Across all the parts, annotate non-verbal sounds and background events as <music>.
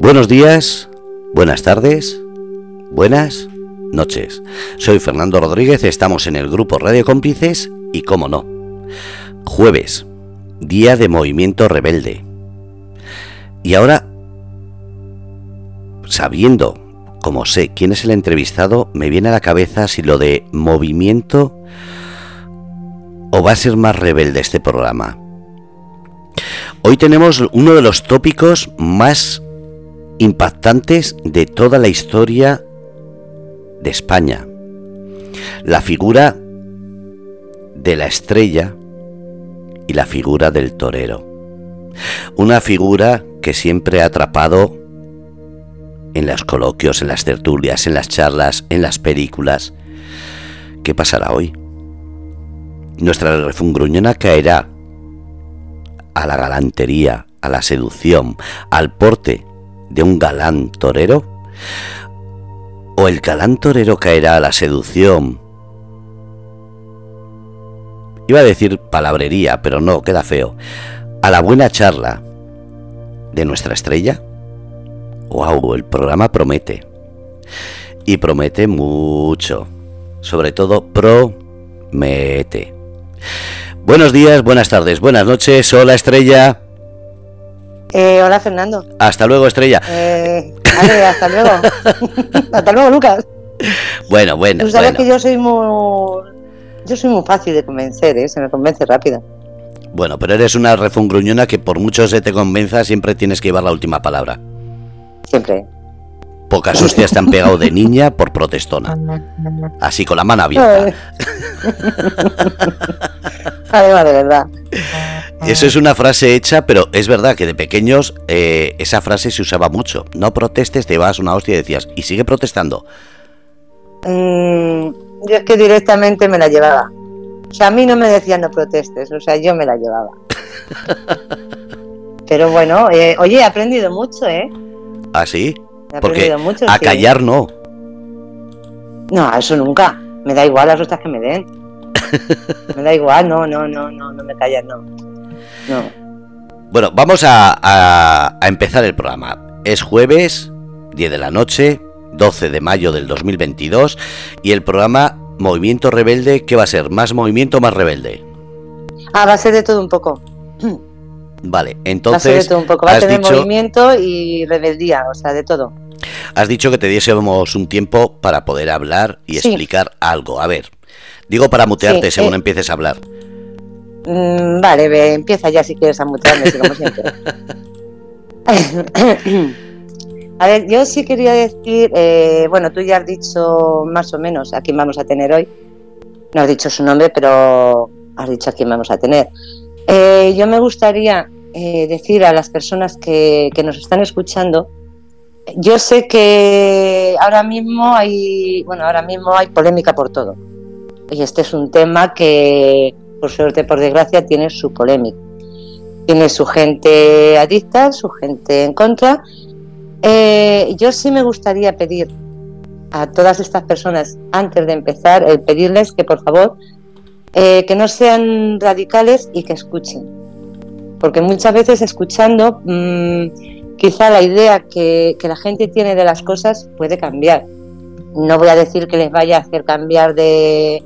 Buenos días, buenas tardes, buenas noches. Soy Fernando Rodríguez, estamos en el grupo Radio Cómplices y, como no, jueves, día de movimiento rebelde. Y ahora, sabiendo, como sé quién es el entrevistado, me viene a la cabeza si lo de movimiento o va a ser más rebelde este programa. Hoy tenemos uno de los tópicos más impactantes de toda la historia de España. La figura de la estrella y la figura del torero. Una figura que siempre ha atrapado en los coloquios, en las tertulias, en las charlas, en las películas. ¿Qué pasará hoy? Nuestra refungruñona caerá a la galantería, a la seducción, al porte de un galán torero? ¿O el galán torero caerá a la seducción? Iba a decir palabrería, pero no, queda feo. A la buena charla de nuestra estrella. ¡Wow! El programa promete. Y promete mucho. Sobre todo promete. Buenos días, buenas tardes, buenas noches. Hola Estrella. Eh, hola Fernando. Hasta luego Estrella. Eh, hasta luego. <laughs> hasta luego Lucas. Bueno, bueno. Tú sabes que yo soy muy, yo soy muy fácil de convencer, ¿eh? se me convence rápido. Bueno, pero eres una refungruñona que por mucho se te convenza siempre tienes que llevar la última palabra. Siempre. Pocas hostias te han pegado de niña por protestona. <laughs> Así con la mano abierta. <laughs> Además, de verdad. <laughs> Eso es una frase hecha, pero es verdad que de pequeños eh, esa frase se usaba mucho. No protestes, te vas una hostia y decías, y sigue protestando. Mm, yo es que directamente me la llevaba. O sea, a mí no me decían no protestes, o sea, yo me la llevaba. <laughs> pero bueno, eh, oye, he aprendido mucho, ¿eh? ¿Ah, sí? Porque a callar no. No, eso nunca. Me da igual las hostias que me den. <laughs> me da igual, no, no, no, no, no me callas, no. No. Bueno, vamos a, a, empezar el programa. Es jueves, 10 de la noche, 12 de mayo del 2022, y el programa Movimiento Rebelde, ¿qué va a ser? ¿Más movimiento o más rebelde? Ah, va a ser de todo un poco. Vale, entonces. Va a ser de todo un poco. Va a tener movimiento y rebeldía, o sea, de todo. Has dicho que te diésemos un tiempo para poder hablar y explicar algo. A ver, digo para mutearte según eh. empieces a hablar. Mm, vale, empieza ya si quieres a mutearme, como siempre. <laughs> a ver, yo sí quería decir, eh, bueno, tú ya has dicho más o menos a quién vamos a tener hoy. No has dicho su nombre, pero has dicho a quién vamos a tener. Eh, yo me gustaría decir a las personas que, que nos están escuchando yo sé que ahora mismo hay, bueno, ahora mismo hay polémica por todo. Y este es un tema que, por suerte, por desgracia, tiene su polémica. Tiene su gente adicta, su gente en contra. Eh, yo sí me gustaría pedir a todas estas personas, antes de empezar, el pedirles que por favor eh, que no sean radicales y que escuchen. Porque muchas veces escuchando mm, quizá la idea que, la gente tiene de las cosas puede cambiar. No voy a decir que les vaya a hacer cambiar de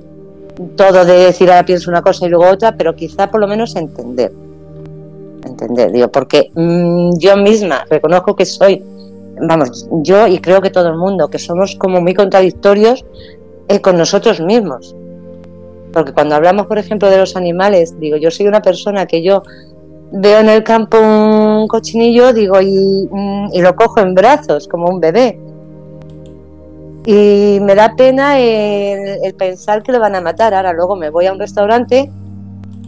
todo, de decir ahora pienso una cosa y luego otra, pero quizá por lo menos entender. Entender, digo, porque mm, yo misma reconozco que soy, vamos, yo y creo que todo el mundo, que somos como muy contradictorios eh, con nosotros mismos. Porque cuando hablamos, por ejemplo, de los animales, digo, yo soy una persona que yo veo en el campo un cochinillo, digo, y, mm, y, lo cojo en brazos, como un bebé. Y me da pena el, pensar que lo van a matar. Ahora luego me voy a un restaurante,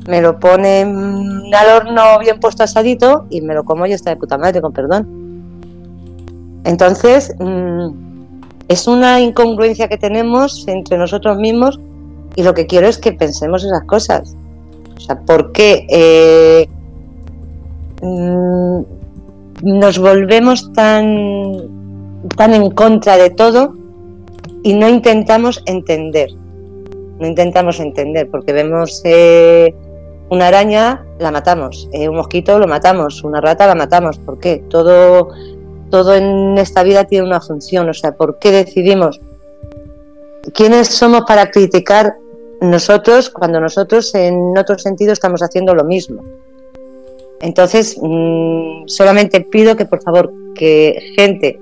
me lo ponen al horno bien puesto asadito y me lo como y está de puta madre, con perdón. Entonces, mm, es una incongruencia que tenemos entre nosotros mismos y lo que quiero es que pensemos esas cosas. O sea, ¿por qué eh, Mm, nos volvemos tan, tan en contra de todo y no intentamos entender. No intentamos entender, porque vemos eh, una araña, la matamos, eh, un mosquito lo matamos, una rata la matamos. ¿Por qué? Todo todo en esta vida tiene una función, o sea, ¿por qué decidimos? ¿Quiénes somos para criticar nosotros cuando nosotros en otro sentido estamos haciendo lo mismo? Entonces, mm, solamente pido que por favor, que gente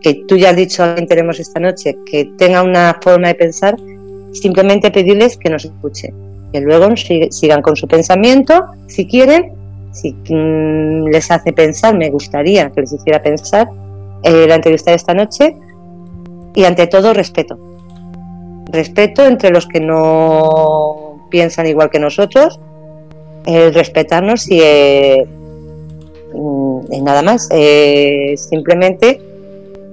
que tú ya has dicho que tenemos esta noche, que tenga una forma de pensar, simplemente pedirles que nos escuchen, que luego sigan con su pensamiento, si quieren, si mm, les hace pensar, me gustaría que les hiciera pensar eh, la entrevista de esta noche, y ante todo respeto. Respeto entre los que no piensan igual que nosotros, el respetarnos y, eh, mm, nada más. Eh, simplemente,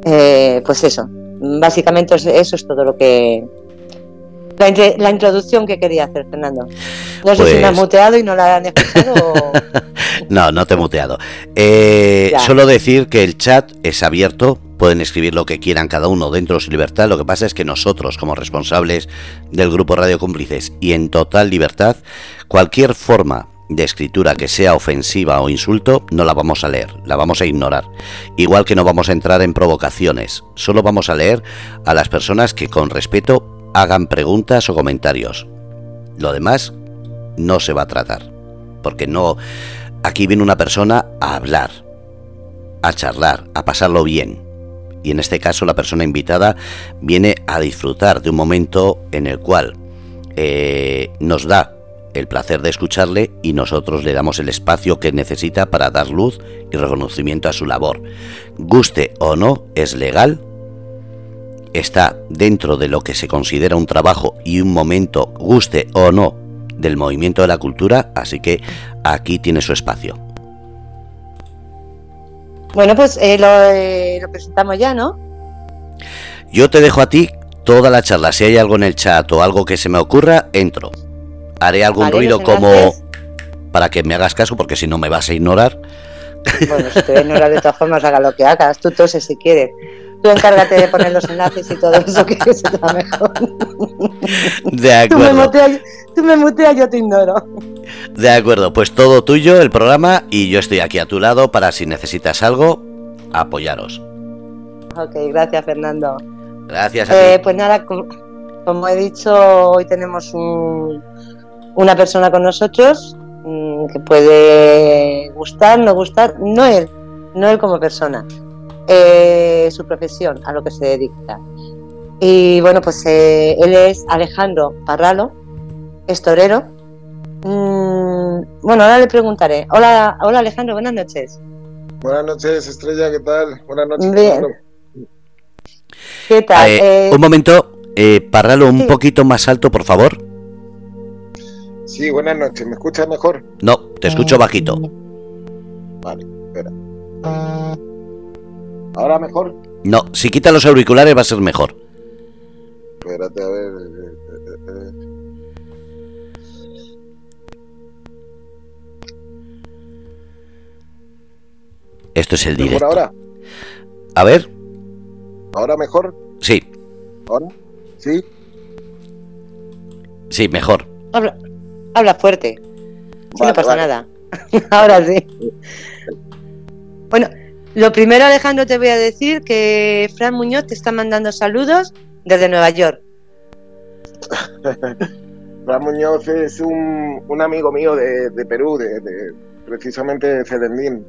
eh, pues eso. Básicamente eso es todo lo que, la, introducción que quería hacer, Fernando. No sé si me has pues- muteado y no la han escuchado. <laughs> no, no te he muteado. Eh, solo decir que el chat es abierto, pueden escribir lo que quieran cada uno dentro de su libertad. Lo que pasa es que nosotros, como responsables del grupo Radio Cómplices y en total libertad, cualquier forma de escritura que sea ofensiva o insulto, no la vamos a leer, la vamos a ignorar. Igual que no vamos a entrar en provocaciones, solo vamos a leer a las personas que con respeto hagan preguntas o comentarios. Lo demás no se va a tratar, porque no aquí viene una persona a hablar, a charlar, a pasarlo bien. Y en este caso la persona invitada viene a disfrutar de un momento en el cual eh, nos da el placer de escucharle y nosotros le damos el espacio que necesita para dar luz y reconocimiento a su labor. Guste o no, es legal está dentro de lo que se considera un trabajo y un momento, guste o no, del movimiento de la cultura, así que aquí tiene su espacio. Bueno, pues eh, eh, lo, presentamos ya, ¿no? Yo te dejo a ti toda la charla. Si hay algo en el chat o algo que se me ocurra, entro. Haré algún ruido como para que me hagas caso, porque si no me vas a ignorar. Bueno, si te voy a ignorar de todas formas, haga lo que hagas. Tú toses si quieres. Tú encárgate de poner los enlaces y todo eso, que será mejor. De acuerdo. Tú me, muteas, yo te ignoro. De acuerdo, pues todo tuyo, el programa, y yo estoy aquí a tu lado para si necesitas algo, apoyaros. Ok, gracias Fernando. Gracias a eh, Pues nada, como, he dicho, hoy tenemos una persona con nosotros mm, que puede gustar, no gustar, no él, no él como persona, eh, su profesión, a lo que se dedica. Y bueno, pues eh, él es Alejandro Parralo, es torero. Mm, bueno, ahora le preguntaré. Hola, hola Alejandro, buenas noches. Buenas noches, Estrella, ¿qué tal? Buenas noches. ¿Qué tal? Eh, un momento, Parralo, un poquito más alto, por favor. Sí, buenas noches, ¿me escuchas mejor? No, te escucho bajito. Vale, espera. ¿Ahora mejor? No, si quita los auriculares va a ser mejor. Espérate, a ver. Eh, eh, eh, Esto es el directo. ahora? A ver. ¿Ahora mejor? Sí. ¿Ahora? ¿Sí? Sí, mejor. Habla, habla fuerte. no pasa nada. <laughs> ahora sí. Bueno, lo primero, Alejandro, te voy a decir que Fran Muñoz te está mandando saludos desde Nueva York. <laughs> Fran Muñoz es un, amigo mío de, Perú, de, precisamente de Celendín.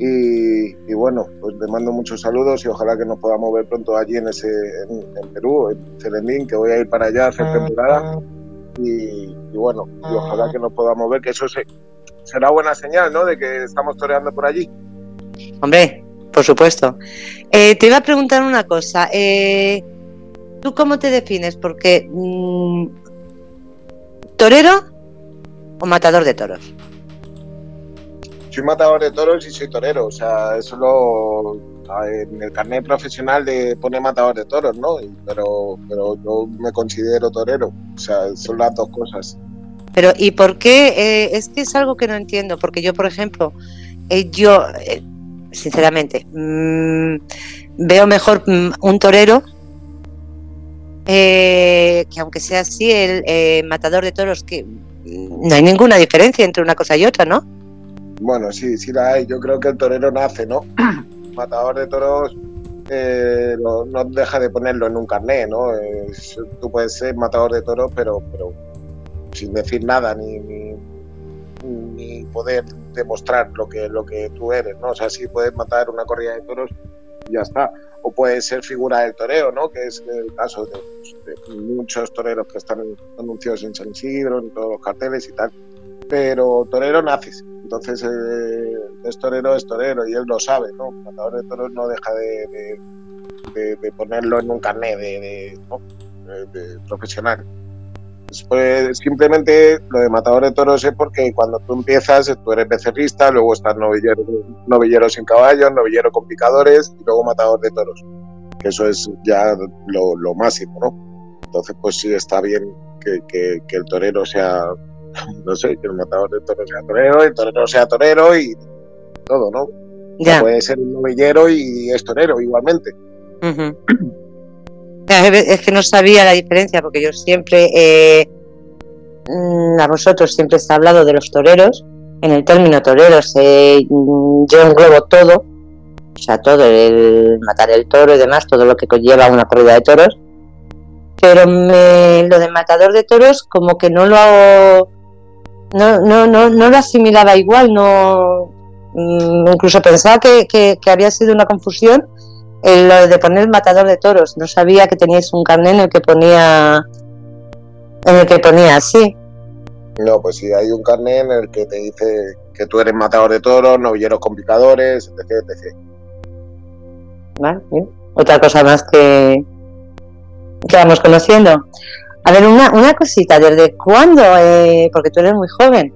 Y, bueno, pues le mando muchos saludos y ojalá que nos podamos ver pronto allí en ese en, Perú, en Celendín, que voy a ir para allá a hacer temporada. Y, bueno, y ojalá que nos podamos ver, que eso será buena señal, ¿no? De que estamos toreando por allí. Hombre, por supuesto. Eh, te iba a preguntar una cosa. Eh, ¿Tú cómo te defines? Porque mm, torero o matador de toros. Soy matador de toros y soy torero. O sea, eso lo en el carnet profesional de pone matador de toros, ¿no? Pero, pero yo me considero torero. O sea, son las dos cosas. Pero ¿y por qué? Eh, es que es algo que no entiendo, porque yo, por ejemplo, yo sinceramente. Mm, veo mejor mm, un torero eh, que aunque sea así, el eh, matador de toros, que mm, no hay ninguna diferencia entre una cosa y otra, ¿no? Bueno, sí, sí la hay. Yo creo que el torero nace, ¿no? <clears throat> matador de toros eh, no, deja de ponerlo en un carné, ¿no? tú puedes ser matador de toros, pero, pero sin decir nada, ni, ni, poder demostrar lo que, lo que tú eres, ¿no? O sea, sí puedes matar una corrida de toros y ya está. O puedes ser figura del toreo, ¿no? Que es el caso de, muchos toreros que están anunciados en San Isidro, en todos los carteles y tal. Pero torero naces. Entonces, eh, es torero, es torero, y él lo sabe, ¿no? Matador de toros no deja de, de, ponerlo en un carnet de, de profesional. Pues simplemente lo de matador de toros es porque cuando tú empiezas, tú eres becerrista, luego estás novillero, novillero sin caballos, novillero con picadores y luego matador de toros. Que eso es ya lo, máximo, ¿no? Entonces, pues sí está bien que, el torero sea, no sé, que el matador de toros sea torero, el torero sea torero y todo, ¿no? Ya. Puede ser un novillero y es torero igualmente. Es que no sabía la diferencia porque yo siempre, eh, mm, a vosotros siempre se ha hablado de los toreros. En el término toreros mm, yo englobo todo, o sea, todo, el matar el toro y demás, todo lo que conlleva una corrida de toros. Pero lo de matador de toros como que no lo hago, no, no, no, no lo asimilaba igual, no mm, incluso pensaba que, que había sido una confusión lo de poner matador de toros. No sabía que teníais un carnet en el que ponía en el que ponía así. No, pues sí, hay un carnet en el que te dice que tú eres matador de toros, novilleros complicadores, etc, etc. Vale, Otra cosa más que, que vamos conociendo. A ver, una, una cosita, ¿desde cuándo? Eh, porque tú eres muy joven.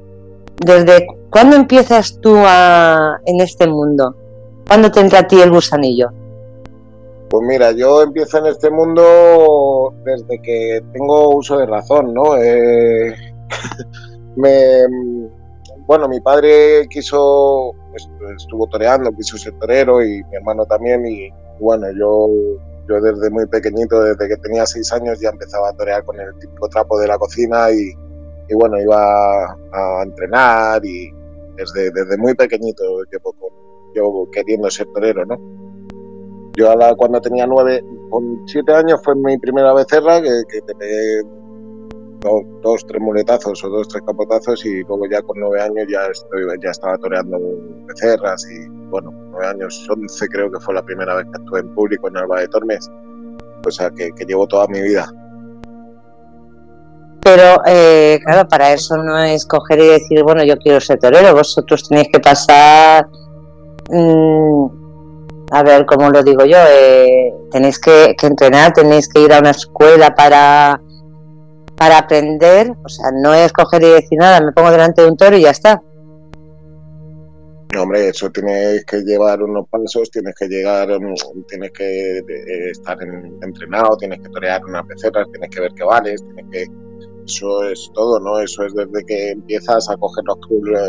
¿Desde cuándo empiezas tú a, en este mundo? ¿Cuándo te entra a ti el gusanillo? Pues mira, yo empiezo en este mundo desde que tengo uso de razón, ¿no? Eh, <laughs> bueno, mi padre quiso, pues, estuvo toreando, quiso ser torero y mi hermano también y bueno, yo, yo desde muy pequeñito, desde que tenía seis años ya empezaba a torear con el típico trapo de la cocina y, bueno, iba a, entrenar y desde, desde muy pequeñito yo queriendo ser torero, ¿no? Yo cuando tenía nueve, con siete años fue mi primera becerra que, que pegué dos, tres muletazos o dos, tres capotazos y luego ya con nueve años ya, estoy, ya estaba toreando becerras y bueno, nueve años, once creo que fue la primera vez que estuve en público en Alba de Tormes, o sea que, llevo toda mi vida. Pero eh, claro, para eso no es coger y decir, bueno, yo quiero ser torero, vosotros tenéis que pasar... Mmm, a ver cómo lo digo yo, eh, tenéis que, entrenar, tenéis que ir a una escuela para, para aprender, o sea, no es coger y decir nada, me pongo delante de un toro y ya está. No, hombre, eso tienes que llevar unos pasos, tienes que llegar, mm, tienes que eh, estar entrenado, tienes que torear unas peceras, tienes que ver qué vales, tienes que eso es todo, ¿no? Eso es desde que empiezas a coger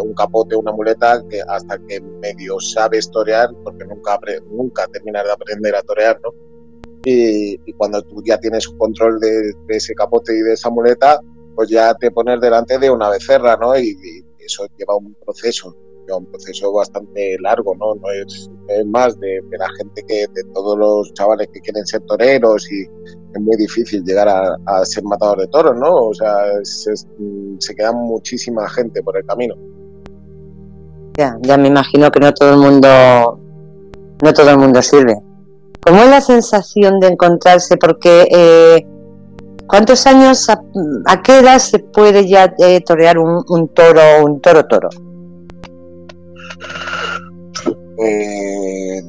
un capote, una muleta, que hasta que medio sabes torear, porque nunca, nunca terminas de aprender a torear, ¿no? Y, cuando tú ya tienes control de, ese capote y de esa muleta, pues ya te pones delante de una becerra, ¿no? Y, eso lleva un proceso, lleva un proceso bastante largo, ¿no? No es, más de, la gente que, de todos los chavales que quieren ser toreros y es muy difícil llegar a, ser matador de toros, ¿no? O sea, se queda muchísima gente por el camino. Ya, ya me imagino que no todo el mundo, no todo el mundo sirve. ¿Cómo es la sensación de encontrarse? Porque eh, ¿cuántos años, a, qué edad se puede ya eh, torear un, un toro, un toro toro? Eh,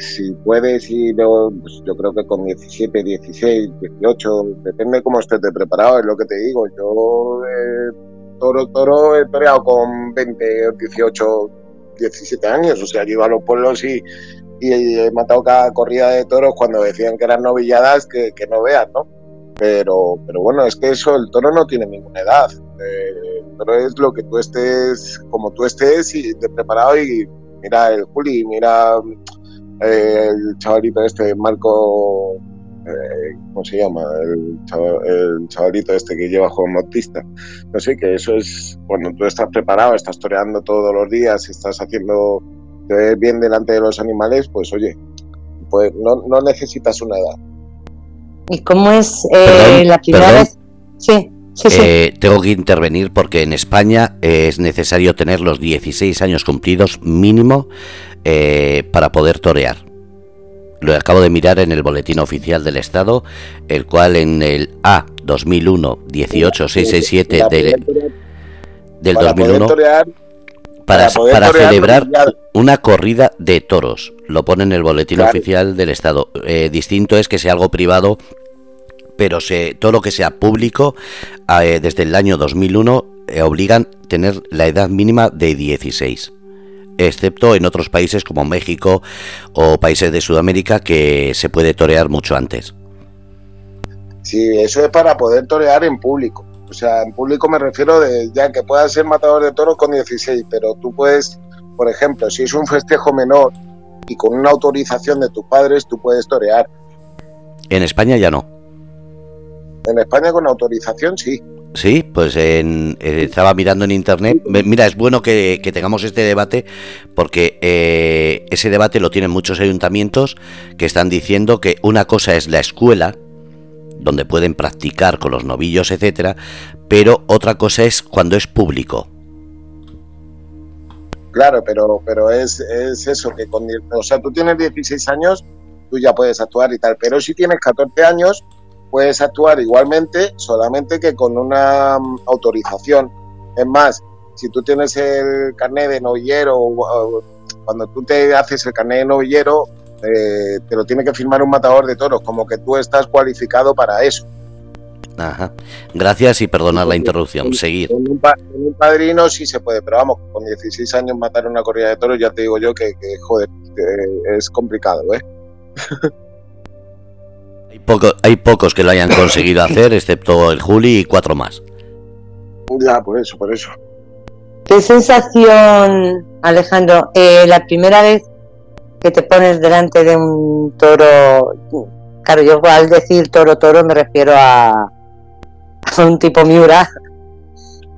si, puedes y luego, pues yo creo que con 17, 16, 18, depende cómo estés preparado, es lo que te digo. Yo eh, toro, toro he toreado con 20, 18, 17 años, o sea, yo iba a los pueblos y, he matado cada corrida de toros cuando decían que eran novilladas que, no vean, ¿no? Pero, pero bueno, es que eso, el toro no tiene ninguna edad. Eh, el toro es lo que tú estés, como tú estés y de preparado y mira el Juli, mira eh, el chavalito este, Marco, eh, ¿cómo se llama? El, chavalito este que lleva Juan Bautista. No sé, que eso es cuando tú estás preparado, estás toreando todos los días, estás haciendo te ves bien delante de los animales, pues oye, pues no, no necesitas una edad. ¿Y cómo es eh, la primera vez? Sí. Sí, sí. Eh, tengo que intervenir porque en España es necesario tener los 16 años cumplidos mínimo eh, para poder torear. Lo acabo de mirar en el boletín oficial del Estado, el cual en el A 2001 18667 del, del Para poder 2001 torear, para, celebrar una corrida de toros. Lo pone en el boletín Claro. oficial del Estado. Eh, distinto es que sea algo privado, pero se, todo lo que sea público, eh, desde el año 2001, eh, obligan a tener la edad mínima de 16. Excepto en otros países como México o países de Sudamérica que se puede torear mucho antes. Sí, eso es para poder torear en público. O sea, en público me refiero de ya que puedas ser matador de toros con 16, pero tú puedes, por ejemplo, si es un festejo menor y con una autorización de tus padres, tú puedes torear. En España ya no. En España con autorización sí. Sí, pues en- eh, estaba mirando en internet. Mira, es bueno que, que tengamos este debate porque eh, ese debate lo tienen muchos ayuntamientos que están diciendo que una cosa es la escuela, donde pueden practicar con los novillos, etcétera, pero otra cosa es cuando es público. Claro, pero, pero es, es eso, que con, o sea, tú tienes 16 años, tú ya puedes actuar y tal, pero si tienes 14 años, puedes actuar igualmente, solamente que con una mm, autorización. Es más, si tú tienes el carnet de novillero, cuando tú te haces el carnet de novillero, eh, te lo tiene que firmar un matador de toros, como que tú estás cualificado para eso. Ajá. Gracias y perdonar la interrupción. Seguir. Con un, pa- con un padrino sí se puede, pero vamos, con 16 años matar una corrida de toros, ya te digo yo que, que, joder, que es complicado, ¿eh? <laughs> Hay, poco- hay pocos que lo hayan conseguido hacer, excepto el Juli y cuatro más. Ya, por eso, por eso. ¿Qué sensación, Alejandro, eh, la primera vez que te pones delante de un toro? Claro, yo al decir toro, toro me refiero a, a un tipo Miura.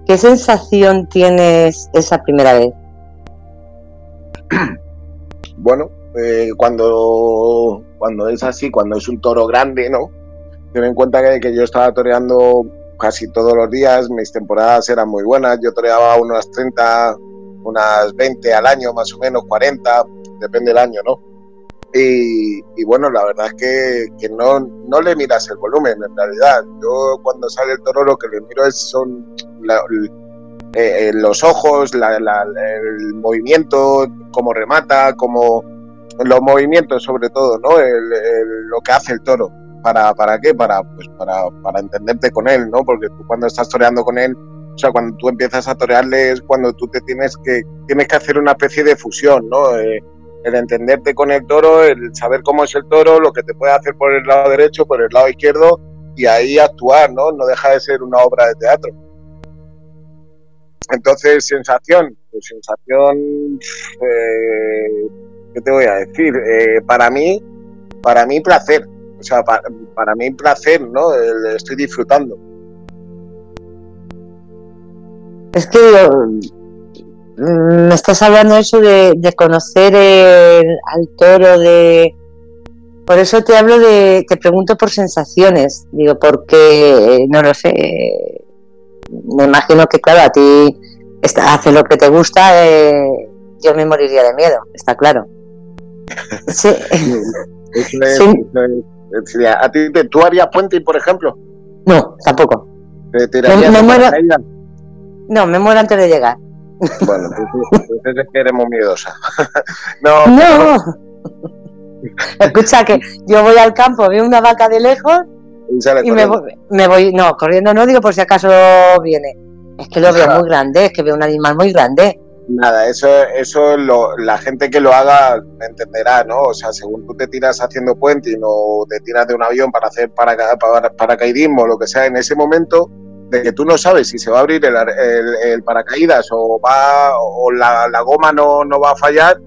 ¿Qué sensación tienes esa primera vez? <clears throat> Bueno, eh, cuando, cuando es así, cuando es un toro grande, ¿no? Ten en cuenta que, que yo estaba toreando casi todos los días, mis temporadas eran muy buenas, yo toreaba unas 30, unas 20 al año, más o menos, 40, depende del año, ¿no? Y, bueno, la verdad es que, que no, no le miras el volumen, en realidad. Yo cuando sale el toro lo que le miro es son eh, eh, los ojos, el movimiento, cómo remata, cómo los movimientos sobre todo, ¿no? Lo que hace el toro. ¿Para, para qué? Para, pues para, para entenderte con él, ¿no? Porque tú cuando estás toreando con él, o sea, cuando tú empiezas a torearle es cuando tú te tienes que, tienes que hacer una especie de fusión, ¿no? Eh, el entenderte con el toro, el saber cómo es el toro, lo que te puede hacer por el lado derecho, por el lado izquierdo, y ahí actuar, ¿no? No deja de ser una obra de teatro. Entonces, sensación, pues sensación, eh, ¿qué te voy a decir? Eh, para mí, para mí placer, o sea, pa- para, mí placer, ¿no? Estoy disfrutando. Es que mm, me estás hablando eso de, de conocer el- al toro, de... Por eso te hablo de, te pregunto por sensaciones, digo, porque, eh, no lo sé, eh, me imagino que claro, a ti está, hace lo que te gusta, eh, yo me moriría de miedo, está claro. <laughs> Sí, Eso es- Sí. eso es- es- a ti, te- ¿Tú harías puente, por ejemplo? no, tampoco. ¿Te tirarías me muero-? No, me muero antes de llegar. Bueno, pues es que eres muy miedosa. <laughs> no, No. Escucha que yo voy al campo, veo una vaca de lejos y me voy, me voy, no, corriendo no digo por si acaso viene. Es que lo veo muy grande, es que veo un animal muy grande. Nada, eso, eso lo, la gente que lo haga me entenderá, ¿no? O sea, según tú te tiras haciendo puente y no te tiras de un avión para hacer paraca- para- paracaidismo o lo que sea en ese momento, de que tú no sabes si se va a abrir el, el- el paracaídas o va o la, la goma no, no va a fallar,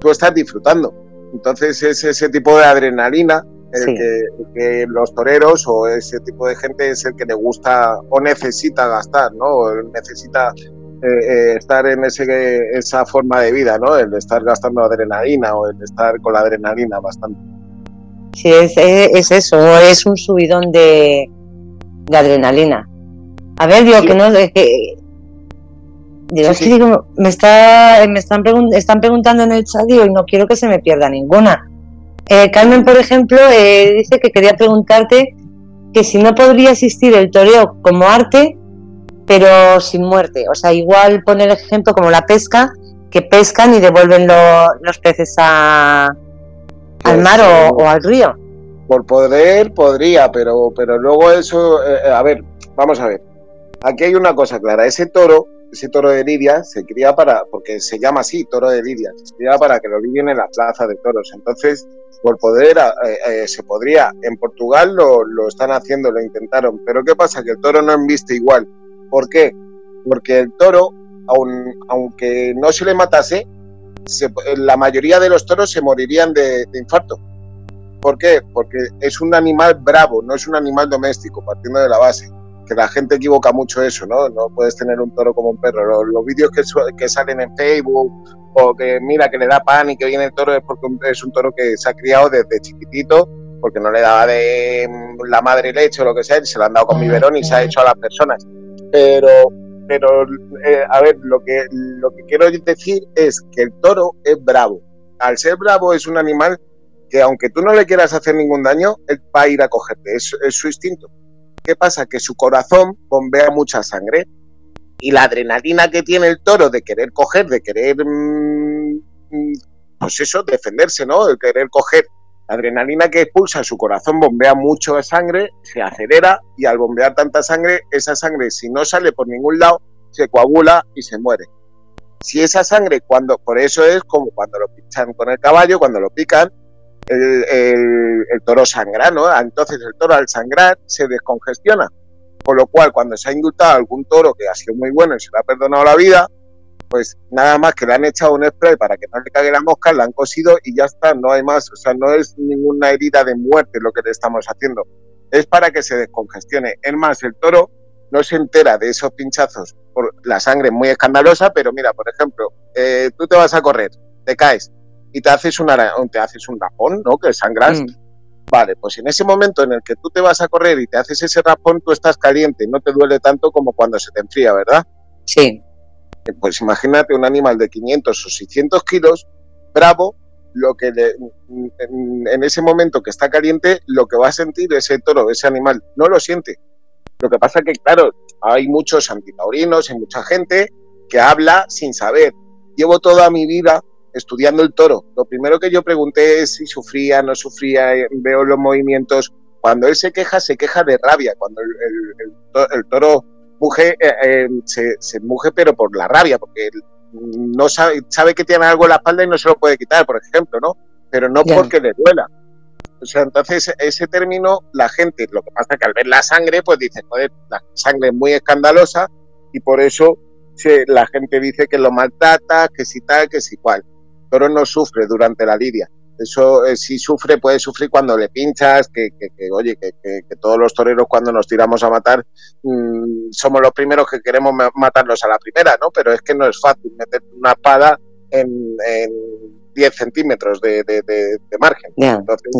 tú estás disfrutando. Entonces es ese tipo de adrenalina el, Sí. que, el que los toreros o ese tipo de gente es el que le gusta o necesita gastar, ¿no? O necesita eh, estar en ese, esa forma de vida, ¿no? El de estar gastando adrenalina o el de estar con la adrenalina bastante. Sí, es, es eso, es un subidón de, de adrenalina. A ver, digo que no, es que Digo, es que digo, me, está, me están, están preguntando en el chat y no quiero que se me pierda ninguna. Eh, Carmen, por ejemplo, eh, dice que quería preguntarte que si no podría existir el toreo como arte, pero sin muerte. O sea, igual poner el ejemplo como la pesca, que pescan y devuelven los peces a, al pues mar o, al río. Por poder, podría, pero, pero luego eso, eh, a ver, vamos a ver. Aquí hay una cosa clara, ese toro ese toro de Lidia se cría para, porque se llama así, toro de Lidia, se cría para que lo lidien en la plaza de toros. Entonces, por poder, eh, eh, se podría. En Portugal lo, lo, están haciendo, lo intentaron. Pero ¿qué pasa? Que el toro no embiste igual. ¿Por qué? Porque el toro, aunque no se le matase, la mayoría de los toros se morirían de, de infarto. ¿Por qué? Porque es un animal bravo, no es un animal doméstico, partiendo de la base que la gente equivoca mucho eso, ¿no? No puedes tener un toro como un perro. Los, vídeos que, que, salen en Facebook o que mira que le da pan y que viene el toro es porque es un toro que se ha criado desde chiquitito porque no le daba de mm, la madre leche o lo que sea, y se lo han dado con biberón y se ha hecho a las personas. Pero, pero eh, a ver, lo que, lo que quiero decir es que el toro es bravo. Al ser bravo es un animal que aunque tú no le quieras hacer ningún daño, él va a ir a cogerte, es su instinto. ¿Qué pasa? Que su corazón bombea mucha sangre y la adrenalina que tiene el toro de querer coger, de querer, mm, mm, pues eso, defenderse, ¿no? De querer coger. La adrenalina que expulsa su corazón bombea mucho de sangre, se acelera y al bombear tanta sangre, esa sangre si no sale por ningún lado, se coagula y se muere. Si esa sangre, cuando, por eso es como cuando lo pichan con el caballo, cuando lo pican, el, toro sangra, ¿no? Entonces el toro al sangrar se descongestiona. Con lo cual, cuando se ha indultado algún toro que ha sido muy bueno y se le ha perdonado la vida, pues nada más que le han echado un spray para que no le cague la mosca, la han cosido y ya está, no hay más. O sea, no es ninguna herida de muerte lo que le estamos haciendo. Es para que se descongestione. Es más, el toro no se entera de esos pinchazos por la sangre muy escandalosa, pero mira, por ejemplo, eh, tú te vas a correr, te caes, y te haces, una, te haces un rapón, ¿no? Que sangras. Mm. Vale, pues en ese momento en el que tú te vas a correr y te haces ese rapón, tú estás caliente, no te duele tanto como cuando se te enfría, ¿verdad? Sí. Eh, pues imagínate un animal de 500 o 600 kilos, bravo, lo que en, ese momento que está caliente, lo que va a sentir ese toro, ese animal, no lo siente. Lo que pasa que, claro, hay muchos antitaurinos, hay mucha gente que habla sin saber. Llevo toda mi vida estudiando el toro. Lo primero que yo pregunté es si sufría, no sufría, eh, veo los movimientos. Cuando él se queja, se queja de rabia. Cuando el, toro muge, eh, eh, se, se, muge, pero por la rabia, porque no sabe, sabe que tiene algo en la espalda y no se lo puede quitar, por ejemplo, ¿no? Pero no porque le duela. O sea, entonces ese término, la gente, lo que pasa es que al ver la sangre, pues dice, joder, la sangre es muy escandalosa y por eso la gente dice que lo maltrata, que si tal, que si cual toro no sufre durante la lidia. Eso eh, si sufre, puede sufrir cuando le pinchas, que, oye, que, todos los toreros cuando nos tiramos a matar mm, somos los primeros que queremos matarlos a la primera, ¿no? Pero es que no es fácil meter una espada en, 10 centímetros de, margen. Entonces,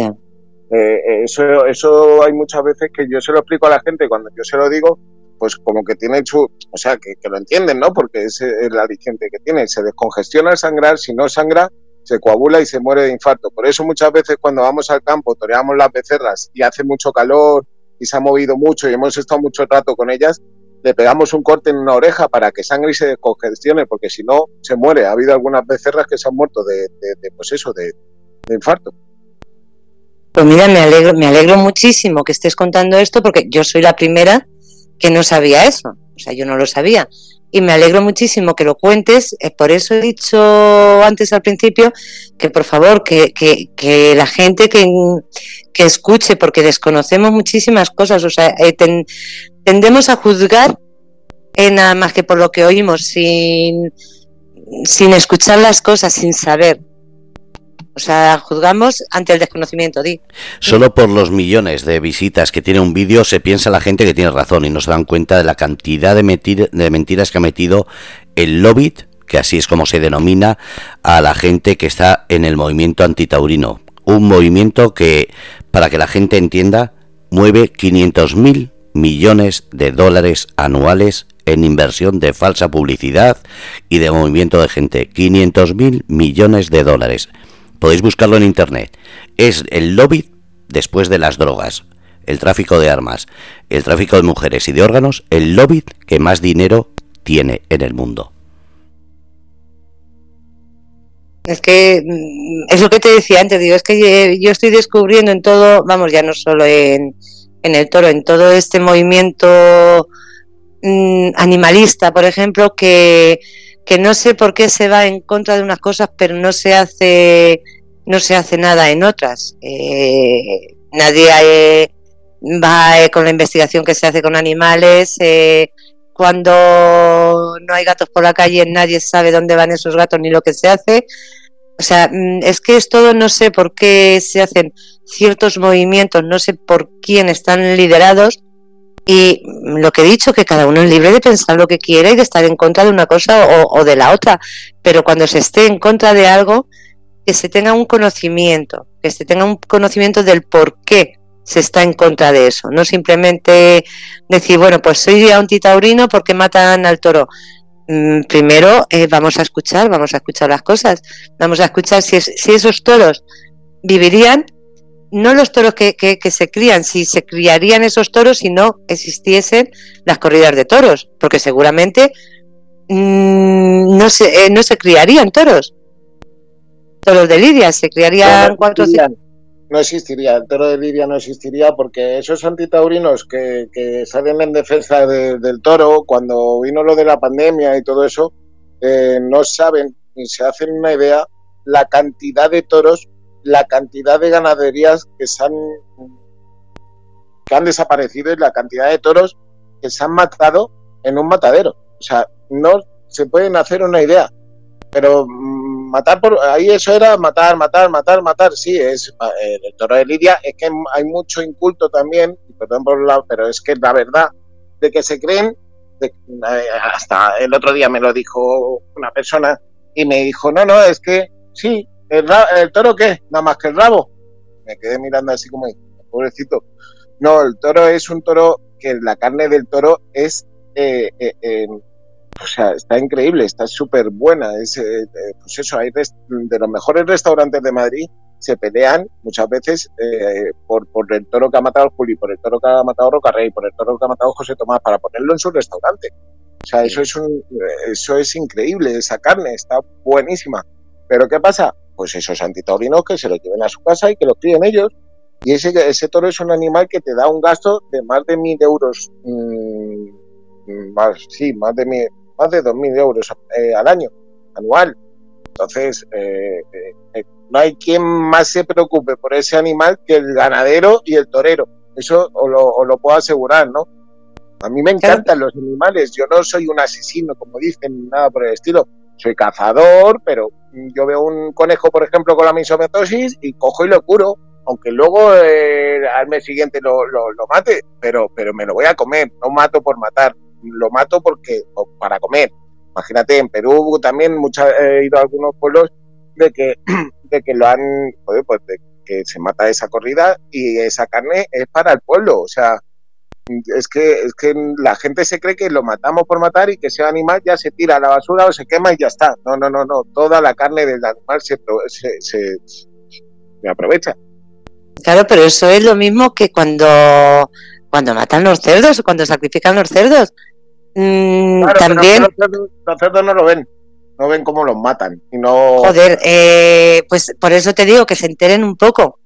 eh, eso, eso hay muchas veces que yo se lo explico a la gente cuando yo se lo digo, pues como que tiene su, o sea, que, lo entienden, ¿no? Porque es el aliciente que tiene, se descongestiona al sangrar, si no sangra, se coagula y se muere de infarto. Por eso muchas veces cuando vamos al campo, toreamos las becerras y hace mucho calor y se ha movido mucho y hemos estado mucho rato con ellas, le pegamos un corte en una oreja para que sangre y se descongestione, porque si no, se muere. Ha habido algunas becerras que se han muerto de, de, pues eso, de, de infarto. Pues mira, me alegro, me alegro muchísimo que estés contando esto porque yo soy la primera que no sabía eso, o sea, yo no lo sabía. Y me alegro muchísimo que lo cuentes, eh, por eso he dicho antes al principio que por favor, que, que, la gente que, que, escuche, porque desconocemos muchísimas cosas, o sea, eh, tendemos a juzgar en nada más que por lo que oímos, sin, sin escuchar las cosas, sin saber. O sea, juzgamos ante el desconocimiento, di. Solo por los millones de visitas que tiene un vídeo se piensa la gente que tiene razón y no se dan cuenta de la cantidad de, mentiras que ha metido el lobby, que así es como se denomina a la gente que está en el movimiento antitaurino. Un movimiento que, para que la gente entienda, mueve 500.000 millones de dólares anuales en inversión de falsa publicidad y de movimiento de gente. 500.000 millones de dólares. Podéis buscarlo en internet. Es el lobby después de las drogas, el tráfico de armas, el tráfico de mujeres y de órganos, el lobby que más dinero tiene en el mundo. Es que mm, es lo que te decía antes, digo, es que yo estoy descubriendo en todo, vamos, ya no solo en, en el toro, en todo este movimiento mm, animalista, por ejemplo, que, que no sé por qué se va en contra de unas cosas, pero no se hace no se hace nada en otras. Eh, nadie eh, va eh, con la investigación que se hace con animales. cuando no hay gatos por la calle, nadie sabe dónde van esos gatos ni lo que se hace. O sea, mm, es que es todo, no sé por qué se hacen ciertos movimientos, no sé por quién están liderados. Y lo que he dicho, que cada uno es libre de pensar lo que quiere y de estar en contra de una cosa o, de la otra. Pero cuando se esté en contra de algo, que se tenga un conocimiento, que se tenga un conocimiento del por qué se está en contra de eso. No simplemente decir, bueno, pues soy antitaurino porque matan al toro. Mm, primero eh, vamos a escuchar, vamos a escuchar las cosas, vamos a escuchar si, si esos toros vivirían, no los toros que, que, se crían, si se criarían esos toros si no existiesen las corridas de toros, porque seguramente mm, no, se, eh, no se criarían toros. Toros de Lidia, se criarían cuatro o no existiría, el toro de Lidia no existiría porque esos antitaurinos que, que salen en defensa del toro, cuando vino lo de la pandemia y todo eso, eh, no saben ni se hacen una idea la cantidad de toros, la cantidad de ganaderías que se han, que han desaparecido y la cantidad de toros que se han matado en un matadero. O sea, no se pueden hacer una idea. Pero matar por ahí eso era matar, matar, matar, matar. Sí, es eh, el toro de Lidia. Es que hay mucho inculto también, perdón por la, pero es que la verdad de que se creen. Eh, hasta el otro día me lo dijo una persona y me dijo, no, no, es que sí, el, el toro qué, nada más que el rabo. Me quedé mirando así como, pobrecito. No, el toro es un toro que la carne del toro es eh, eh o sea, está increíble, está súper buena. Es, eh, eh, pues eso, hay de los mejores restaurantes de Madrid se pelean muchas veces eh, por, por, el toro que ha matado Juli, por el toro que ha matado Rocarrey, por el toro que ha matado José Tomás, para ponerlo en su restaurante. O sea, eso es, un, eso es increíble, esa carne está buenísima. Pero ¿qué pasa? Pues esos antitaurinos que se lo lleven a su casa y que lo críen ellos. Y ese, ese toro es un animal que te da un gasto de más de mil euros, mmm, más, sí, más de mil, más de 2.000 euros eh, al año, anual. Entonces, eh, eh, no hay quien más se preocupe por ese animal que el ganadero y el torero. Eso os lo, lo puedo asegurar, ¿no? A mí me encantan los animales. Yo no soy un asesino, como dicen, nada por el estilo. Soy cazador, pero yo veo un conejo, por ejemplo, con la misomatosis y cojo y lo curo, aunque luego al mes siguiente lo, lo, mate, pero, pero me lo voy a comer, no mato por matar lo mato porque para comer. Imagínate, en Perú también mucha, he ido a algunos pueblos de que, <clears throat> de que lo han, pues que se mata esa corrida y esa carne es para el pueblo. O sea, es que, es que la gente se cree que lo matamos por matar y que ese animal ya se tira a la basura o se quema y ya está. No, no, no, no. Toda la carne del animal se, se, se aprovecha. Claro, pero eso es lo mismo que cuando cuando matan los cerdos o cuando sacrifican los cerdos. Mm, también. Los cerdos, no lo ven, no ven cómo los matan. Y no... Joder, eh, pues por eso te digo que se enteren un poco.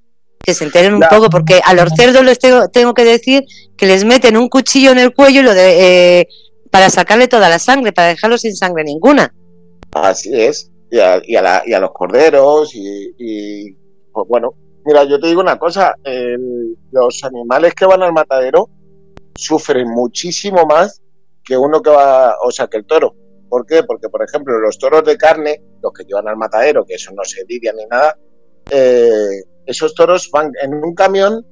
Que se enteren un poco, porque a los cerdos les tengo, que decir que les meten un cuchillo en el cuello lo de, eh, para sacarle toda la sangre, para dejarlos sin sangre ninguna. Así es. Y a, y a, los corderos, y, y pues bueno, Mira, yo te digo una cosa, los animales que van al matadero sufren muchísimo más que uno que va, o sea, que el toro. ¿Por qué? Porque, por ejemplo, los toros de carne, los que llevan al matadero, que eso no se lidia ni nada, eh, esos toros van en un camión,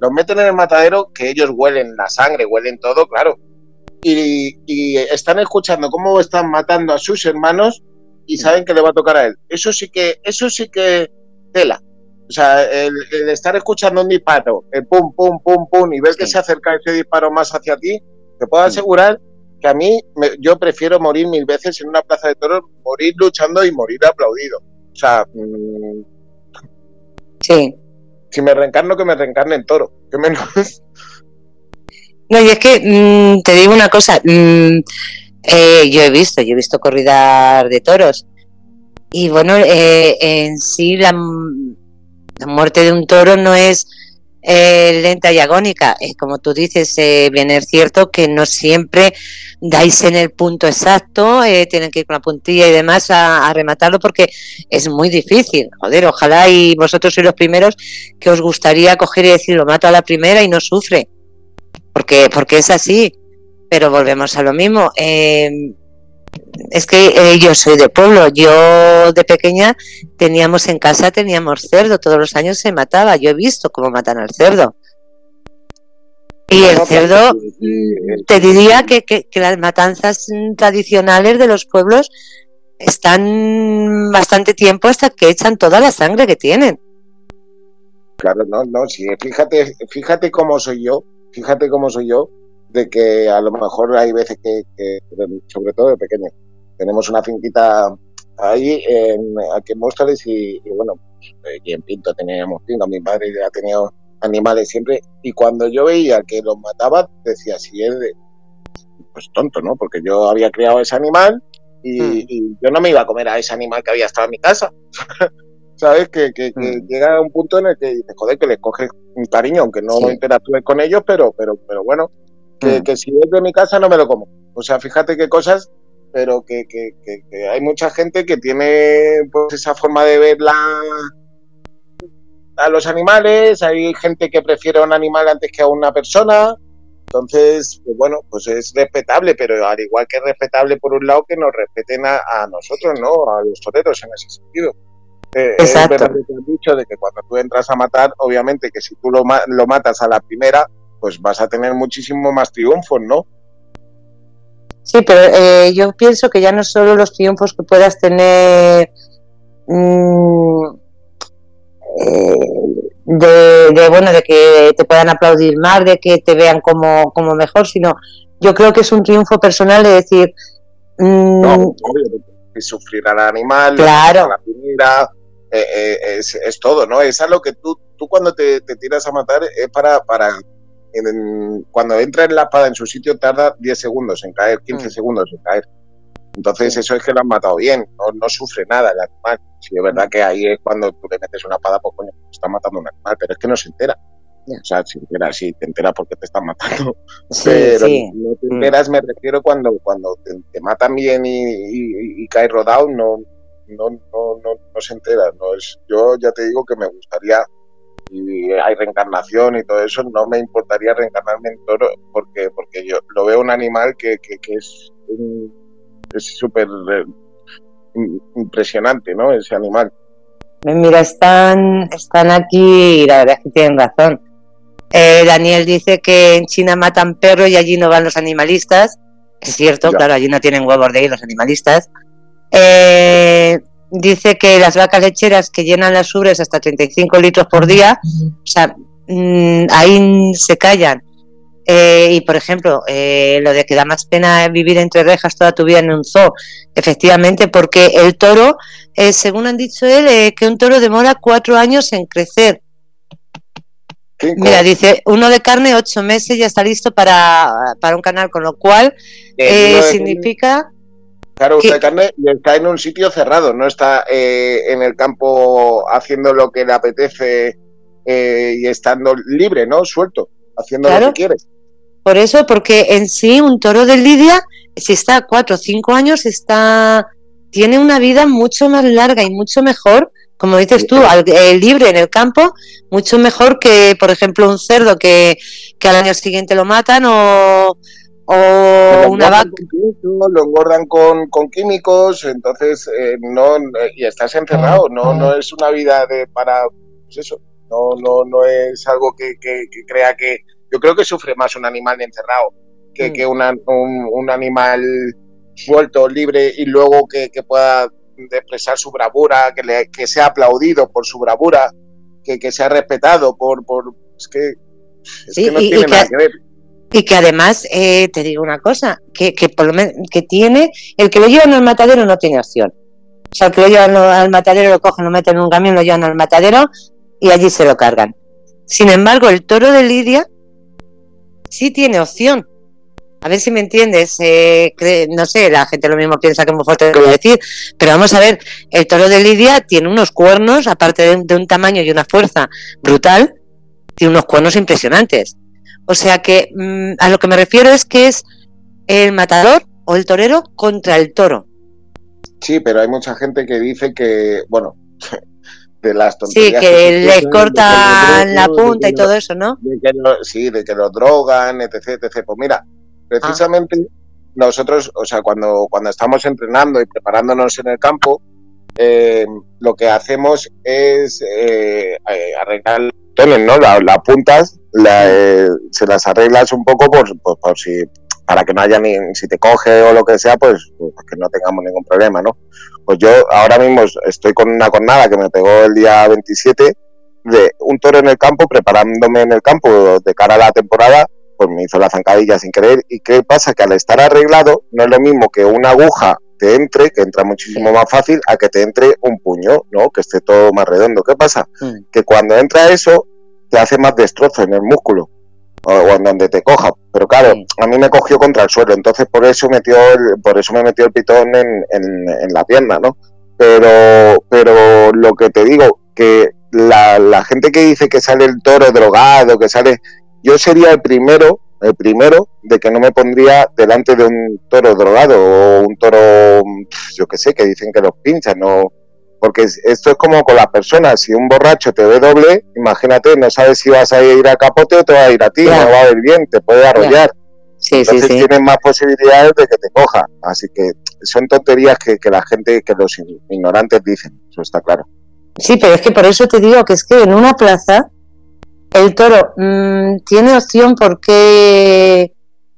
los meten en el matadero, que ellos huelen la sangre, huelen todo, claro. y, están escuchando cómo están matando a sus hermanos y saben que le va a tocar a él. Eso sí que, eso sí que tela. O sea, el, estar escuchando un disparo, el pum, pum, pum, pum, y ver que se acerca ese disparo más hacia ti, te puedo asegurar que a mí, yo prefiero morir mil veces en una plaza de toros, morir luchando y morir aplaudido. O sea, mm, sí. Si me reencarno, que me reencarne en toro, que menos. No, y es que mm, te digo una cosa, mm, eh, yo he visto, yo he visto corridas de toros y bueno, eh, en sí la, muerte de un toro no es eh, lenta y agónica, como tú dices, bien es cierto que no siempre dais en el punto exacto, tienen que ir con la puntilla y demás a, a, rematarlo porque es muy difícil, joder, ojalá y vosotros sois los primeros que os gustaría coger y decir lo mato a la primera y no sufre porque, porque es así, pero volvemos a lo mismo. Eh, es que eh, yo soy de pueblo, yo de pequeña teníamos en casa, teníamos cerdo, todos los años se mataba, yo he visto cómo matan al cerdo. Y el cerdo, mm, te diría que, que, las matanzas tradicionales de los pueblos están bastante tiempo hasta que echan toda la sangre que tienen. Claro, no, no, sí, fíjate, fíjate cómo soy yo fíjate cómo soy yo, de que a lo mejor hay veces que, sobre todo de pequeño, tenemos una finquita ahí en, aquí en Móstoles y, bueno, aquí en Pinto teníamos pinto, mi padre ha tenido animales siempre y cuando yo veía que los mataba decía, si es de, pues tonto, ¿no? Porque yo había criado ese animal y, hmm. y, yo no me iba a comer a ese animal que había estado en mi casa. <laughs> ¿sabes? Que, que, mm. llega a un punto en el que dices, joder, que les coges un cariño, aunque no sí. interactúes con ellos, pero, pero, pero bueno, que, mm. que, si es de mi casa no me lo como. O sea, fíjate qué cosas, pero que, que, hay mucha gente que tiene pues esa forma de ver a los animales, hay gente que prefiere a un animal antes que a una persona, entonces, pues bueno, pues es respetable, pero al igual que es respetable por un lado que nos respeten a, a nosotros, ¿no? A los toreros en ese sentido. Eh, Exacto. Es verdad que has dicho de que cuando tú entras a matar, obviamente que si tú lo, lo matas a la primera, pues vas a tener muchísimo más triunfos, ¿no? Sí, pero eh, yo pienso que ya no solo los triunfos que puedas tener mmm, eh, de, de, bueno de que te puedan aplaudir más, de que te vean como, como mejor, sino yo creo que es un triunfo personal de decir mmm, no, obvio, sufrir al animal, claro. a la primera, eh, eh, es, es, todo, ¿no? Es algo que tú, tú cuando te, te tiras a matar es para, para en, cuando entra en la espada en su sitio tarda 10 segundos en caer, 15 mm. segundos en caer. Entonces eso es que lo han matado bien, no, no sufre nada el animal. Si es verdad que ahí es cuando tú le metes una espada, pues coño, está matando un animal, pero es que no se entera. O sea, si entera, sí, te enteras porque te están matando. pero no te mm. enteras, me refiero cuando, cuando te, matan bien y, y, y caes rodado, no, no, no, no, no se entera. No es, yo ya te digo que me gustaría, y hay reencarnación y todo eso, no me importaría reencarnarme en toro porque, porque yo lo veo un animal que, que, que es es súper eh, impresionante, ¿no? Ese animal. Mira, están, están aquí y la verdad es que tienen razón. Eh, Daniel dice que en China matan perros y allí no van los animalistas. Es cierto, claro, allí no tienen huevos de ir los animalistas. Eh, dice que las vacas lecheras que llenan las ubres hasta 35 litros por día, o sea, mm, ahí se callan. Eh, y por ejemplo, eh, lo de que da más pena vivir entre rejas toda tu vida en un zoo, efectivamente, porque el toro, eh, según han dicho él, que un toro demora cuatro años en crecer. Mira, dice, uno de carne, ocho meses, ya está listo para, para un canal, con lo cual significa Claro, usted carne está en un sitio cerrado, no está eh, en el campo haciendo lo que le apetece eh, y estando libre, ¿no? Suelto, haciendo lo que quiere. Por eso, porque en sí un toro de lidia, si está cuatro o cinco años, está tiene una vida mucho más larga y mucho mejor, como dices tú, al, eh, libre en el campo, mucho mejor que, por ejemplo, un cerdo que, que al año siguiente lo matan o o una vaca. Lo engordan con, con químicos, entonces eh, no y estás encerrado, no no es una vida de para pues eso, no no no es algo que, que, crea que yo creo que sufre más un animal encerrado que, que un, un, animal suelto, libre y luego que, que pueda expresar su bravura, que, le, que sea aplaudido por su bravura, que, que sea respetado por... por es que, es que no y, tiene y nada que- que ver. Y que además, eh, te digo una cosa, que, que por lo menos que tiene, el que lo llevan al matadero no tiene opción. O sea, el que lo llevan al matadero lo cogen, lo meten en un camión, lo llevan al matadero y allí se lo cargan. Sin embargo, el toro de Lidia sí tiene opción. A ver si me entiendes. eh, no sé, la gente lo mismo piensa que es muy fuerte lo decir. Pero vamos a ver, el toro de Lidia tiene unos cuernos, aparte de, de un tamaño y una fuerza brutal, tiene unos cuernos impresionantes. O sea que mm, a lo que me refiero es que es el matador o el torero contra el toro. Sí, pero hay mucha gente que dice que, bueno, <laughs> de las Sí, tonterías que se les cortan que la los punta y que todo eso, ¿no? de que sí, de que lo drogan, etc, etc. Pues mira, precisamente nosotros, o sea, cuando, cuando estamos entrenando y preparándonos en el campo, eh, lo que hacemos es eh, eh, arreglar los tones, ¿no? La- Las puntas la, eh, se las arreglas un poco por, por, por si para que no haya ni si te coge o lo que sea, pues, pues que no tengamos ningún problema, ¿no? Pues yo ahora mismo estoy con una cornada que me pegó el día 27 de un toro en el campo, preparándome en el campo de cara a la temporada, pues me hizo la zancadilla sin querer. ¿Y qué pasa? Que al estar arreglado no es lo mismo que una aguja te entre, que entra muchísimo más fácil, a que te entre un puño, ¿no? Que esté todo más redondo. ¿Qué pasa? Mm. Que cuando entra eso, te hace más destrozo en el músculo o, o en donde te coja. Pero claro, a mí me cogió contra el suelo, entonces por eso metió el- por eso me metió el pitón en, en, en la pierna, ¿no? Pero, pero lo que te digo, que la, la gente que dice que sale el toro drogado, que sale, yo sería el primero, el primero de que no me pondría delante de un toro drogado o un toro, yo que sé, que dicen que los pinchan, no, porque es- esto es como con las personas, si un borracho te ve doble, imagínate, no sabes si vas a ir a capote o te va a ir a ti, no va a ir bien, te puede arrollar. Sí, Entonces sí. más posibilidades de que te coja. Así que son tonterías que, que la gente, que los ignorantes dicen, eso está claro. Sí, pero es que por eso te digo que es que en una plaza el toro mm, tiene opción porque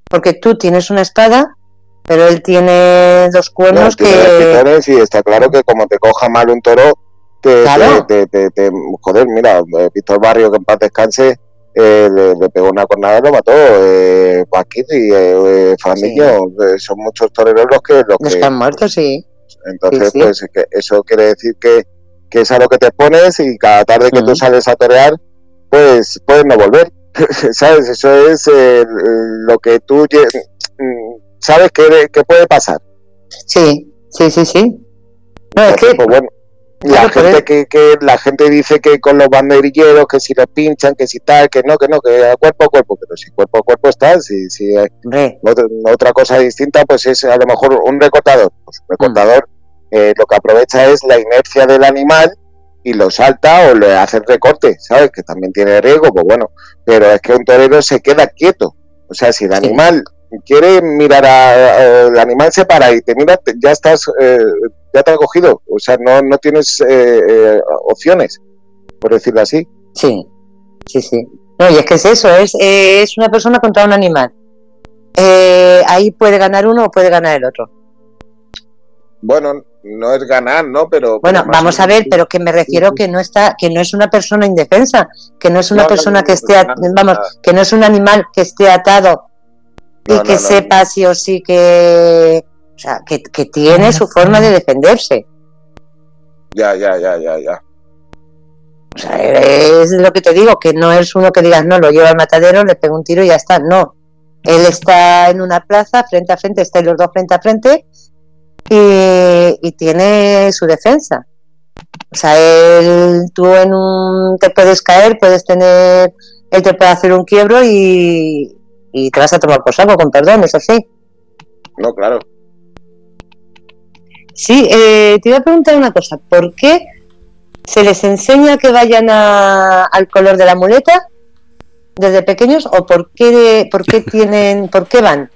porque tú tienes una espada, pero él tiene dos cuernos No, que y está claro que como te coja mal un toro, te, Claro. te, te- te- joder, mira, eh, Víctor Barrio, que en paz descanse, eh, le, le pegó una cornada y lo mató. Eh, Paquiti, eh, eh, eh, son muchos toreros los que... Los los que que han muerto, sí. entonces, Sí, sí. pues que eso quiere decir que, que es a lo que te pones y cada tarde que tú Ujú. sales a torear, pues puedes no volver. <laughs> ¿Sabes? Eso es eh, lo que tú mm, sabes que, que puede pasar. Sí, sí, sí, sí. No, es que pues bueno, la gente que, que la gente dice que con los banderilleros, que si les pinchan, que si tal, que no, que no, que cuerpo a cuerpo, pero si cuerpo a cuerpo está, si, si otra, otra cosa distinta, pues es a lo mejor un recortador. Pues un recortador eh, lo que aprovecha es la inercia del animal y lo salta o le hace el recorte, ¿sabes? Que también tiene riesgo, pues bueno, pero es que un torero se queda quieto. O sea, si el Sí. animal quiere mirar a, el animal se para y te mira, ya estás, eh, ya te ha cogido. O sea, no, no tienes eh, eh, opciones, por decirlo así. sí, sí, sí. No, y es que es eso, es, eh, es una persona contra un animal. Eh, ahí puede ganar uno o puede ganar el otro. Bueno, no es ganar, ¿no? Pero Bueno, vamos a ver, pero que me refiero que no está, que no es una persona indefensa, que no es una No, persona no, que esté, vamos, que no es un animal que esté atado y No, que no, no, sepa sí o sí que, o sea, que, que tiene su forma de defenderse. Ya, ya, ya, ya, ya. O sea, es lo que te digo, que no es uno que digas, no, lo lleva al matadero, le pego un tiro y ya está. No. Él está en una plaza, frente a frente, están los dos frente a frente y, y tiene su defensa. O sea, él, tú en un, te puedes caer, puedes tener, él te puede hacer un quiebro y, y te vas a tomar por saco, con perdón, eso sí. No, claro. Sí, eh, te iba a preguntar una cosa, ¿por qué se les enseña que vayan a- al color de la muleta desde pequeños o por qué, por qué <laughs> tienen, por qué van?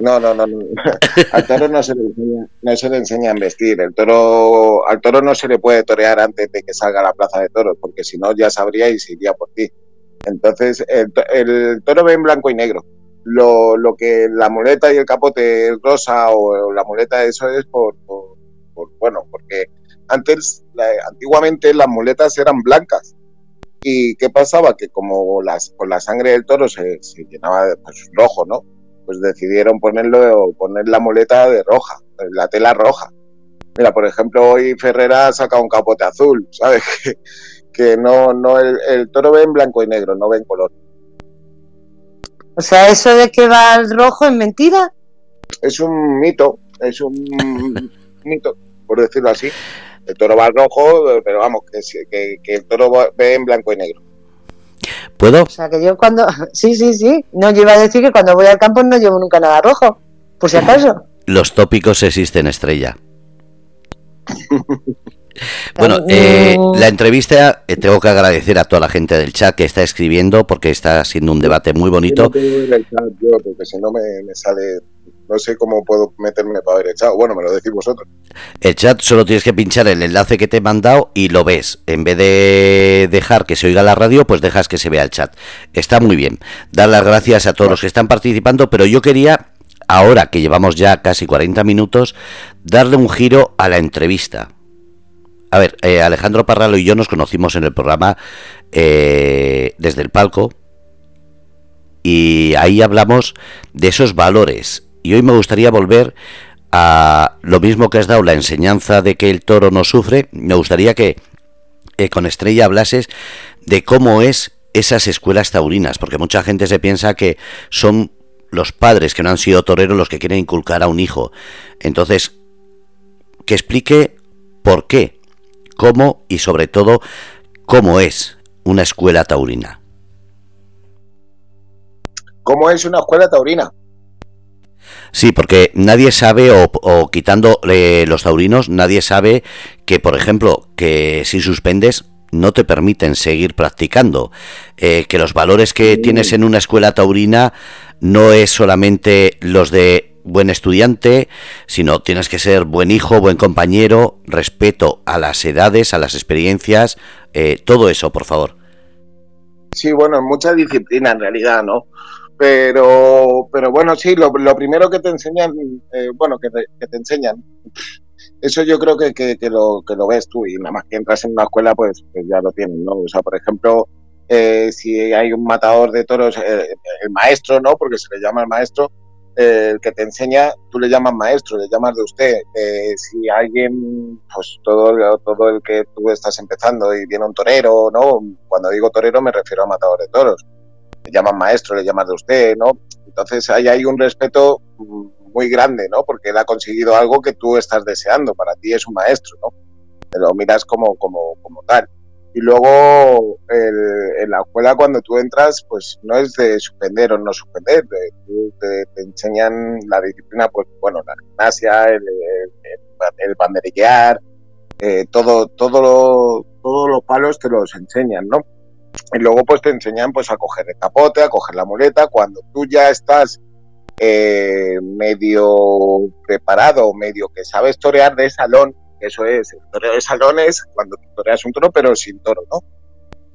No, no, no. <laughs> Al toro no se, le enseña, no se le enseña a vestir. El toro, al toro no se le puede torear antes de que salga a la plaza de toros, porque si no ya sabría y se iría por ti. Entonces, el, to- el toro ve en blanco y negro. lo, lo que la muleta y el capote es rosa o, la muleta eso es por, por, bueno, porque antes, antiguamente las muletas eran blancas. ¿Y qué pasaba? Que como las, con la sangre del toro se, se llenaba de pues, rojo, ¿no? Pues decidieron ponerlo, poner la muleta de roja, la tela roja. Mira, por ejemplo, hoy Ferrera saca un capote azul, <laughs> ¿sabes? Que, no, no el, toro ve en blanco y negro, no ve en color. O sea, eso de que va al rojo es mentira. Es un mito, es un <laughs> mito, por decirlo así. El toro va al rojo, pero vamos, que, que, el toro ve en blanco y negro. ¿Puedo? O sea, que yo cuando... <laughs> Sí, sí, sí. No, yo iba a decir que cuando voy al campo no llevo nunca nada rojo, por si acaso. Los tópicos existen, Estrella. <laughs> <laughs> Bueno, eh, la entrevista eh, tengo que agradecer a toda la gente del chat que está escribiendo porque está siendo un debate muy bonito. yo, porque si no me, sale, no sé cómo puedo meterme para ver el chat. Bueno, me lo decís vosotros. El chat solo tienes que pinchar el enlace que te he mandado y lo ves. En vez de dejar que se oiga la radio, pues dejas que se vea el chat. Está muy bien. Dar las gracias a todos los que están participando, pero yo quería ahora que llevamos ya casi 40 minutos, darle un giro a la entrevista. A ver, eh, Alejandro Parralo y yo nos conocimos en el programa eh, desde el palco y ahí hablamos de esos valores. Y hoy me gustaría volver a lo mismo que has dado, la enseñanza de que el toro no sufre. Me gustaría que eh, con Estrella hablases de cómo es esas escuelas taurinas, porque mucha gente se piensa que son los padres que no han sido toreros los que quieren inculcar a un hijo. Entonces, que explique por qué, cómo y sobre todo cómo es una escuela taurina. ¿Cómo es una escuela taurina? Sí, porque nadie sabe, o, quitando eh, los taurinos, nadie sabe que, por ejemplo, que si suspendes no te permiten seguir practicando, eh, que los valores que tienes en una escuela taurina no es solamente los de buen estudiante, sino tienes que ser buen hijo, buen compañero, respeto a las edades, a las experiencias, eh, todo eso, por favor. Sí, bueno, mucha disciplina en realidad, ¿no? Pero, pero bueno, sí, lo, primero que te enseñan, eh, bueno, que te, enseñan, eso yo creo que, que, lo, que lo ves tú y nada más que entras en una escuela, pues, pues ya lo tienes, ¿no? O sea, por ejemplo, eh, si hay un matador de toros, eh, el maestro, ¿no? Porque se le llama el maestro, eh, el que te enseña, tú le llamas maestro, le llamas de usted. si alguien, pues todo, todo el que tú estás empezando y viene un torero, ¿no? Cuando digo torero me refiero a matador de toros. Le llaman maestro, le llamas de usted, ¿no? Entonces ahí hay un respeto muy grande, ¿no? Porque él ha conseguido algo que tú estás deseando. Para ti es un maestro, ¿no? Te lo miras como, como, como tal. Y luego en la escuela cuando tú entras, pues no es de suspender o no suspender, te, enseñan la disciplina, pues bueno, la gimnasia, el, el, banderillear, eh, todo, todo todos los palos te los enseñan, ¿no? Y luego pues te enseñan pues a coger el capote, a coger la muleta, cuando tú ya estás eh, medio preparado, medio que sabes torear de salón, eso es, el toreo de salones, cuando tú toreas un toro, pero sin toro, ¿no?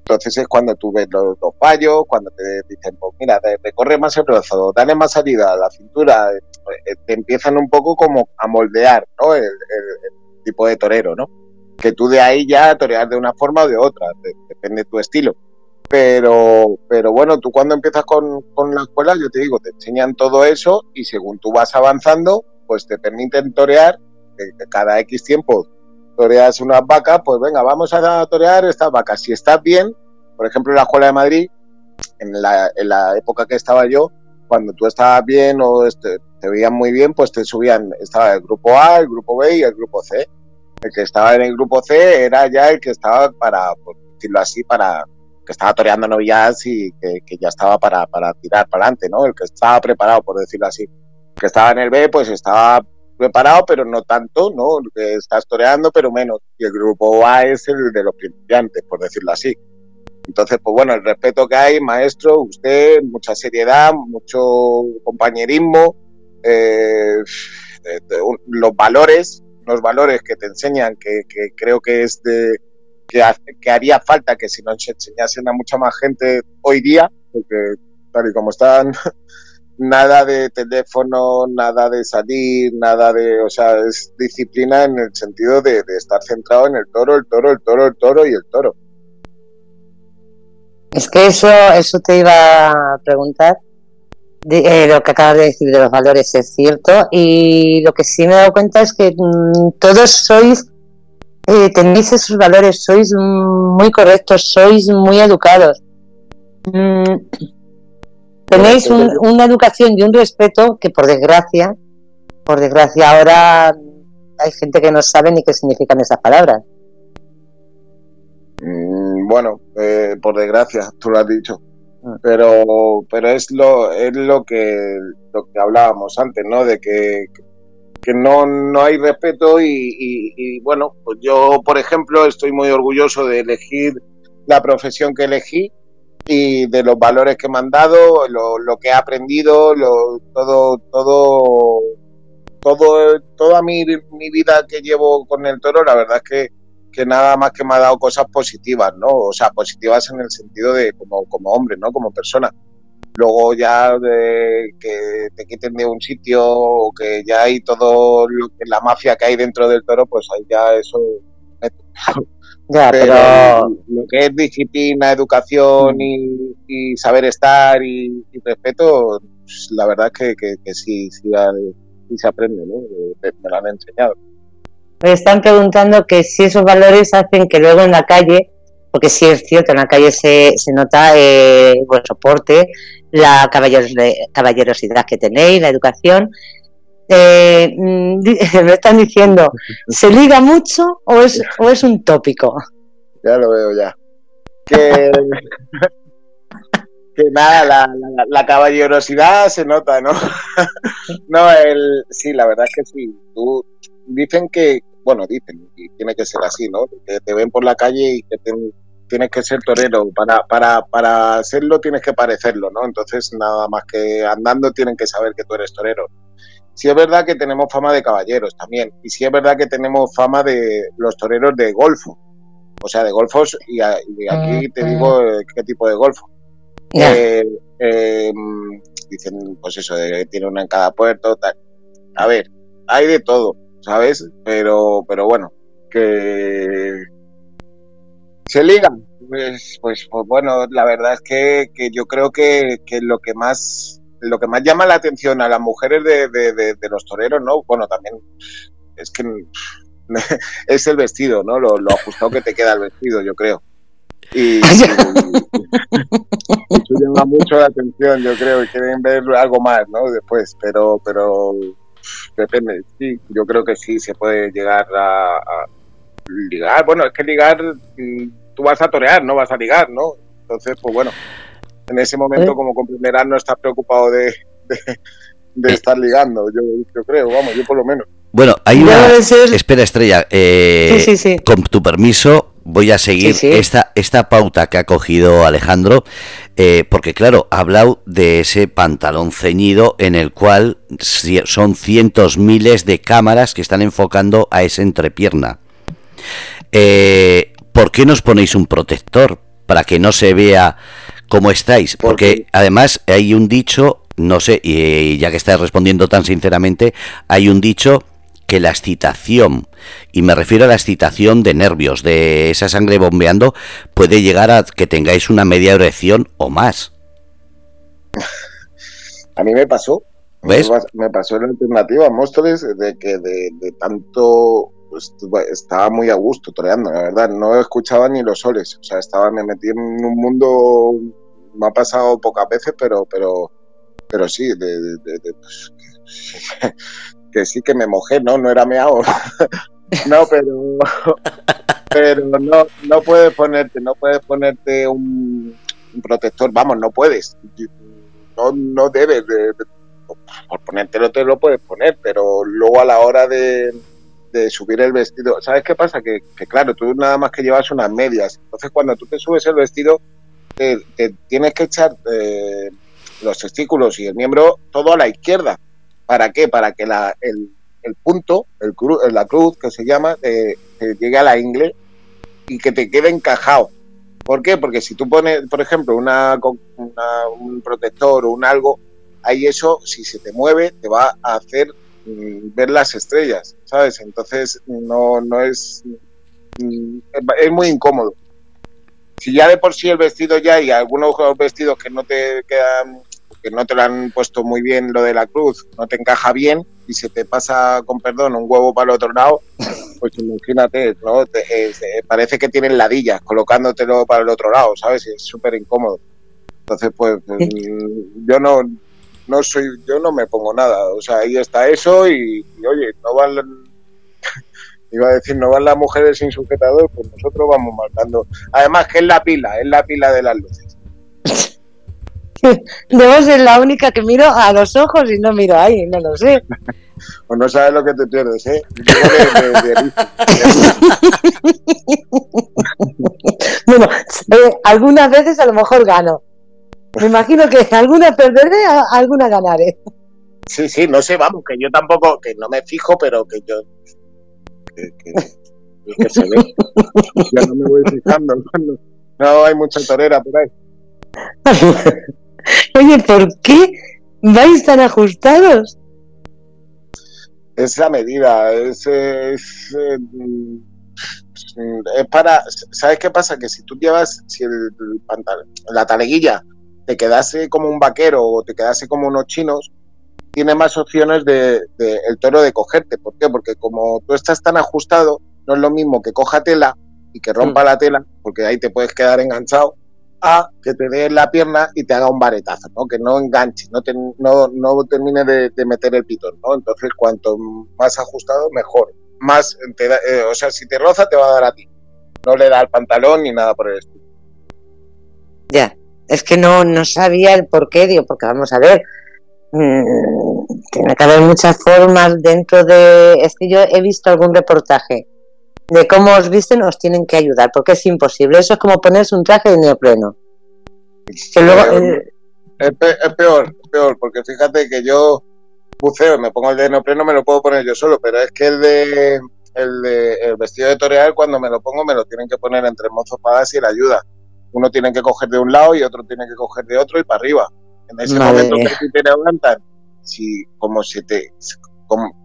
Entonces es cuando tú ves los, dos fallos, cuando te dicen, pues mira, recorre más el brazo, dale más salida a la cintura, eh, te empiezan un poco como a moldear, ¿no? El, tipo de torero, ¿no? Que tú de ahí ya toreas de una forma o de otra, depende de tu estilo. Pero, pero bueno, tú cuando empiezas con, con la escuela, yo te digo, te enseñan todo eso y según tú vas avanzando, pues te permiten torear cada X tiempo toreas unas vacas, pues venga, vamos a torear estas vacas. Si estás bien, por ejemplo, en la Escuela de Madrid, en la, en la época que estaba yo, cuando tú estabas bien o este, te veían muy bien, pues te subían, estaba el grupo A, el grupo B y el grupo C. El que estaba en el grupo C era ya el que estaba para, por decirlo así, para que estaba toreando novillas y que, ya estaba para, para tirar para adelante, ¿no? El que estaba preparado, por decirlo así. Que estaba en el B, pues estaba preparado, pero no tanto, ¿no? Que estás toreando, pero menos. Y el grupo A es el de los principiantes, por decirlo así. Entonces, pues bueno, el respeto que hay, maestro, usted, mucha seriedad, mucho compañerismo, eh, los valores, los valores que te enseñan, que, creo que es de que, que, haría falta que si no se enseñasen a mucha más gente hoy día, porque tal y como están <laughs> nada de teléfono, nada de salir, nada de, o sea, es disciplina en el sentido de, estar centrado en el toro, el toro, el toro, el toro y el toro. Es que eso, eso te iba a preguntar. Eh, lo que acabas de decir de los valores es cierto y lo que sí me he dado cuenta es que mm, todos sois eh, tenéis esos valores, sois muy correctos, sois muy educados. Mm, tenéis una educación y un respeto que por desgracia, por desgracia ahora hay gente que no sabe ni qué significan esas palabras. Mm, bueno, eh, por desgracia, tú lo has dicho. Ah. Pero, pero es lo, es lo que, lo que hablábamos antes, ¿no? De que que no, no hay respeto y, bueno, pues yo, por ejemplo, estoy muy orgulloso de elegir la profesión que elegí y de los valores que me han dado, lo, que he aprendido, lo, todo, todo, todo, toda mi, mi, vida que llevo con el toro, la verdad es que, que nada más que me ha dado cosas positivas, ¿no? O sea, positivas en el sentido de como, como hombre, ¿no? Como persona luego ya de que te quiten de un sitio o que ya hay todo lo que la mafia que hay dentro del toro, pues ahí ya eso ya, pero, lo que es disciplina, educación mm. y, saber estar y, respeto, pues, la verdad es que, que, sí, sí, se aprende, ¿no? Me, me lo han enseñado. Me están preguntando que si esos valores hacen que luego en la calle porque sí es cierto, en la calle se, se nota eh, vuestro soporte, la caballerosidad que tenéis, la educación. Eh, mm, <laughs> me están diciendo, ¿se liga mucho o es, o es un tópico? Ya lo veo ya. Que, <laughs> nada, la, caballerosidad se nota, ¿no? <laughs> no, el, sí, la verdad es que sí. Tú, dicen que, bueno, dicen, y tiene que ser así, ¿no? Te ven por la calle y que tienes que ser torero. Para, para, para serlo tienes que parecerlo, ¿no? Entonces, nada más que andando tienen que saber que tú eres torero. Sí es verdad que tenemos fama de caballeros también. Y sí es verdad que tenemos fama de los toreros de golfo. O sea, de golfos, y, aquí te digo eh, qué tipo de golfo. Eh, eh, dicen, pues eso, de, tiene una en cada puerto, tal. A ver, hay de todo ¿sabes? Pero, pero bueno, que se ligan. Pues, pues, pues, bueno, la verdad es que, que yo creo que, que, lo que más lo que más llama la atención a las mujeres de, los toreros, ¿no? Bueno, también es que <laughs> es el vestido, ¿no? Lo, lo, ajustado que te queda el vestido, yo creo. Y, eso llama mucho la atención, yo creo, y quieren ver algo más, ¿no? Después, pero, pero depende, sí, yo creo que sí se puede llegar a, ligar. Bueno, es que ligar, mm, tú vas a torear, no vas a ligar, ¿no? Entonces, pues bueno, en ese momento, como comprenderás, no estás preocupado de, de, estar ligando, yo, yo, creo, vamos, yo por lo menos. Bueno, hay una... Espera, Estrella, eh, con tu permiso, voy a seguir Esta, esta pauta que ha cogido Alejandro, eh, porque claro, ha hablado de ese pantalón ceñido en el cual son cientos, miles de cámaras que están enfocando a esa entrepierna. Eh, ¿Por qué nos ponéis un protector? Para que no se vea cómo estáis. Porque además hay un dicho, no sé, y ya que estás respondiendo tan sinceramente, hay un dicho que la excitación, y me refiero a la excitación de nervios, de esa sangre bombeando, puede llegar a que tengáis una media erección o más. A mí me pasó. ¿Ves? Me pasó la alternativa Móstoles de que de, tanto pues, estaba muy a gusto toreando, la verdad. No escuchaba ni los soles. O sea, estaba, me metí en un mundo, me ha pasado pocas veces, pero, pero, pero sí, de, pues, <laughs> que sí que me mojé, ¿no? No era meado. <laughs> no, pero, pero no, no puedes ponerte, no puedes ponerte un, protector, vamos, no puedes. No, no debes de, por ponértelo te lo puedes poner, pero luego a la hora de, de subir el vestido, ¿sabes qué pasa? Que, claro, tú nada más que llevas unas medias, entonces cuando tú te subes el vestido, te, tienes que echar eh, los testículos y el miembro todo a la izquierda. ¿Para qué? Para que la, el, el punto, el la cruz que se llama, eh, llegue a la ingle y que te quede encajado. ¿Por qué? Porque si tú pones, por ejemplo, una, un protector o un algo, ahí eso, si se te mueve, te va a hacer ver las estrellas, ¿sabes? Entonces no, no es, mm, es muy incómodo. Si ya de por sí el vestido ya hay algunos vestidos que no te quedan, que no te lo han puesto muy bien lo de la cruz, no te encaja bien y se te pasa, con perdón, un huevo para el otro lado, pues imagínate, ¿no? parece que tienen ladillas colocándotelo para el otro lado, ¿sabes? Es súper incómodo. Entonces, pues, pues yo no, no soy, yo no me pongo nada. O sea, ahí está eso y, oye, no van, <laughs> iba a decir, no van las mujeres sin sujetador, pues nosotros vamos marcando. Además que es la pila, es la pila de las luces. <laughs> Debo ser la única que miro a los ojos y no miro ahí, no lo sé. <laughs> o no sabes lo que te pierdes, ¿eh? bueno, eh, algunas veces a lo mejor gano, me imagino que <laughs> alguna perderé, alguna ganaré. Sí, sí, no sé, vamos, que yo tampoco, que no me fijo, pero que yo. Que, que, se ve. <laughs> ya no me voy fijando. No, hay mucha torera por ahí. <laughs> Oye, ¿por qué vais tan ajustados? Es la medida, es, es, es, es para. ¿Sabes qué pasa? Que si tú llevas, si el, pantalón, la taleguilla te quedase como un vaquero o te quedase como unos chinos, tiene más opciones de, el toro de cogerte. ¿Por qué? Porque como tú estás tan ajustado, no es lo mismo que coja tela y que rompa mm. la tela, porque ahí te puedes quedar enganchado, a que te dé la pierna y te haga un varetazo, ¿no? que no enganche, no, no, no termine de, meter el pitón. ¿no? Entonces, cuanto más ajustado, mejor. Más, eh, o sea, si te roza, te va a dar a ti. No le da al pantalón ni nada por el estilo. Ya es que no, no sabía el porqué, digo, porque vamos a ver, mmm, tiene que haber muchas formas dentro de... Es que yo he visto algún reportaje de cómo os visten, os tienen que ayudar, porque es imposible. Eso es como ponerse un traje de neopreno. Que luego, eh, es, peor, es peor, porque fíjate que yo buceo me pongo el de neopreno, me lo puedo poner yo solo, pero es que el de el, de, el vestido de toreal, cuando me lo pongo, me lo tienen que poner entre mozos padas y la ayuda uno tiene que coger de un lado y otro tiene que coger de otro y para arriba. En ese momento que te levantan, si como si te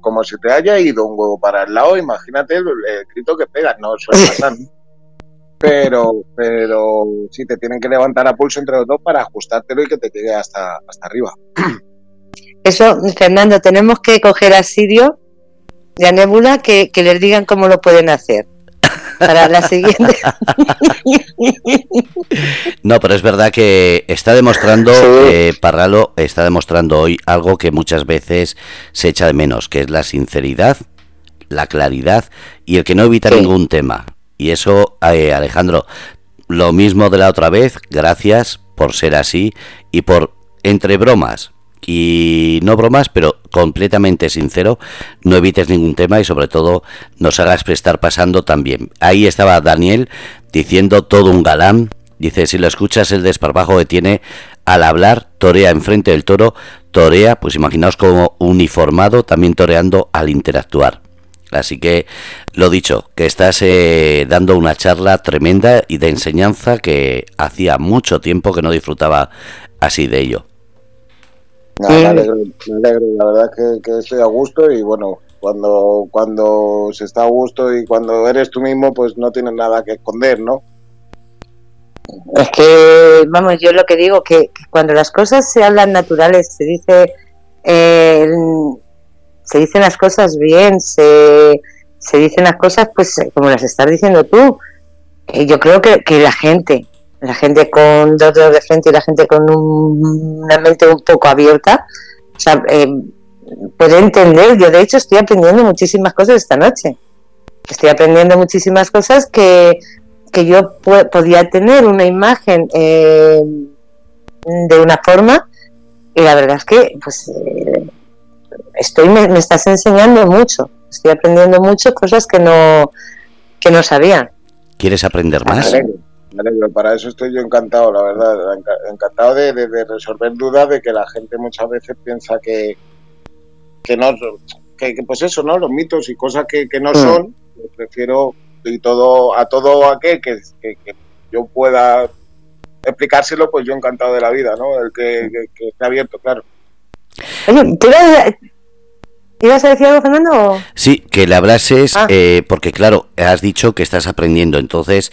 como, si te haya ido un huevo para el lado, imagínate el, grito que pegas, no suele pasar. <laughs> pero pero sí te tienen que levantar a pulso entre los dos para ajustártelo y que te llegue hasta hasta arriba. <clears throat> Eso, Fernando, tenemos que coger a Sirio y a Nebula que, que les digan cómo lo pueden hacer para la siguiente. <laughs> No, pero es verdad que está demostrando, eh, Parralo está demostrando hoy algo que muchas veces se echa de menos, que es la sinceridad, la claridad y el que no evita ningún tema. Y eso, eh, Alejandro, lo mismo de la otra vez, gracias por ser así y por, entre bromas, y no bromas, pero completamente sincero, no evites ningún tema y sobre todo nos hagas prestar pasando también. Ahí estaba Daniel diciendo todo un galán, dice, si lo escuchas el desparpajo que tiene al hablar, torea enfrente del toro, torea, pues imaginaos como uniformado, también toreando al interactuar. Así que lo dicho, que estás eh, dando una charla tremenda y de enseñanza que hacía mucho tiempo que no disfrutaba así de ello me, alegro, la verdad que, que, estoy a gusto y bueno, cuando, cuando se está a gusto y cuando eres tú mismo, pues no tienes nada que esconder, ¿no? Es que, vamos, yo lo que digo, que, cuando las cosas se hablan naturales, se dice, eh, se dicen las cosas bien, se, se dicen las cosas pues como las estás diciendo tú. Eh, yo creo que, que la gente, la gente con dos dedos de frente y la gente con una mente un poco abierta, o sea, eh, puede entender. Yo, de hecho, estoy aprendiendo muchísimas cosas esta noche. Estoy aprendiendo muchísimas cosas que, que yo podía tener una imagen eh, de una forma y la verdad es que pues eh, estoy me, me, estás enseñando mucho estoy aprendiendo mucho cosas que no que no sabía quieres aprender más para eso estoy yo encantado, la verdad, encantado de, resolver dudas de que la gente muchas veces piensa que, que no, que, pues eso, ¿no? Los mitos y cosas que, no mm. son, prefiero y todo a todo aquel que, que, yo pueda explicárselo, pues yo encantado de la vida, ¿no? El que, esté abierto, claro. Oye, ¿tú ibas, a decir algo, Fernando? Sí, que le hablases, ah. eh, porque claro, has dicho que estás aprendiendo, entonces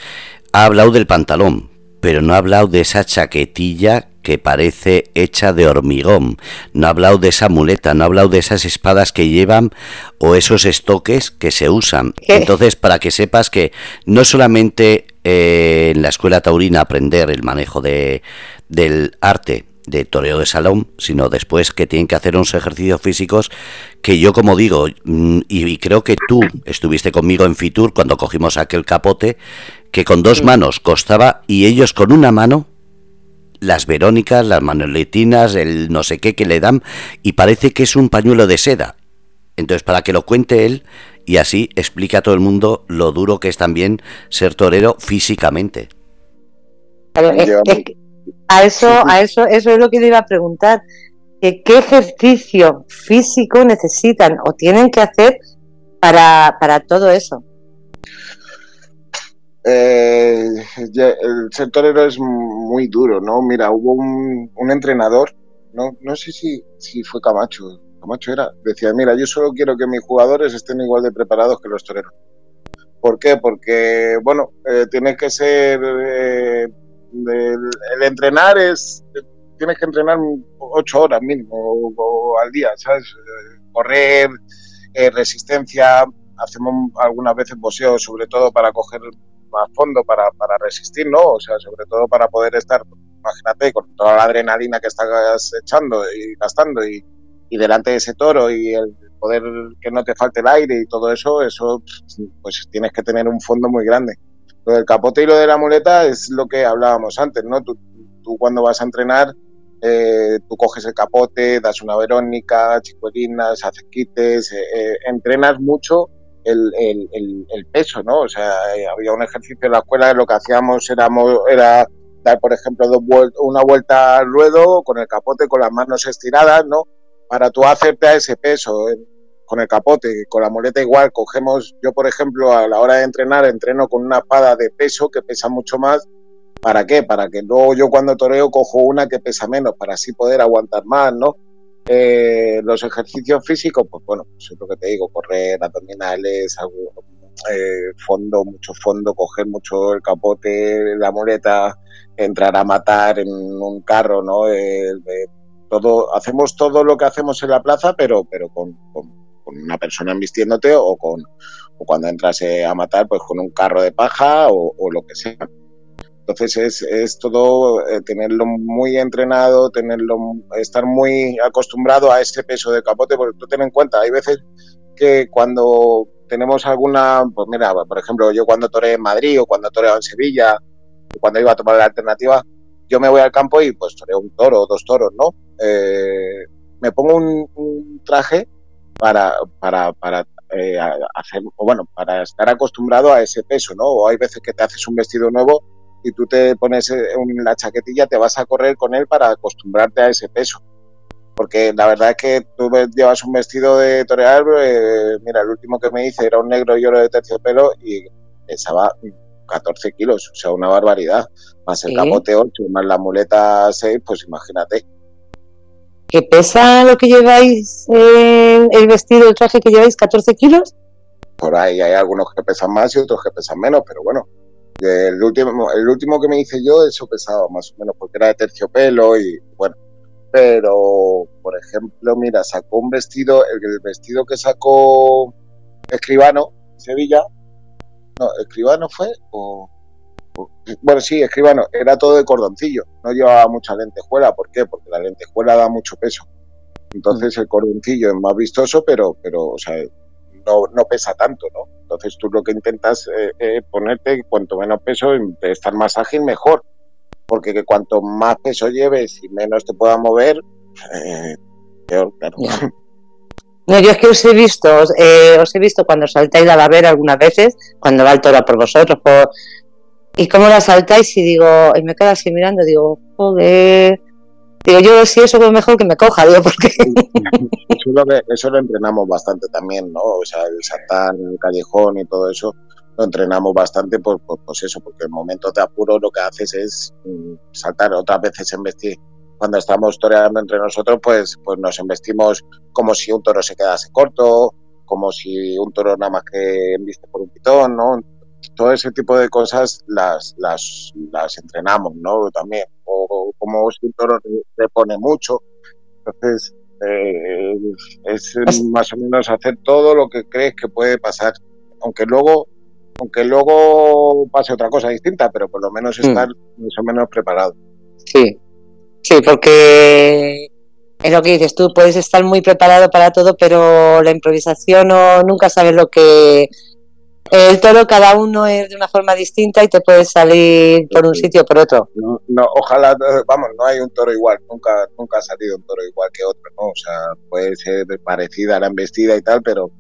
ha hablado del pantalón, pero no ha hablado de esa chaquetilla que parece hecha de hormigón. No ha hablado de esa muleta, no ha hablado de esas espadas que llevan o esos estoques que se usan. <laughs> Entonces, para que sepas que no solamente eh, en la escuela taurina aprender el manejo de, del arte de toreo de salón, sino después que tienen que hacer unos ejercicios físicos que yo como digo, mm, y, creo que tú estuviste conmigo en Fitur cuando cogimos aquel capote, que con dos manos costaba y ellos con una mano las verónicas, las manoletinas, el no sé qué que le dan y parece que es un pañuelo de seda. Entonces, para que lo cuente él y así explica a todo el mundo lo duro que es también ser torero físicamente. a eso, a eso, eso es lo que le iba a preguntar. ¿Qué ejercicio físico necesitan o tienen que hacer para, para todo eso? Eh, el ser torero es muy duro, ¿no? Mira, hubo un, entrenador, no, no sé si, si fue Camacho, Camacho era, decía, mira, yo solo quiero que mis jugadores estén igual de preparados que los toreros. ¿Por qué? Porque, bueno, eh, tienes que ser, eh, el, entrenar es, tienes que entrenar ocho horas mínimo al día, ¿sabes? Correr, resistencia, hacemos algunas veces boxeo, sobre todo para coger más fondo para, para resistir, ¿no? O sea, sobre todo para poder estar, imagínate, con toda la adrenalina que estás echando y gastando y, y delante de ese toro y el poder que no te falte el aire y todo eso, eso pues tienes que tener un fondo muy grande. Lo del capote y lo de la muleta es lo que hablábamos antes, ¿no? Tú, tú cuando vas a entrenar, eh, tú coges el capote, das una verónica, chicuelinas, haces quites, eh, eh, entrenas mucho el, peso, ¿no? O sea, eh, había un ejercicio en la escuela, lo que hacíamos era, era dar, por ejemplo, dos una vuelta al ruedo con el capote, con las manos estiradas, ¿no? Para tú hacerte a ese peso eh, con el capote, con la muleta igual, cogemos, yo por ejemplo, a la hora de entrenar, entreno con una espada de peso que pesa mucho más. ¿Para qué? Para que luego yo cuando toreo cojo una que pesa menos, para así poder aguantar más, ¿no? Eh, los ejercicios físicos, pues bueno, es lo que te digo, correr, abdominales, eh, fondo, mucho fondo, coger mucho el capote, la muleta, entrar a matar en un carro, ¿no? todo, hacemos todo lo que hacemos en la plaza, pero, pero con, una persona vistiéndote o con o cuando entras eh, a matar, pues con un carro de paja o lo que sea. Entonces es, es todo eh, tenerlo muy entrenado, tenerlo, estar muy acostumbrado a ese peso de capote, porque tú ten en cuenta, hay veces que cuando tenemos alguna, pues mira, por ejemplo, yo cuando toré en Madrid o cuando toré en Sevilla, cuando iba a tomar la alternativa, yo me voy al campo y pues toreo un toro o dos toros, ¿no? Eh, me pongo un, traje para, para, para eh, hacer, bueno, para estar acostumbrado a ese peso, ¿no? O hay veces que te haces un vestido nuevo y tú te pones en eh, la chaquetilla, te vas a correr con él para acostumbrarte a ese peso. Porque la verdad es que tú llevas un vestido de torear, eh, mira, el último que me hice era un negro y oro de terciopelo y pesaba 14 kilos, o sea, una barbaridad. Más el capote 8, más la muleta 6, pues imagínate. ¿Qué pesa lo que lleváis, eh, el vestido, el traje que lleváis, 14 kilos? Por ahí hay algunos que pesan más y otros que pesan menos, pero bueno, el último, el último que me hice yo, eso pesaba más o menos, porque era de terciopelo y bueno. Pero, por ejemplo, mira, sacó un vestido, el, vestido que sacó Escribano, Sevilla. No, Escribano fue, o, bueno, sí, Escribano, era todo de cordoncillo, no llevaba mucha lentejuela. ¿Por qué? Porque la lentejuela da mucho peso. Entonces el cordoncillo es más vistoso, pero, pero o sea, no, no pesa tanto, ¿no? Entonces tú lo que intentas eh, eh, ponerte cuanto menos peso, estar más ágil, mejor. Porque cuanto más peso lleves y menos te pueda mover, eh, peor, claro. No, yo es que os he visto, os he visto cuando saltáis la ver algunas veces, cuando va el toro por vosotros, y cómo la saltáis y digo, y me quedo así mirando, digo, joder, Digo, yo si eso es mejor que me coja, digo, porque... Eso lo, eso lo entrenamos bastante también, ¿no? O sea, el saltar en el callejón y todo eso lo entrenamos bastante por, pues eso, porque en momentos de apuro lo que haces es mm, saltar otras veces en vestir cuando estamos toreando entre nosotros, pues, pues nos embestimos como si un toro se quedase corto, como si un toro nada más que viste por un pitón, ¿no? Todo ese tipo de cosas las, las, las entrenamos, ¿no? También. O, como un toro te pone mucho. Entonces, eh, es más o menos hacer todo lo que crees que puede pasar. Aunque luego aunque luego pase otra cosa distinta, pero por lo menos mm. estar más o menos preparado. Sí, sí, porque es lo que dices tú, puedes estar muy preparado para todo, pero la improvisación no, nunca sabes lo que... El toro cada uno es de una forma distinta y te puede salir por un sitio o por otro. No, no, ojalá, vamos, no hay un toro igual, nunca, nunca ha salido un toro igual que otro, ¿no? O sea, puede ser parecida a la embestida y tal, pero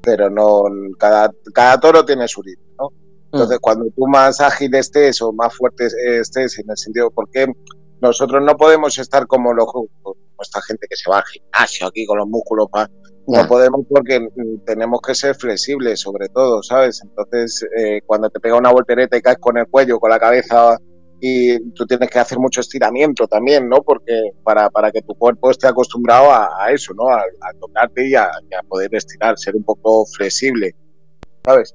pero no cada, cada toro tiene su ritmo, ¿no? Entonces, mm. cuando tú más ágil estés o más fuerte estés, en el sentido, porque nosotros no podemos estar como los como esta gente que se va al gimnasio aquí con los músculos, no podemos porque tenemos que ser flexibles, sobre todo, ¿sabes? Entonces, eh, cuando te pega una voltereta y caes con el cuello, con la cabeza y tú tienes que hacer mucho estiramiento también, ¿no? Porque para, para que tu cuerpo esté acostumbrado a, eso, ¿no? A, tocarte y a, poder estirar, ser un poco flexible, ¿sabes?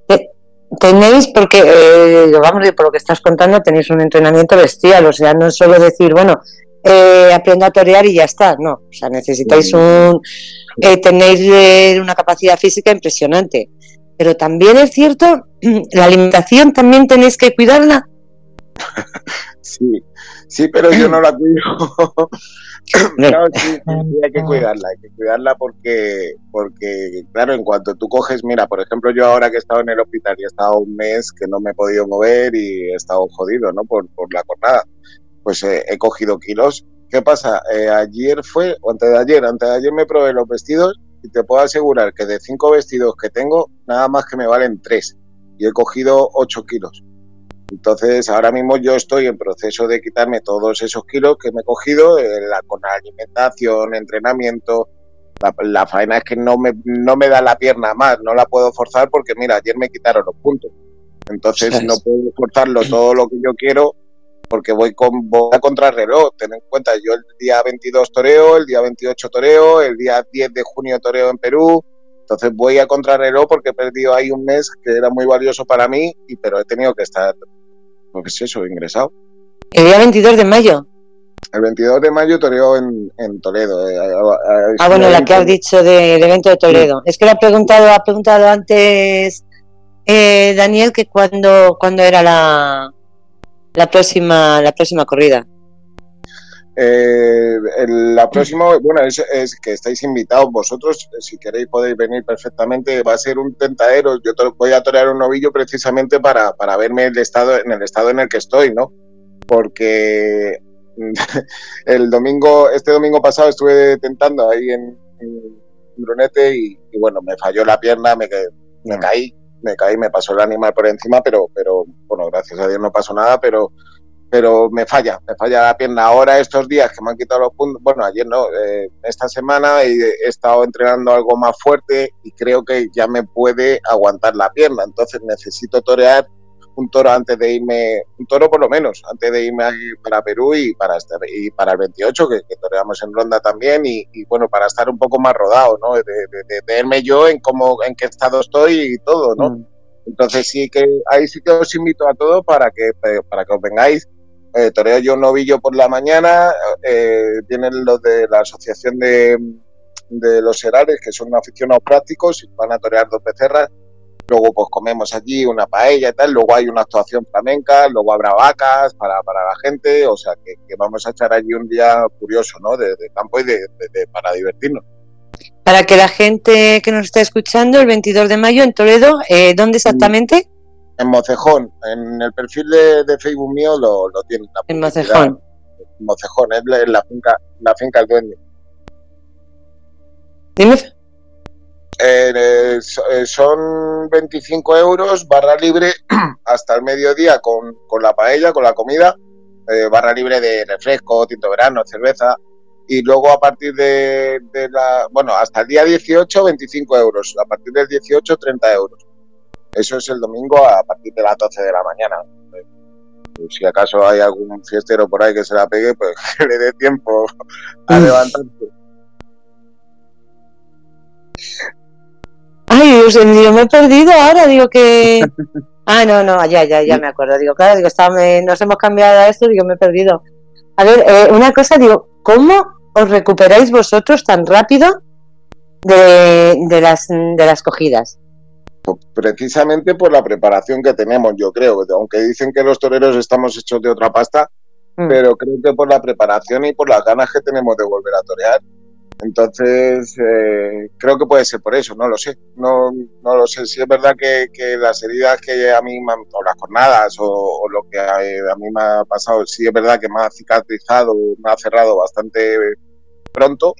Tenéis, porque, eh, vamos, por lo que estás contando, tenéis un entrenamiento bestial, o sea, no es solo decir, bueno, eh, aprendo a torear y ya está, no, o sea, necesitáis un, eh, tenéis eh, una capacidad física impresionante, pero también es cierto, <clears throat> la alimentación también tenéis que cuidarla, <laughs> sí, sí, pero yo no la <clears throat> cuido. no, sí, hay que cuidarla, hay que cuidarla porque, porque, claro, en cuanto tú coges, mira, por ejemplo, yo ahora que he estado en el hospital y he estado un mes que no me he podido mover y he estado jodido, ¿no? Por, por la jornada, pues eh, he cogido kilos. ¿Qué pasa? Eh, ayer fue, o antes de ayer, antes de ayer me probé los vestidos y te puedo asegurar que de cinco vestidos que tengo, nada más que me valen tres. Y he cogido ocho kilos. Entonces, ahora mismo yo estoy en proceso de quitarme todos esos kilos que me he cogido eh, la, con alimentación, entrenamiento. La, faena es que no me, no me da la pierna más, no la puedo forzar porque, mira, ayer me quitaron los puntos. Entonces, no puedo forzarlo todo lo que yo quiero porque voy, con, voy a contrarreloj. Ten en cuenta, yo el día 22 toreo, el día 28 toreo, el día 10 de junio toreo en Perú, entonces voy a contrarreloj porque he perdido ahí un mes que era muy valioso para mí, y, pero he tenido que estar ¿qué es eso? Ingresado. El día 22 de mayo. El 22 de mayo toreó en, en Toledo. Eh, ah, bueno, la que has dicho del evento de Toledo. Es que le ha preguntado, ha preguntado antes eh, Daniel que cuándo cuando era la, la próxima la próxima corrida. Eh, la próxima, bueno, es, que estáis invitados vosotros, si queréis podéis venir perfectamente, va a ser un tentadero, yo voy a torear un novillo precisamente para, para verme el estado, en el estado en el que estoy, ¿no? Porque <laughs> el domingo, este domingo pasado estuve tentando ahí en, Brunete y, bueno, me falló la pierna, me, me caí, me caí, me pasó el animal por encima, pero, pero bueno, gracias a Dios no pasó nada, pero pero me falla, me falla la pierna. Ahora estos días que me han quitado los puntos, bueno, ayer no, eh, esta semana he, estado entrenando algo más fuerte y creo que ya me puede aguantar la pierna. Entonces necesito torear un toro antes de irme, un toro por lo menos, antes de irme para Perú y para, y para el 28, que, toreamos en Ronda también, y, bueno, para estar un poco más rodado, ¿no? De, de, verme yo en cómo, en qué estado estoy y todo, ¿no? Mm. Entonces sí que ahí sí que os invito a todos para que, para que os vengáis eh, toreo yo un novillo por la mañana, eh, vienen los de la Asociación de, de los Herales, que son aficionados prácticos, y van a torear dos becerras, luego pues comemos allí una paella y tal, luego hay una actuación flamenca, luego habrá vacas para, para la gente, o sea que, vamos a echar allí un día curioso, ¿no? De, campo y de, para divertirnos. Para que la gente que nos está escuchando, el 22 de mayo en Toledo, eh, ¿dónde exactamente? En Mocejón, en el perfil de, Facebook mío lo, lo tienen. En Mocejón. En Mocejón, es la, finca, la finca El Duende. Dime. Eh, eh, son 25 euros, barra libre <clears throat> hasta el mediodía con, con la paella, con la comida, eh, barra libre de refresco, tinto verano, cerveza. Y luego a partir de, de, la, bueno, hasta el día 18, 25 euros. A partir del 18, 30 euros. Eso es el domingo a partir de las 12 de la mañana. si acaso hay algún fiestero por ahí que se la pegue, pues <laughs> que le dé tiempo a levantarse. Ay, Dios mío, me he perdido ahora, digo que... <laughs> Ah, no, no, ya, ya, ya me acuerdo. Digo, claro, digo, nos hemos cambiado a esto, digo, me he perdido. A ver, eh, una cosa, digo, ¿cómo os recuperáis vosotros tan rápido de, de, las, de las cogidas? Pues precisamente por la preparación que tenemos, yo creo, aunque dicen que los toreros estamos hechos de otra pasta, mm. pero creo que por la preparación y por las ganas que tenemos de volver a torear. Entonces, eh, creo que puede ser por eso, no lo sé. No, no lo sé. Si es verdad que, las heridas que a mí, o las jornadas, o, lo que a, mí me ha pasado, sí es verdad que me ha cicatrizado, me ha cerrado bastante pronto.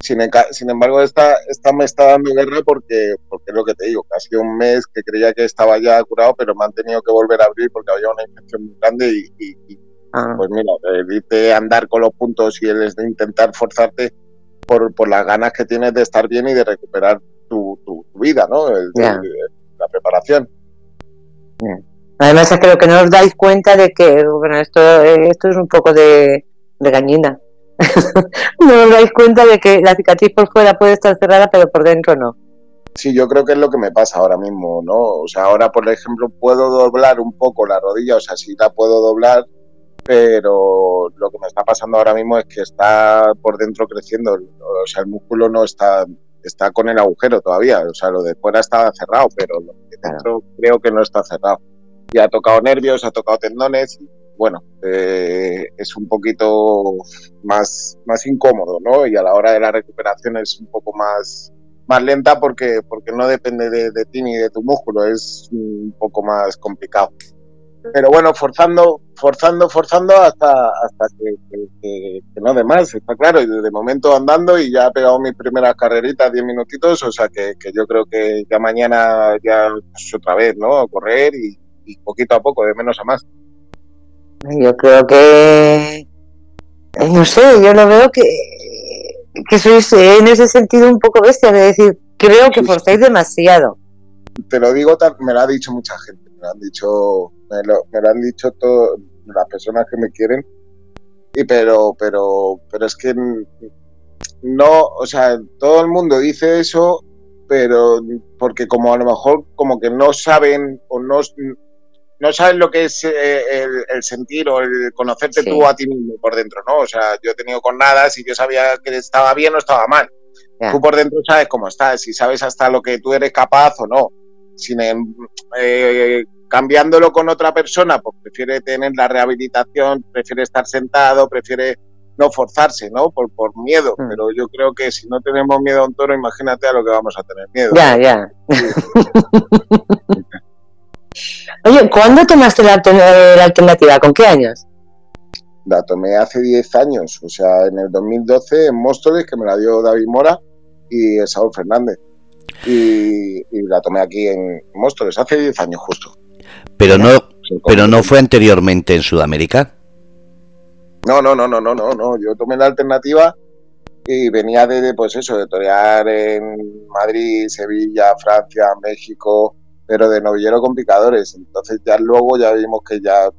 Sin, sin embargo, esta, esta me está dando guerra porque, porque es lo que te digo, que sido un mes que creía que estaba ya curado, pero me han tenido que volver a abrir porque había una infección muy grande y, ah. pues mira, el andar con los puntos y el de intentar forzarte por, por las ganas que tienes de estar bien y de recuperar tu, tu, vida, ¿no? la preparación. Además, creo que no os dais cuenta de que, bueno, esto, esto es un poco de, de gañina. <laughs> no os dais cuenta de que la cicatriz por fuera puede estar cerrada, pero por dentro no. Sí, yo creo que es lo que me pasa ahora mismo, ¿no? O sea, ahora, por ejemplo, puedo doblar un poco la rodilla, o sea, sí la puedo doblar, pero lo que me está pasando ahora mismo es que está por dentro creciendo, o sea, el músculo no está está con el agujero todavía, o sea, lo de fuera está cerrado, pero lo de dentro creo que no está cerrado. Y ha tocado nervios, ha tocado tendones, y bueno, eh, es un poquito más, más incómodo, ¿no? Y a la hora de la recuperación es un poco más, más lenta porque, porque no depende de, de ti ni de tu músculo, es un poco más complicado pero bueno, forzando, forzando, forzando hasta, hasta que, no de más, está claro, y de momento andando y ya he pegado mis primeras carreritas, 10 minutitos, o sea que, yo creo que ya mañana ya pues, otra vez, ¿no? Correr y, poquito a poco, de menos a más. Yo creo que, no sé, yo lo veo que, que sois en ese sentido un poco bestia, de decir, creo que forzáis demasiado. Te lo digo, me lo ha dicho mucha gente, me lo han dicho me lo, han dicho todas las personas que me quieren, y pero, pero, pero es que no, o sea, todo el mundo dice eso, pero porque como a lo mejor como que no saben o no, no saben lo que es eh, el, sentir o el conocerte tú a ti mismo por dentro, ¿no? O sea, yo he tenido con nada, si yo sabía que estaba bien o estaba mal. Tú por dentro sabes cómo estás, si sabes hasta lo que tú eres capaz o no. Sin, em, eh, cambiándolo con otra persona, pues prefiere tener la rehabilitación, prefiere estar sentado, prefiere no forzarse, ¿no? Por, por miedo. Hmm. Pero yo creo que si no tenemos miedo a un toro, imagínate a lo que vamos a tener miedo. Ya, ya. <laughs> Oye, ¿cuándo tomaste la, alternativa? ¿Con qué años? La tomé hace 10 años, o sea, en el 2012 en Móstoles, que me la dio David Mora y Saúl Fernández. Y, y la tomé aquí en Móstoles, hace 10 años justo. Pero no, pero no fue anteriormente en Sudamérica. No, no, no, no, no, no, no. Yo tomé la alternativa y venía de, pues eso, de torear en Madrid, Sevilla, Francia, México, pero de novillero con picadores. Entonces ya luego ya vimos que ya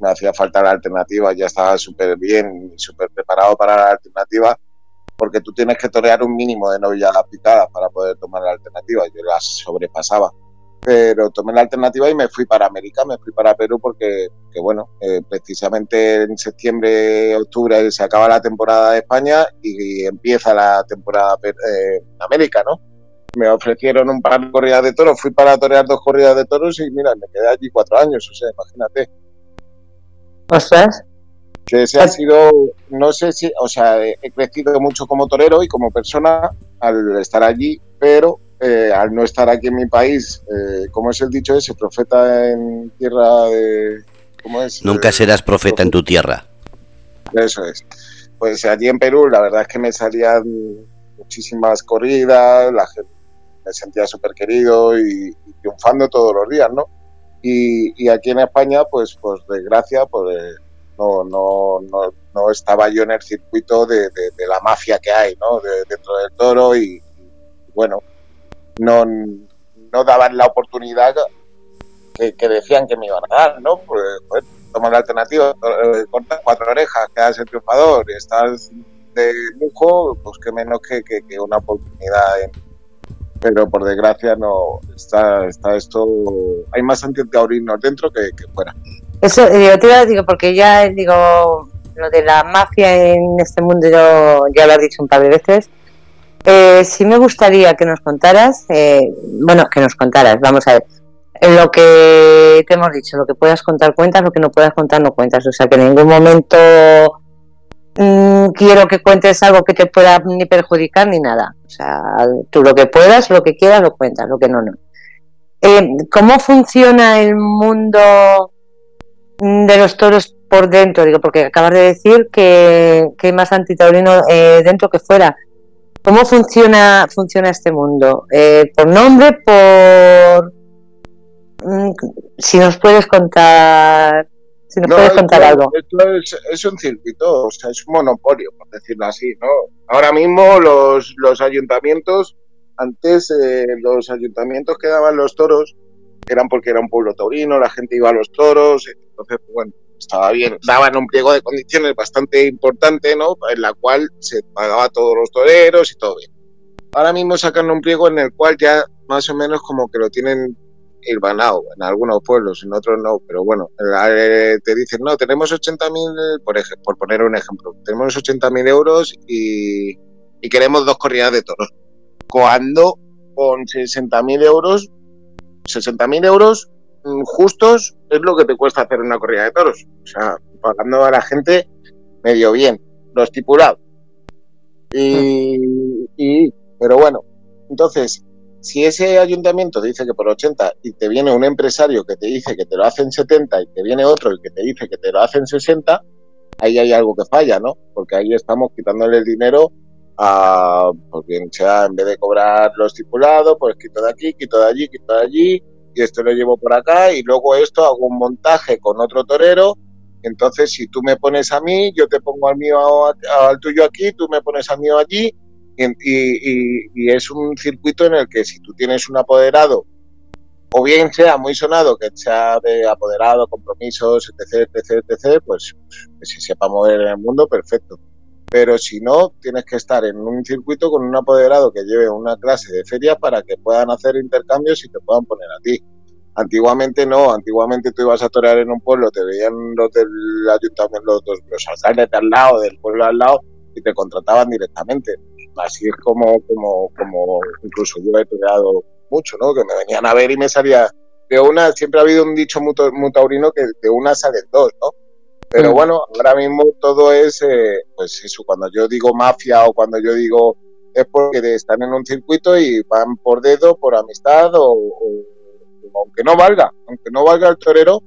me hacía falta la alternativa, ya estaba súper bien y súper preparado para la alternativa, porque tú tienes que torear un mínimo de novilladas picadas para poder tomar la alternativa. Yo las sobrepasaba pero tomé la alternativa y me fui para América, me fui para Perú porque, que bueno, eh, precisamente en septiembre, octubre se acaba la temporada de España y, empieza la temporada eh, América, ¿no? Me ofrecieron un par de corridas de toros, fui para torear dos corridas de toros y mira, me quedé allí cuatro años, o sea, imagínate. ¿Ostras? Que ese ha sido, no sé si, o sea, he crecido mucho como torero y como persona al estar allí, pero eh, al no estar aquí en mi país, eh, como es el dicho ese, profeta en tierra de... ¿Cómo es? Nunca serás profeta en tu tierra. Eso es. Pues allí en Perú la verdad es que me salían muchísimas corridas, la gente, me sentía súper querido y, triunfando todos los días, ¿no? Y, aquí en España, pues, pues desgracia, pues no, no, no, no estaba yo en el circuito de, la mafia que hay, ¿no? dentro del toro y bueno, no, no daban la oportunidad que, decían que me iban a dar, ¿no? Pues, tomas la alternativa, eh, cortas cuatro orejas, quedas el triunfador estás de lujo, pues que menos que, que, una oportunidad. pero por desgracia no está, está esto, hay más antitaurinos dentro que, fuera. Eso, yo te digo, porque ya digo, lo de la mafia en este mundo yo ya lo he dicho un par de veces. Eh, sí me gustaría que nos contaras, eh, bueno, que nos contaras, vamos a ver, lo que te hemos dicho, lo que puedas contar cuentas, lo que no puedas contar no cuentas, o sea que en ningún momento mm, quiero que cuentes algo que te pueda ni perjudicar ni nada, o sea, tú lo que puedas, lo que quieras lo cuentas, lo que no, no. Eh, ¿Cómo funciona el mundo de los toros por dentro? Digo, porque acabas de decir que, hay más antitaurino eh, dentro que fuera. ¿Cómo funciona, funciona este mundo? Eh, ¿Por nombre? ¿Por...? Mm, si nos puedes contar... Si nos puedes contar algo. Esto es, un circuito, o sea, es un monopolio, por decirlo así, ¿no? Ahora mismo los, los ayuntamientos, antes eh, los ayuntamientos que daban los toros eran porque era un pueblo taurino, la gente iba a los toros, entonces, bueno, estaba bien. Daban un pliego de condiciones bastante importante, ¿no? En la cual se pagaba a todos los toreros y todo bien. Ahora mismo sacan un pliego en el cual ya más o menos como que lo tienen irbanado en algunos pueblos, en otros no, pero bueno, eh, te dicen, no, tenemos 80.000, por, por poner un ejemplo, tenemos 80.000 euros y, y queremos dos corridas de toros. Cuando con 60.000 euros, 60.000 euros justos es lo que te cuesta hacer una corrida de toros. O sea, pagando a la gente medio bien, lo estipulado. Y, pero bueno, entonces, si ese ayuntamiento dice que por 80 y te viene un empresario que te dice que te lo hacen 70 y te viene otro y que te dice que te lo hacen 60, ahí hay algo que falla, ¿no? Porque ahí estamos quitándole el dinero a, pues bien sea, en vez de cobrar lo estipulado, pues quito de aquí, quito de allí, quito de allí, y esto lo llevo por acá y luego esto hago un montaje con otro torero. Entonces, si tú me pones a mí, yo te pongo al mío, al tuyo aquí, tú me pones al mío allí y, es un circuito en el que si tú tienes un apoderado o bien sea muy sonado, que sea de apoderado, compromisos, etc., etc., etc., pues que se sepa mover en el mundo, perfecto. Pero si no, tienes que estar en un circuito con un apoderado que lleve una clase de feria para que puedan hacer intercambios y te puedan poner a ti. Antiguamente no, antiguamente tú ibas a torear en un pueblo, te veían los del ayuntamiento, los, los alcaldes de al lado, del pueblo al lado, y te contrataban directamente. Así es como, como, como incluso yo he toreado mucho, ¿no? Que me venían a ver y me salía de una, siempre ha habido un dicho muy, taurino que de una salen dos, ¿no? Pero mm. bueno, ahora mismo todo es, eh, pues eso, cuando yo digo mafia o cuando yo digo es porque están en un circuito y van por dedo, por amistad o aunque no valga, aunque no valga el torero,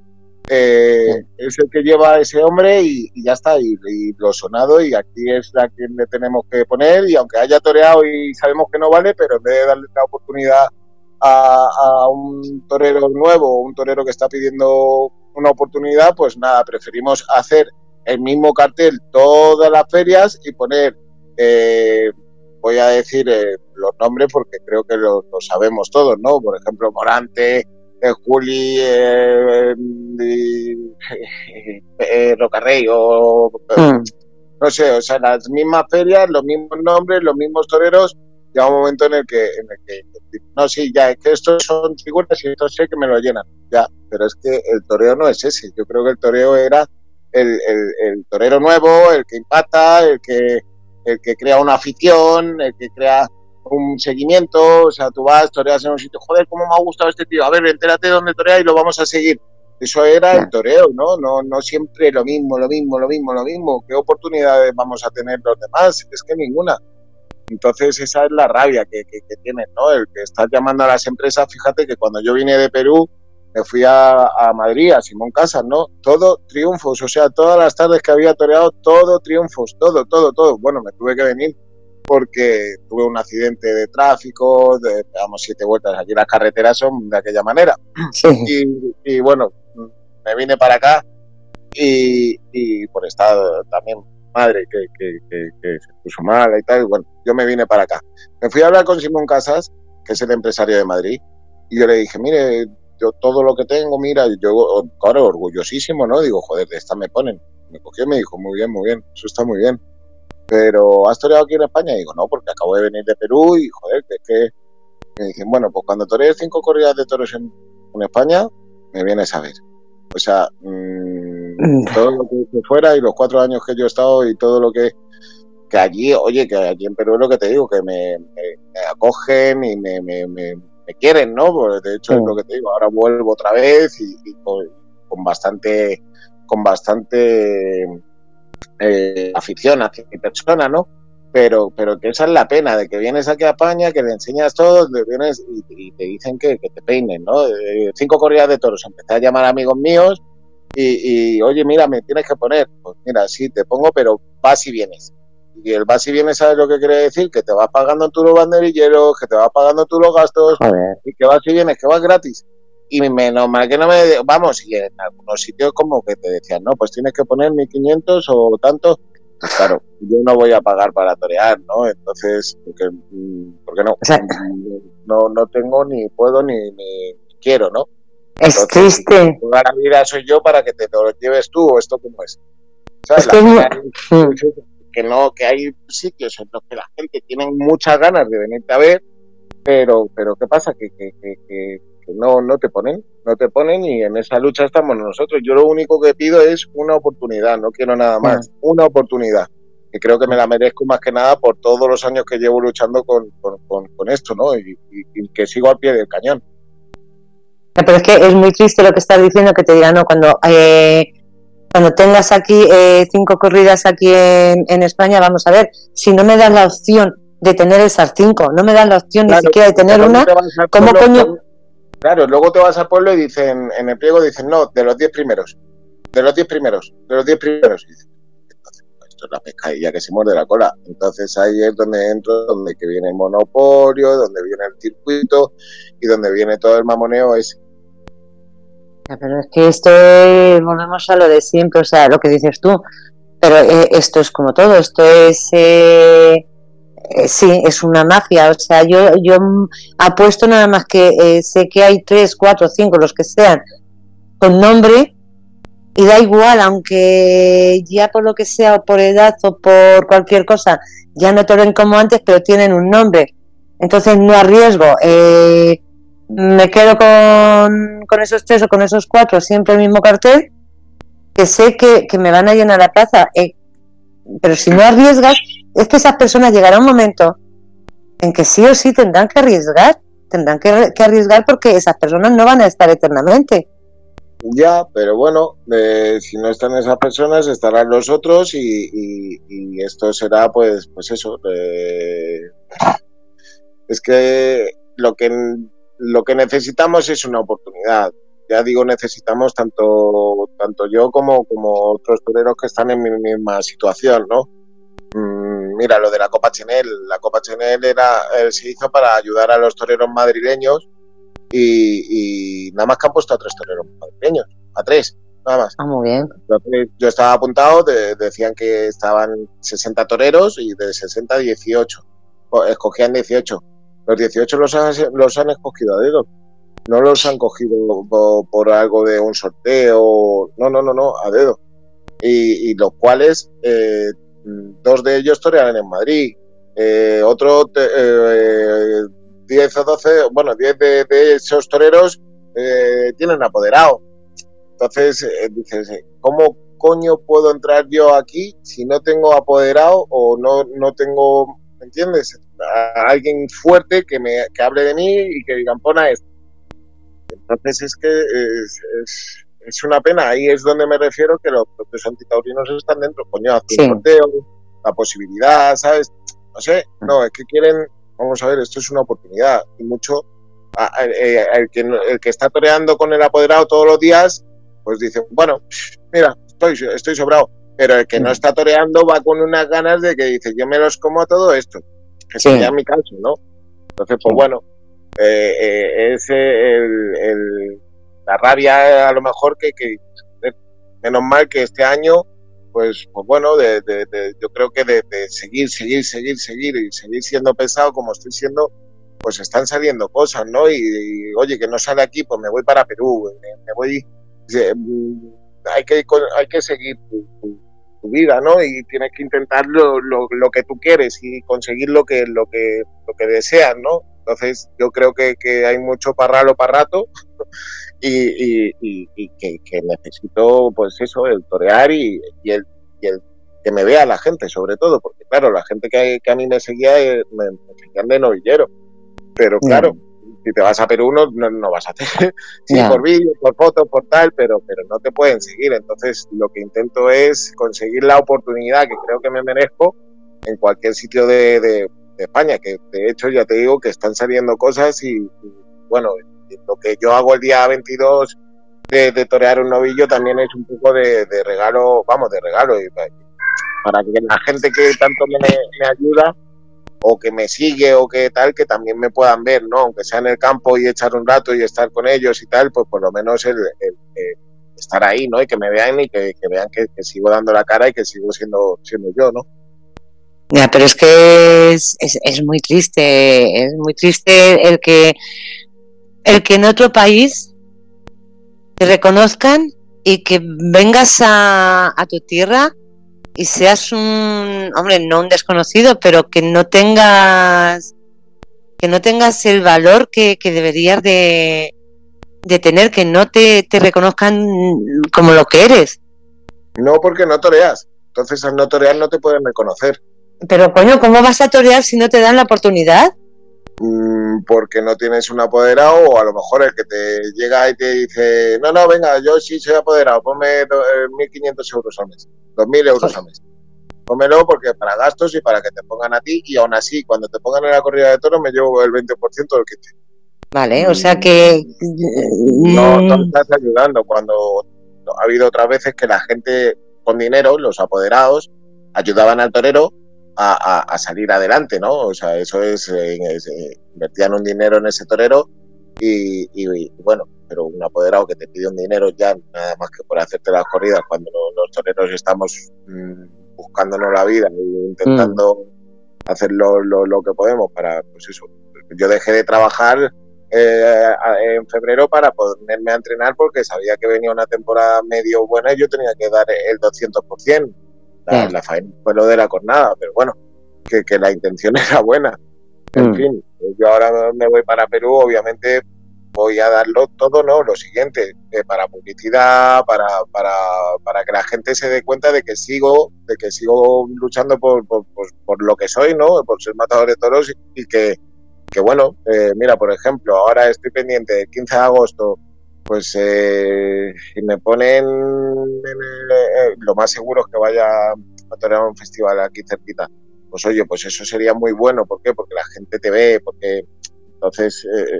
eh, es el que lleva a ese hombre y, ya está, y, lo sonado y aquí es la que le tenemos que poner y aunque haya toreado y sabemos que no vale, pero en vez de darle la oportunidad a, un torero nuevo, un torero que está pidiendo una oportunidad, pues nada, preferimos hacer el mismo cartel todas las ferias y poner, eh, voy a decir eh, los nombres porque creo que lo, sabemos todos, ¿no? Por ejemplo, Morante, eh, Juli, eh, <laughs> eh Rocarrey o... Mm. No sé, o sea, las mismas ferias, los mismos nombres, los mismos toreros, llega un momento en el que, en el que no, sí, ya, es que estos son figuras y estos sé que me lo llenan, ya, pero es que el toreo no es ese, yo creo que el toreo era el, el, el torero nuevo, el que impacta, el que, el que crea una afición, el que crea un seguimiento, o sea, tú vas, toreas en un sitio, joder, cómo me ha gustado este tío, a ver, entérate dónde torea y lo vamos a seguir. Eso era el toreo, ¿no? No, no siempre lo mismo, lo mismo, lo mismo, lo mismo. ¿Qué oportunidades vamos a tener los demás? Es que ninguna. Entonces esa es la rabia que, que, ¿no? El que estás llamando a las empresas, fíjate que cuando yo vine de Perú, me fui a, a, Madrid, a Simón Casas, ¿no? Todo triunfos, o sea, todas las tardes que había toreado, todo triunfos, todo, todo, todo. Bueno, me tuve que venir porque tuve un accidente de tráfico, de, damos siete vueltas, aquí las carreteras son de aquella manera. <laughs> Y, bueno, me vine para acá y, por estar también madre que, se puso mala y tal, bueno, yo me vine para acá. Me fui a hablar con Simón Casas, que es el empresario de Madrid, y yo le dije, mire, yo todo lo que tengo, mira, yo, claro, orgullosísimo, ¿no? Digo, joder, de esta me ponen. Me cogió y me dijo, muy bien, muy bien, eso está muy bien. Pero, ¿has toreado aquí en España? Y digo, no, porque acabo de venir de Perú y, joder, que, que... Me dicen, bueno, pues cuando torees cinco corridas de toros en, España, me vienes a ver. O sea, mmm, todo lo que hice fuera y los cuatro años que yo he estado y todo lo que que allí, oye, que allí en Perú es lo que te digo, que me, acogen y me, quieren, ¿no? Pues de hecho es lo que te digo, ahora vuelvo otra vez y, con, bastante, con bastante eh, afición hacia mi persona, ¿no? Pero, pero que esa es la pena, de que vienes aquí a España, que le enseñas todo, vienes y, te dicen que, te peinen, ¿no? Eh, cinco corridas de toros, empecé a llamar amigos míos y, y, oye, mira, me tienes que poner, pues mira, sí, te pongo, pero vas y vienes. Y el vas y vienes, ¿sabes lo que quiere decir? Que te vas pagando tú los banderilleros, que te vas pagando tú los gastos, y que vas y vienes, que vas gratis. Y menos mal que no me. Vamos, y en algunos sitios como que te decían, no, pues tienes que poner 1500 o tanto. Pues claro, yo no voy a pagar para torear, ¿no? Entonces, porque, mm, porque no, no, no tengo ni puedo ni, ni quiero, ¿no? Es triste. la vida soy yo para que te lo lleves tú o esto como es. ¿Sabes? que no, que hay sitios en los que la gente tiene muchas ganas de venirte a ver, pero, pero ¿qué pasa? Que, que, que, no, no te ponen, no te ponen y en esa lucha estamos nosotros. Yo lo único que pido es una oportunidad, no quiero nada más, mm. una oportunidad. Que creo que me la merezco más que nada por todos los años que llevo luchando con, con, esto, ¿no? Y, que sigo al pie del cañón. Pero es que es muy triste lo que estás diciendo, que te digan, no, cuando eh, cuando tengas aquí eh, cinco corridas aquí en, España, vamos a ver, si no me dan la opción de tener esas cinco, no me dan la opción ni siquiera de tener una, ¿cómo coño? Claro, luego te vas al pueblo y dicen, en el pliego dicen, no, de los diez primeros, de los diez primeros, de los diez primeros. Y esto es la pescadilla que se muerde la cola. Entonces ahí es donde entro, donde que viene el monopolio, donde viene el circuito y donde viene todo el mamoneo ese pero es que esto es, volvemos a lo de siempre, o sea, lo que dices tú, pero eh, esto es como todo, esto es, eh, eh, sí, es una mafia, o sea, yo, yo apuesto nada más que sé que hay tres, cuatro, cinco, los que sean, con nombre, y da igual, aunque ya por lo que sea, o por edad, o por cualquier cosa, ya no te ven como antes, pero tienen un nombre. Entonces no arriesgo. Eh, me quedo con, con, esos tres o con esos cuatro, siempre el mismo cartel, que sé que, me van a llenar la plaza. Eh, pero si no arriesgas, es que esas personas llegará un momento en que sí o sí tendrán que arriesgar, tendrán que, arriesgar porque esas personas no van a estar eternamente. Ya, pero bueno, eh, si no están esas personas, estarán los otros y, y, esto será, pues, pues eso. Eh, es que lo que lo que necesitamos es una oportunidad. Ya digo, necesitamos tanto, tanto yo como, como otros toreros que están en mi misma situación, ¿no? Mm, mira, lo de la Copa Chenel. La Copa Chenel era, eh, se hizo para ayudar a los toreros madrileños y, nada más que han puesto a tres toreros madrileños, a tres, nada más. Ah, muy bien. Yo estaba apuntado, decían que estaban 60 toreros y de 60 18. Escogían 18 los 18 los han, los han escogido a dedo. No los han cogido por, algo de un sorteo. No, no, no, no, a dedo. Y, los cuales, eh, dos de ellos torean en Madrid. Eh, otro, eh, 10 o 12, bueno, 10 de, esos toreros eh, tienen apoderado. Entonces, eh, dices, ¿cómo coño puedo entrar yo aquí si no tengo apoderado o no, no tengo, ¿me entiendes? A alguien fuerte que me que hable de mí y que digan pon a esto. Entonces es que es, es, una pena, ahí es donde me refiero que los propios antitaurinos están dentro, coño, haz un sorteo, la posibilidad, ¿sabes? No sé, no, es que quieren, vamos a ver, esto es una oportunidad. Y mucho, eh, el, que, el que está toreando con el apoderado todos los días, pues dice, bueno, mira, estoy, estoy sobrado, pero el que no está toreando va con unas ganas de que dice, yo me los como a todo esto que sería mi caso, ¿no? Entonces, pues bueno, eh, eh, es el, la rabia a lo mejor que, que, menos mal que este año, pues, pues bueno, de, yo creo que de, seguir, seguir, seguir, seguir y seguir siendo pesado como estoy siendo, pues están saliendo cosas, ¿no? Y, oye, que no sale aquí, pues me voy para Perú, me, voy... Mm, hay que, hay que seguir tu, vida, ¿no? Y tienes que intentar lo, lo, que tú quieres y conseguir lo que, lo que, lo que deseas, ¿no? Entonces yo creo que, que hay mucho parralo para rato <laughs> y, y, y que, que, necesito, pues eso, el torear y, el, y el que me vea la gente, sobre todo, porque claro, la gente que, que a mí me seguía eh, me, seguían de novillero, pero claro, si te vas a Perú no, no, vas a <laughs> hacer, sí, por vídeo, por fotos, por tal, pero, pero no te pueden seguir, entonces lo que intento es conseguir la oportunidad que creo que me merezco en cualquier sitio de, de, España, que de hecho ya te digo que están saliendo cosas y, bueno, lo que yo hago el día 22 de, de, torear un novillo también es un poco de, de regalo, vamos, de regalo, y, para que la gente que tanto me, me, ayuda o que me sigue o que tal, que también me puedan ver, ¿no? Aunque sea en el campo y echar un rato y estar con ellos y tal, pues por lo menos el, estar ahí, ¿no? Y que me vean y que, vean que, sigo dando la cara y que sigo siendo, siendo yo, ¿no? Ya, pero es que es, es, muy triste, es muy triste el que, el que en otro país te reconozcan y que vengas a, a tu tierra y seas un, hombre, no un desconocido, pero que no tengas, que no tengas el valor que, deberías de, de tener, que no te, te reconozcan como lo que eres. No, porque no toreas. Entonces al no torear no te pueden reconocer. Pero coño, ¿cómo vas a torear si no te dan la oportunidad? Mm, porque no tienes un apoderado o a lo mejor el que te llega y te dice, no, no, venga, yo sí soy apoderado, ponme 1.500 eh, euros al mes, 2.000 euros al mes. Pómelo porque para gastos y para que te pongan a ti y aún así, cuando te pongan en la corrida de toro me llevo el 20% del kit. Vale, o sea que... No, no mm. estás ayudando cuando ha habido otras veces que la gente con dinero, los apoderados, ayudaban al torero a, salir adelante, ¿no? O sea, eso es, eh, invertían un dinero en ese torero y, bueno, pero un apoderado que te pide un dinero ya nada más que por hacerte las corridas cuando los, toreros estamos mm, buscándonos la vida e intentando mm. hacer lo, lo, que podemos para, pues eso, yo dejé de trabajar eh, en febrero para ponerme a entrenar porque sabía que venía una temporada medio buena y yo tenía que dar el 200%. La, la faena fue lo de la cornada, pero bueno, que, que la intención <laughs> era buena. En mm. fin, yo ahora me voy para Perú, obviamente voy a darlo todo, ¿no? Lo siguiente, eh, para publicidad, para, para, para que la gente se dé cuenta de que sigo, de que sigo luchando por, por, por, lo que soy, ¿no? Por ser matador de toros y, que, que, bueno, eh, mira, por ejemplo, ahora estoy pendiente del 15 de agosto pues eh, si me ponen eh, lo más seguro es que vaya a torear un festival aquí cerquita. Pues oye, pues eso sería muy bueno. ¿Por qué? Porque la gente te ve, porque entonces eh,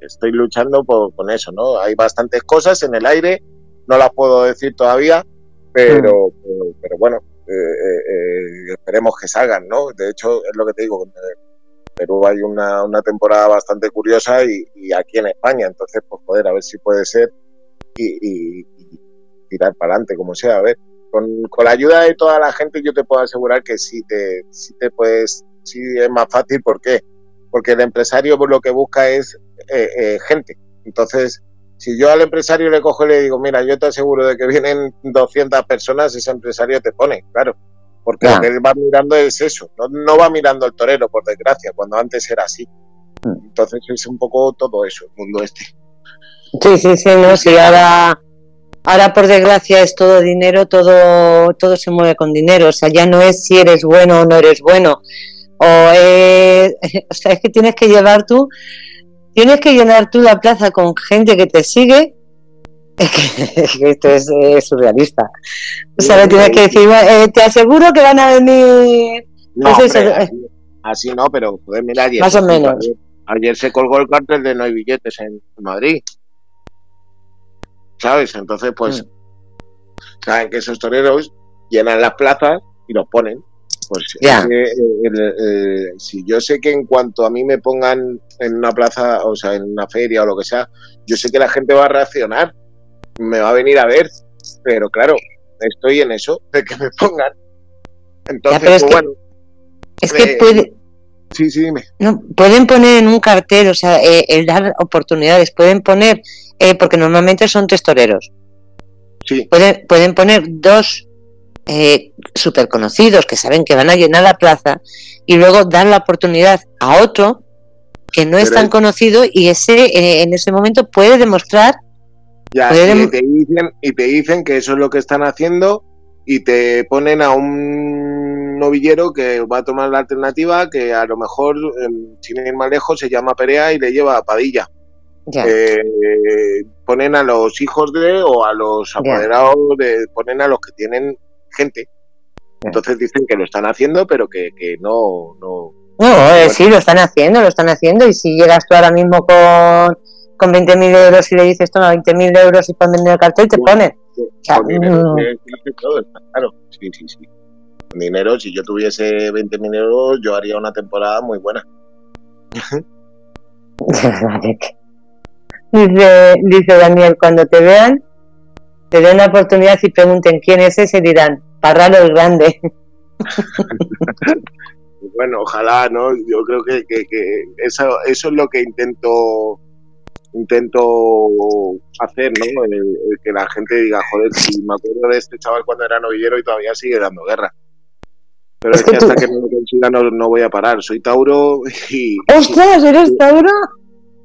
estoy luchando por, con eso, ¿no? Hay bastantes cosas en el aire, no las puedo decir todavía, pero, mm. pero, bueno, esperemos que salgan, ¿no? De hecho, es lo que te digo, Perú hay una, una temporada bastante curiosa y, aquí en España, entonces pues poder a ver si puede ser y, tirar para adelante, como sea, a ver. Con, con, la ayuda de toda la gente yo te puedo asegurar que sí te, sí te puedes, sí es más fácil, ¿por qué? Porque el empresario lo que busca es eh, eh, gente. Entonces, si yo al empresario le cojo y le digo, mira, yo te aseguro de que vienen 200 personas, ese empresario te pone, claro. Porque lo que va mirando es eso, no, va mirando el torero, por desgracia, cuando antes era así. Mm. Entonces es un poco todo eso, el mundo este. Sí, sí, sí, no, sí, ahora, ahora por desgracia es todo dinero, todo, todo se mueve con dinero, o sea, ya no es si eres bueno o no eres bueno, o, es, <laughs> o sea, es que tienes que llevar tú, tienes que llenar tú la plaza con gente que te sigue esto es, surrealista. O sea, le tienes que decir, eh, te aseguro que van a venir. No, pues así, no, pero joder, mira, ayer, más o menos. Ayer, se colgó el cartel de no hay billetes en Madrid. ¿Sabes? Entonces, pues, mm. saben que esos toreros llenan las plazas y los ponen. Pues ya. si yo sé que en cuanto a mí me pongan en una plaza, o sea, en una feria o lo que sea, yo sé que la gente va a reaccionar me va a venir a ver, pero claro, estoy en eso, de que me pongan. Entonces, pues, bueno. Es que puede, sí, sí, dime. No, pueden poner en un cartel, o sea, eh, el dar oportunidades, pueden poner, eh, porque normalmente son tres toreros. Sí. Pueden, pueden poner dos eh, súper conocidos que saben que van a llenar la plaza y luego dar la oportunidad a otro que no es tan conocido y ese eh, en ese momento puede demostrar Ya, y te, dicen, y te dicen que eso es lo que están haciendo y te ponen a un novillero que va a tomar la alternativa que a lo mejor, em, sin ir más lejos, se llama Perea y le lleva a Padilla. Eh, ponen a los hijos de o a los apoderados de, ponen a los que tienen gente. Entonces dicen que lo están haciendo, pero que, que no, no. No, eh, sí, lo están haciendo, lo están haciendo. Y si llegas tú ahora mismo con, con 20.000 euros y le dices, toma 20.000 euros y pon vender el cartel, te ponen. sea, Con dinero mm. todo, está claro. Sí, sí, sí. Con dinero, si yo tuviese 20.000 euros, yo haría una temporada muy buena. <laughs> dice, dice Daniel, cuando te vean, te den la oportunidad y pregunten quién es ese, dirán, Parralo el Grande. <laughs> Bueno, ojalá, ¿no? Yo creo que, que, que eso, eso es lo que intento intento hacer, ¿no? El, el que la gente diga, joder, si me acuerdo de este chaval cuando era novillero y todavía sigue dando guerra. Pero Es que hasta que no lo consiga no, no voy a parar. Soy Tauro <laughs> y ¡Ostras, eres Tauro!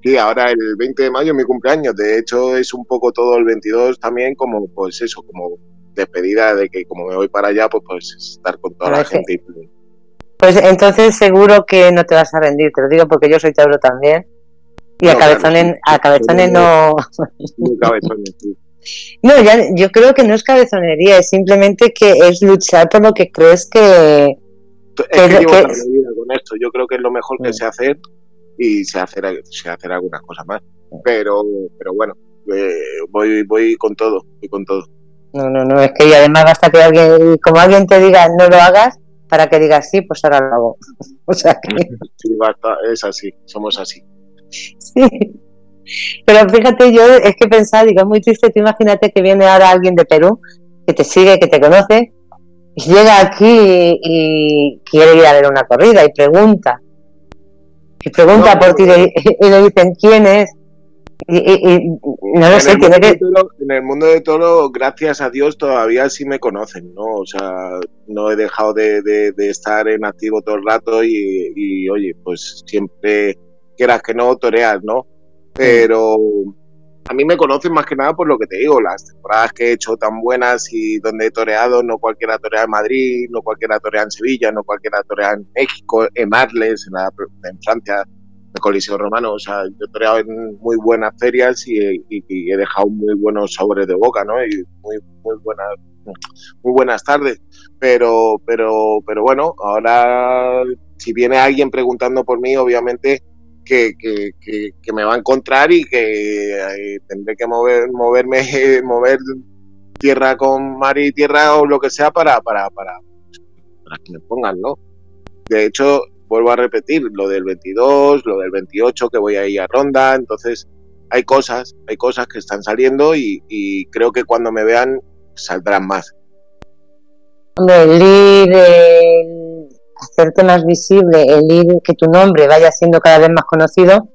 sí, ahora el 20 de mayo es mi cumpleaños. De hecho, es un poco todo el 22 también como, pues eso, como despedida de que como me voy para allá, pues, pues estar con toda la gente. y- Pues entonces seguro que no te vas a rendir, te lo digo porque yo soy Tauro también. Y a No, claro, cabezones, sí. a cabezones no, Muy cabezones, sí. <laughs> no, ya, yo creo que no es cabezonería, es simplemente que es luchar por lo que crees que, Es Que que llevo que- mi vida con esto. Yo creo que es lo mejor que Mm. sé hacer y sé hacer, sé hacer algunas cosas más. Pero, pero bueno, eh, voy, voy con todo, voy con todo. No, no, no, es que y además basta que alguien, como alguien te diga no lo hagas, para que digas sí, pues ahora lo hago. <laughs> O sea que Sí, basta, es así, somos así. <laughs> sí. Pero fíjate, yo es que pensaba, digo, es muy triste, tú imagínate que viene ahora alguien de Perú, que te sigue, que te conoce, y llega aquí y, y quiere ir a ver una corrida y pregunta. Y pregunta No, por ti y le- <laughs> y le dicen quién es. Y, y- y no lo en, sé, tiene que. toro, en el mundo de toro, gracias a Dios, todavía sí me conocen, ¿no? O sea, no he dejado de, de- de estar en activo todo el rato y, oye, pues siempre quieras que no, toreas, ¿no? Pero a mí me conocen más que nada por lo que te digo, las temporadas que he hecho tan buenas y donde he toreado, no cualquiera torea en Madrid, no cualquiera torea en Sevilla, no cualquiera torea en México, en Arles, en, la- en Francia, el Coliseo Romano. O sea, yo he toreado en muy buenas ferias y, y- y he dejado muy buenos sabores de boca, ¿no? Y muy, muy buenas muy buenas tardes. Pero, pero, pero bueno, ahora si viene alguien preguntando por mí, obviamente que, que, que, me va a encontrar y que eh, tendré que mover, moverme, <laughs> mover tierra con mar y tierra o lo que sea para, para, para, para que me pongan, ¿no? De hecho, vuelvo a repetir, lo del 22, lo del 28, que voy a ir a ronda, entonces hay cosas, hay cosas que están saliendo y, creo que cuando me vean saldrán más. Hombre, el ir, el hacerte más visible, el ir, que tu nombre vaya siendo cada vez más conocido.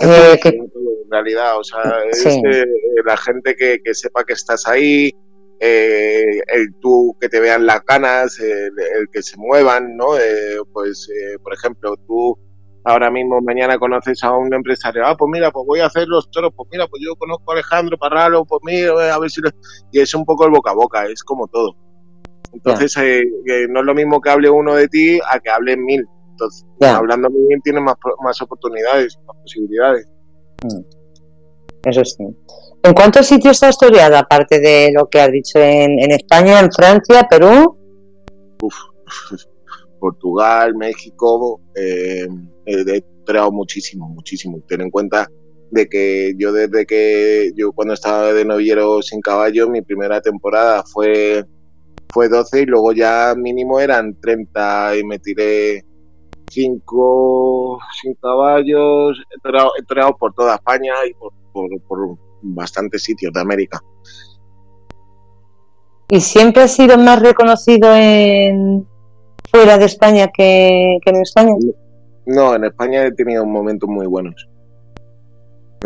eh, que, en realidad, o sea, es Sí. eh, la gente que, que sepa que estás ahí, eh, el tú que te vean las ganas, el, el que se muevan, ¿no? Eh, pues, por ejemplo, tú ahora mismo mañana conoces a un empresario, ah, pues mira, pues voy a hacer los toros, pues mira, pues yo conozco a Alejandro Parralo, pues mira, a ver si... lo-". Y es un poco el boca a boca, es como todo. Entonces, eh, eh, no es lo mismo que hable uno de ti a que hable mil. Entonces, Ya. hablando muy bien tienes más, más oportunidades, más posibilidades. eso sí. ¿En cuántos sitios has toreado, aparte de lo que has dicho en, en España, en Francia, Perú? <laughs> Portugal, México, eh, he toreado muchísimo, muchísimo. Ten en cuenta de que yo desde que yo cuando estaba de novillero sin caballo, mi primera temporada fue fue 12 y luego ya mínimo eran 30 y me tiré 5 sin caballos. He toreado, he por toda España y por, por, por bastantes sitios de América. ¿Y siempre has sido más reconocido en fuera de España que, que en España? No, en España he tenido momentos muy buenos.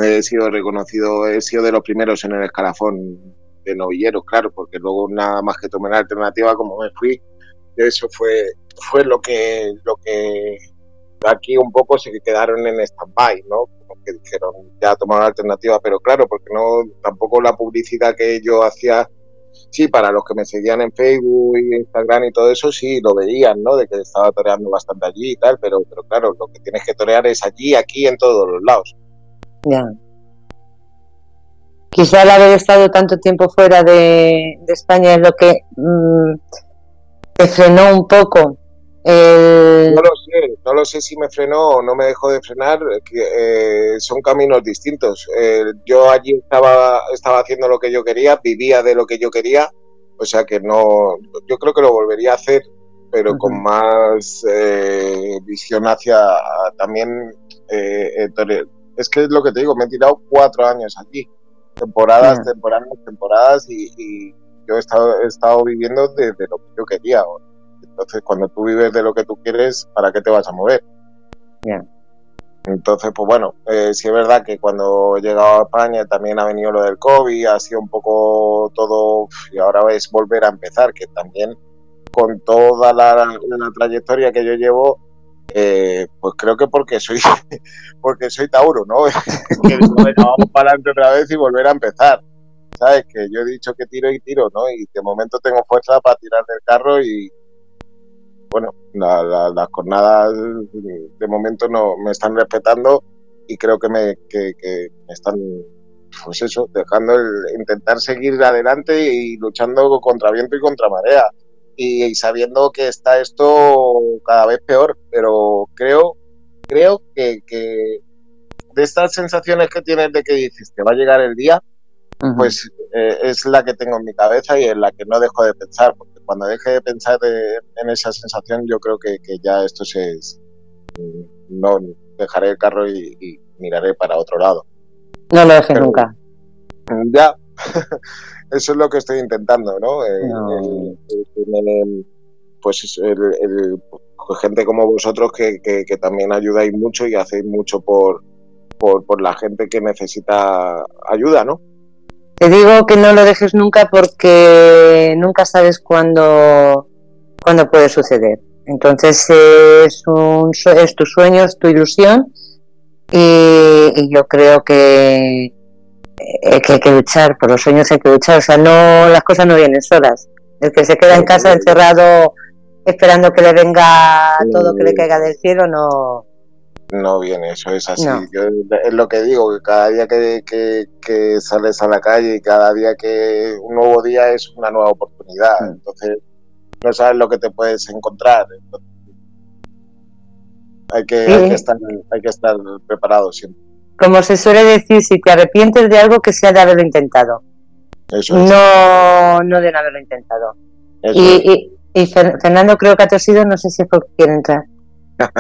He sido reconocido, he sido de los primeros en el escalafón de novilleros, claro, porque luego nada más que tomé la alternativa, como me fui, eso fue, fue lo que, lo que aquí un poco se quedaron en stand-by, ¿no? Que dijeron, ya tomaron la alternativa, pero claro, porque no, tampoco la publicidad que yo hacía, sí, para los que me seguían en Facebook y Instagram y todo eso, sí, lo veían, ¿no? De que estaba toreando bastante allí y tal, pero, claro, lo que tienes que torear es allí, aquí, en todos los lados. Ya. Quizá el haber estado tanto tiempo fuera de, España es lo que mm, te frenó un poco. No lo sé, no lo sé si me frenó o no me dejó de frenar, que, eh, son caminos distintos. Eh, yo allí estaba, estaba haciendo lo que yo quería, vivía de lo que yo quería, o sea que no, yo creo que lo volvería a hacer, pero con más eh, visión hacia también es que es lo que te digo, me he tirado cuatro años aquí, temporadas, temporadas, temporadas y, yo he estado, he estado viviendo de, lo que yo quería. Entonces, cuando tú vives de lo que tú quieres, ¿para qué te vas a mover? Entonces, pues bueno, eh, sí es verdad que cuando he llegado a España también ha venido lo del COVID, ha sido un poco todo, y ahora es volver a empezar, que también con toda la trayectoria que yo llevo, eh, pues creo que porque soy <laughs> porque soy Tauro, ¿no? <laughs> que vamos para adelante otra vez y volver a empezar. ¿Sabes? Que yo he dicho que tiro y tiro, ¿no? Y de momento tengo fuerza para tirar del carro y, bueno, las jornadas de momento no me están respetando y creo que me, que, que me están, pues eso, dejando el, intentar seguir adelante y luchando contra viento y contra marea y, sabiendo que está esto cada vez peor, pero creo, creo que, de estas sensaciones que tienes de que dices que va a llegar el día, pues eh, es la que tengo en mi cabeza y en la que no dejo de pensar, porque cuando deje de pensar en esa sensación yo creo que, ya esto se... no dejaré el carro y, miraré para otro lado. No lo dejes nunca. Ya, <laughs> eso es lo que estoy intentando, ¿no? pues el, gente como vosotros que, también ayudáis mucho y hacéis mucho por, por, la gente que necesita ayuda, ¿no? Te digo que no lo dejes nunca porque nunca sabes cuándo, cuándo puede suceder. Entonces es, un, es tu sueño, es tu ilusión y yo creo que, eh, que hay que luchar, por los sueños hay que luchar, o sea, no, las cosas no vienen solas. El que se queda en casa encerrado esperando que le venga todo que le caiga del cielo, no. No viene, eso es así. es lo que digo, que cada día que, que, sales a la calle y cada día que un nuevo día es una nueva oportunidad. Mm. Entonces, no sabes lo que te puedes encontrar. hay, que, hay, que estar, hay que estar preparado siempre como se suele decir, si te arrepientes de algo, que sea de haberlo intentado. No, no de no haberlo intentado. y, Fernando creo que ha tosido, no sé si es porque quiere entrar. <laughs>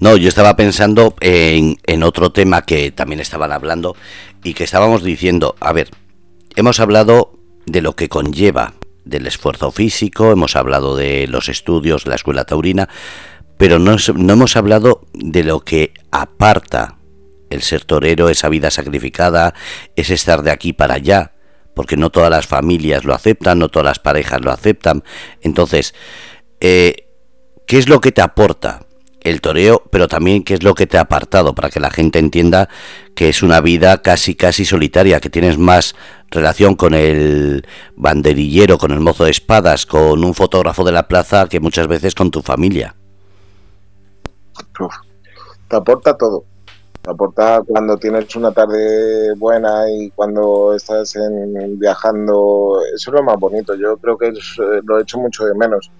No, yo estaba pensando en, en, otro tema que también estaban hablando y que estábamos diciendo, a ver, hemos hablado de lo que conlleva del esfuerzo físico, hemos hablado de los estudios, la escuela taurina, pero no, no hemos hablado de lo que aparta el ser torero, esa vida sacrificada, es estar de aquí para allá, porque no todas las familias lo aceptan, no todas las parejas lo aceptan. Entonces, eh, ¿qué es lo que te aporta el toreo, pero también qué es lo que te ha apartado, para que la gente entienda que es una vida casi, casi solitaria, que tienes más relación con el banderillero, con el mozo de espadas, con un fotógrafo de la plaza, que muchas veces con tu familia? te aporta todo aporta cuando tienes una tarde buena y cuando estás en, viajando, eso es lo más bonito. Yo creo que eh, lo he hecho mucho de menos.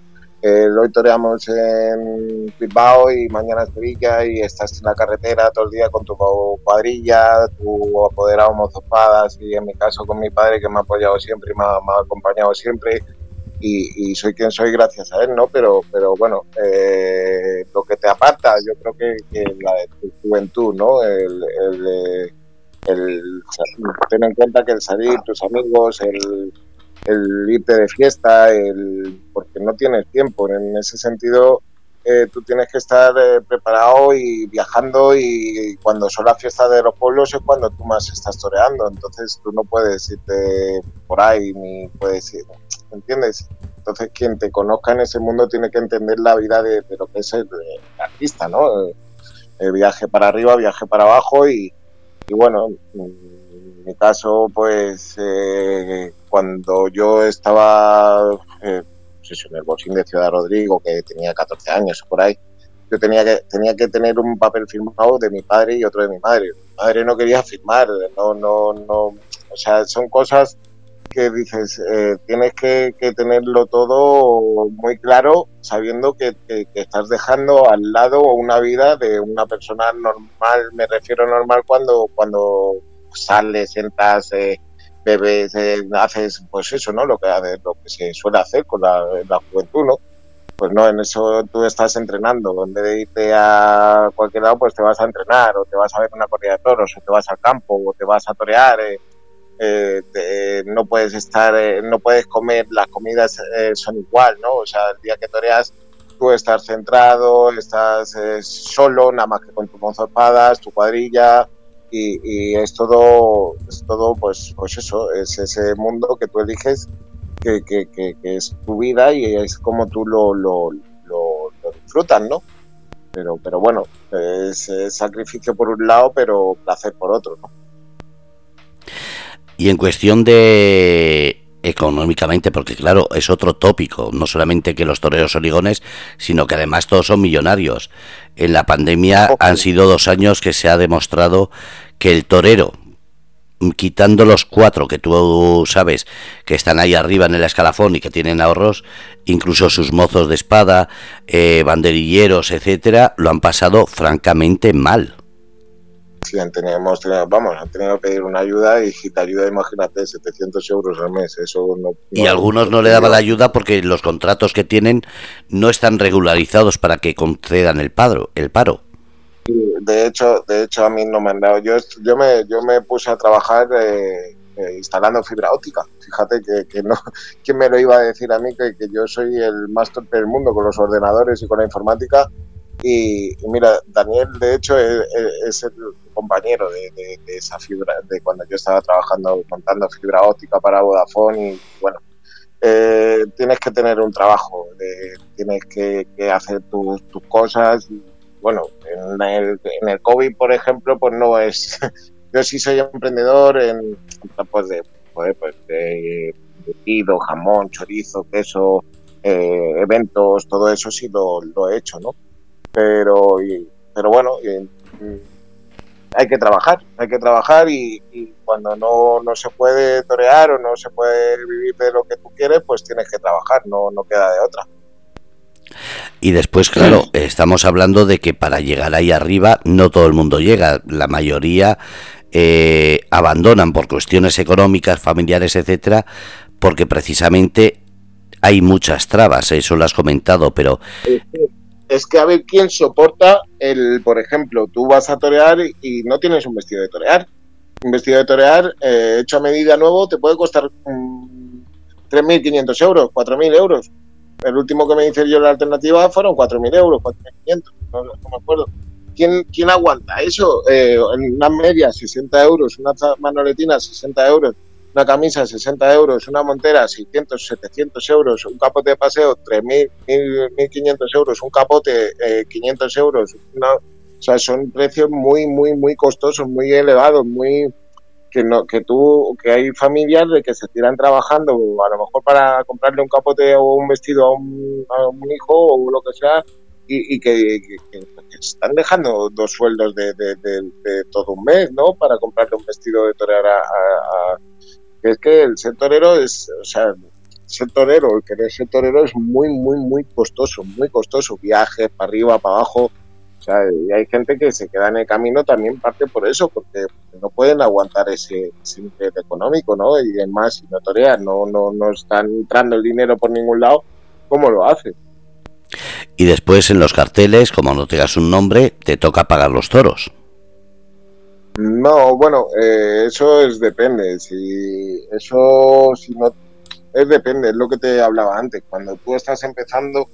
Eh, hoy toreamos en Bilbao y mañana en Sevilla y estás en la carretera todo el día con tu cuadrilla, tu apoderado mozopadas y en mi caso con mi padre que me ha apoyado siempre y me ha acompañado siempre y, soy quien soy gracias a él, ¿no? Pero, pero bueno, eh, lo que te aparta, yo creo que, que la juventud, ¿no? El, el, ten en cuenta que el salir, tus amigos, el, irte de fiesta, el, porque no tienes tiempo. En ese sentido, eh, tú tienes que estar eh, preparado y viajando y, cuando son las fiestas de los pueblos es cuando tú más estás toreando, entonces tú no puedes irte por ahí ni puedes ir, ¿entiendes? Entonces quien te conozca en ese mundo tiene que entender la vida de, lo que es el, artista, ¿no? El, viaje para arriba, viaje para abajo y, bueno, en mi caso pues eh, cuando yo estaba pues en el boxing de Ciudad Rodrigo, que tenía 14 años por ahí, yo tenía que, tenía que tener un papel firmado de mi padre y otro de mi madre. Mi madre no quería firmar, no, no, no, o sea, son cosas que dices, eh, tienes que, tenerlo todo muy claro, sabiendo que, estás dejando al lado una vida de una persona normal, me refiero normal cuando, cuando sales, entras, eh, bebes, eh, haces pues eso, ¿no? Lo que, lo que se suele hacer con la, juventud, ¿no? Pues no, en eso tú estás entrenando. En vez de irte a cualquier lado, pues te vas a entrenar, o te vas a ver una corrida de toros, o te vas al campo, o te vas a torear. Eh, eh, no puedes estar, no puedes comer, las comidas son igual, ¿no? O sea, el día que toreas, tú estás centrado, estás solo, nada más que con tu mozo espadas, tu cuadrilla, y, es todo, es todo pues, pues eso, es ese mundo que tú eliges que, es tu vida y es como tú lo, lo, disfrutas, ¿no? Pero, pero bueno, es, sacrificio por un lado, pero placer por otro, ¿no? Y en cuestión de económicamente, porque claro, es otro tópico, no solamente que los toreros son ligones, sino que además todos son millonarios. En la pandemia han sido dos años que se ha demostrado que el torero, quitando los cuatro que tú sabes que están ahí arriba en el escalafón y que tienen ahorros, incluso sus mozos de espada, eh, banderilleros, etcétera, lo han pasado francamente mal. Han tenido, vamos, han tenido que pedir una ayuda y si te ayuda, imagínate, 700 euros al mes. Eso no, y algunos no le daban la ayuda porque los contratos que tienen no están regularizados para que concedan el, padro, el paro de hecho, de hecho a mí no me han dado. Yo, yo me, yo me puse a trabajar eh, eh, instalando fibra óptica. Fíjate que, no, <laughs> quién me lo iba a decir a mí que, yo soy el más torpe del mundo con los ordenadores y con la informática. Y, mira, Daniel, de hecho, es, el compañero de, esa fibra, de cuando yo estaba trabajando montando fibra óptica para Vodafone y bueno. Eh, tienes que tener un trabajo, tienes que, hacer tus, cosas bueno, en el, COVID, por ejemplo, pues no es... <laughs> Yo sí soy emprendedor en pues de, pues de, de jamón, chorizo, queso, eh, eventos, todo eso sí lo, he hecho, ¿no? Pero, pero bueno, hay que trabajar, hay que trabajar y, y, cuando no, no se puede torear o no se puede vivir de lo que tú quieres, pues tienes que trabajar, no, no queda de otra. Y después, claro, estamos hablando de que para llegar ahí arriba no todo el mundo llega, la mayoría eh, abandonan por cuestiones económicas, familiares, etcétera, porque precisamente hay muchas trabas, eso lo has comentado, pero es que a ver quién soporta el, por ejemplo, tú vas a torear y no tienes un vestido de torear. Un vestido de torear eh, hecho a medida nuevo te puede costar 3.500 euros, 4.000 euros. El último que me dice yo la alternativa fueron 4.000 euros, 4.500, no, no, me acuerdo. ¿Quién, ¿Quién aguanta eso? Eh, en una media, 60 euros, una manoletina, 60 euros, una camisa, 60 euros, una montera, 600, 700 euros, un capote de paseo, 3.000, 1.500 euros, un capote, 500 eh, euros. o sea, son precios muy, muy, muy costosos, muy elevados, muy que no que tú que hay familias de que se tiran trabajando a lo mejor para comprarle un capote o un vestido a un, hijo o lo que sea y, que, están dejando dos sueldos de, todo un mes no para comprarle un vestido de torero a, es que el ser torero es o sea ser torero el querer ser torero es muy muy muy costoso muy costoso viajes para arriba para abajo o sea, y hay gente que se queda en el camino también parte por eso, porque no pueden aguantar ese, ese económico, ¿no? Y además, si no torean, no, no, no están entrando el dinero por ningún lado, ¿cómo lo hacen? Y después en los carteles, como no tengas un nombre, te toca pagar los toros. No, bueno, eh, eso es depende. Si eso, si no, es depende, es lo que te hablaba antes. Cuando tú estás empezando,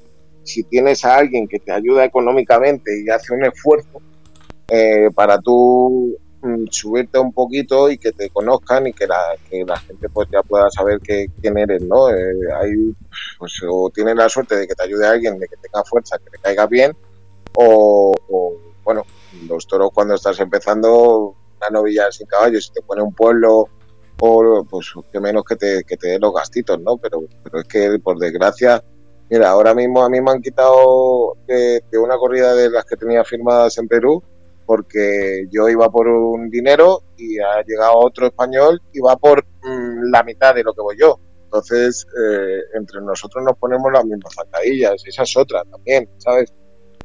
si tienes a alguien que te ayuda económicamente y hace un esfuerzo eh, para tú mm, subirte un poquito y que te conozcan y que la, que la gente pues ya pueda saber que, quién eres, ¿no? Eh, hay, pues, o tienes la suerte de que te ayude alguien, de que tenga fuerza, que te caiga bien, o, bueno, los toros cuando estás empezando, una novilla sin caballos, si te pone un pueblo, o pues que menos que te, que te dé los gastitos, ¿no? Pero, pero es que por desgracia Mira, ahora mismo a mí me han quitado de, una corrida de las que tenía firmadas en Perú, porque yo iba por un dinero y ha llegado otro español y va por mm, la mitad de lo que voy yo. Entonces, eh, entre nosotros nos ponemos las mismas zancadillas. Esa es otra también, ¿sabes?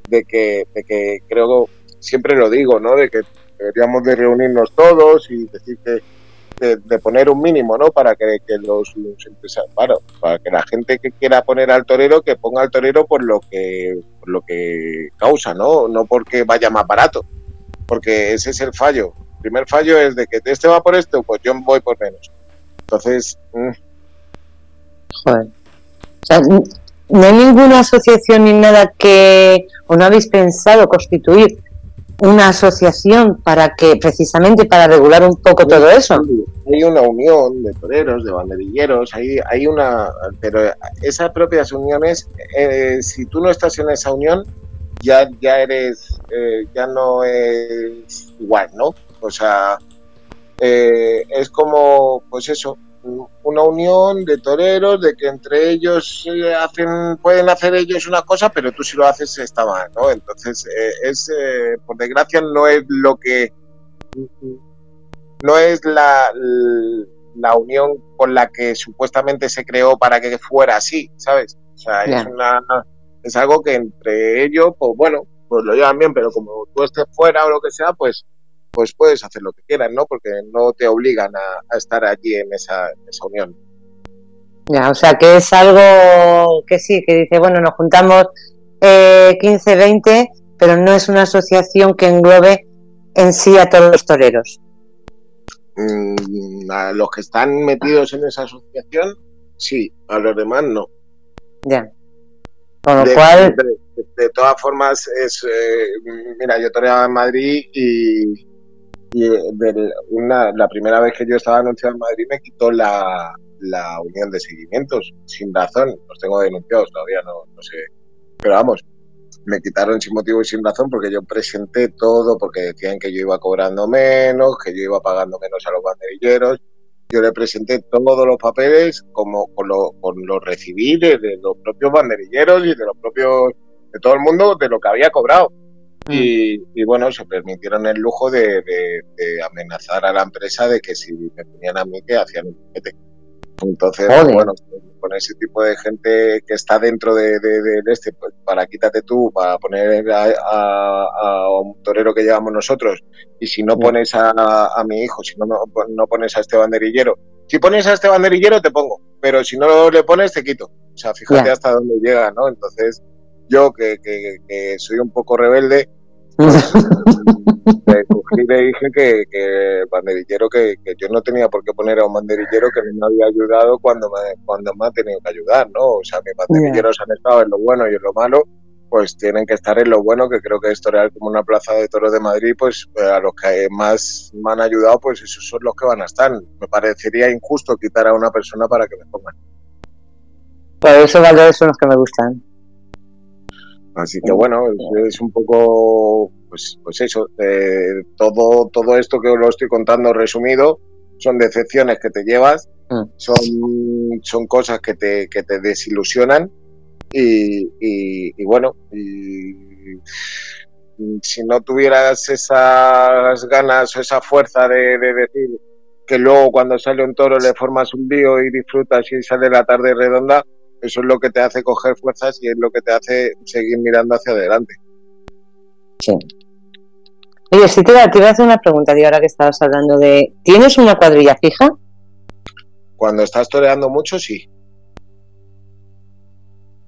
De que, de que creo, siempre lo digo, ¿no? De que deberíamos de reunirnos todos y decir que de, poner un mínimo, ¿no? Para que, los, empresarios, para que la gente que quiera poner al torero, que ponga al torero por lo que, por lo que causa, ¿no? No porque vaya más barato, porque ese es el fallo. El primer fallo es de que este va por esto, pues yo voy por menos. Entonces, mm. joder. O sea, no hay ninguna asociación ni nada que, o no habéis pensado constituir una asociación para que precisamente para regular un poco todo eso. Hay una unión de toreros, de banderilleros, hay, hay una, pero esas propias uniones, eh, si tú no estás en esa unión, ya, ya eres, eh, ya no es igual, ¿no? O sea, eh, es como, pues eso, una unión de toreros, de que entre ellos eh, hacen, pueden hacer ellos una cosa, pero tú si lo haces está mal, ¿no? Entonces, eh, es, eh, por desgracia, no es lo que, no es la, la unión con la que supuestamente se creó para que fuera así, ¿sabes? O sea, es una, es algo que entre ellos, pues bueno, pues lo llevan bien, pero como tú estés fuera o lo que sea, pues pues puedes hacer lo que quieras, ¿no? Porque no te obligan a, estar allí en esa, unión. Ya, o sea que es algo que sí, que dice, bueno, nos juntamos eh, 15, 20, pero no es una asociación que englobe en sí a todos los toreros. Mm, a los que están metidos en esa asociación, sí, a los demás no. Ya. Con lo cual. De, todas formas, es. Eh, mira, yo toreaba en Madrid y, y una, la primera vez que yo estaba anunciado en Madrid me quitó la, la unión de seguimientos, sin razón. Los tengo denunciados todavía, no, no sé. Pero vamos, me quitaron sin motivo y sin razón porque yo presenté todo, porque decían que yo iba cobrando menos, que yo iba pagando menos a los banderilleros. Yo le presenté todos los papeles como con lo, con lo recibí de, de los propios banderilleros y de los propios, de todo el mundo, de lo que había cobrado. Y, bueno, se permitieron el lujo de, amenazar a la empresa de que si me ponían a mí que hacían un piquete. Entonces, bueno, con ese tipo de gente que está dentro de, este, pues para quítate tú, para poner a, un torero que llevamos nosotros, y si no pones a, mi hijo, si no, no pones a este banderillero, si pones a este banderillero te pongo, pero si no le pones te quito. O sea, fíjate hasta dónde llega, ¿no? Entonces, yo que, que, soy un poco rebelde, <laughs> pues, le dije que, que banderillero, que, yo no tenía por qué poner a un banderillero que me había ayudado cuando me, cuando me ha tenido que ayudar, ¿no? O sea, mis banderilleros han estado en lo bueno y en lo malo, pues tienen que estar en lo bueno, que creo que es torear como una plaza de toros de Madrid, pues eh, a los que más me han ayudado, pues esos son los que van a estar. Me parecería injusto quitar a una persona para que me pongan. Por eso valores son los que me gustan. Así que bueno, es, un poco, pues, pues eso, eh, todo, todo esto que os lo estoy contando resumido son decepciones que te llevas, mm. son, son cosas que te, que te desilusionan y, y, bueno, y, si no tuvieras esas ganas o esa fuerza de, de, decir que luego cuando sale un toro le formas un lío y disfrutas y sale la tarde redonda, eso es lo que te hace coger fuerzas y es lo que te hace seguir mirando hacia adelante. Sí. Oye, si te, iba, a hacer una pregunta, de ahora que estabas hablando de... ¿Tienes una cuadrilla fija? Cuando estás toreando mucho, sí.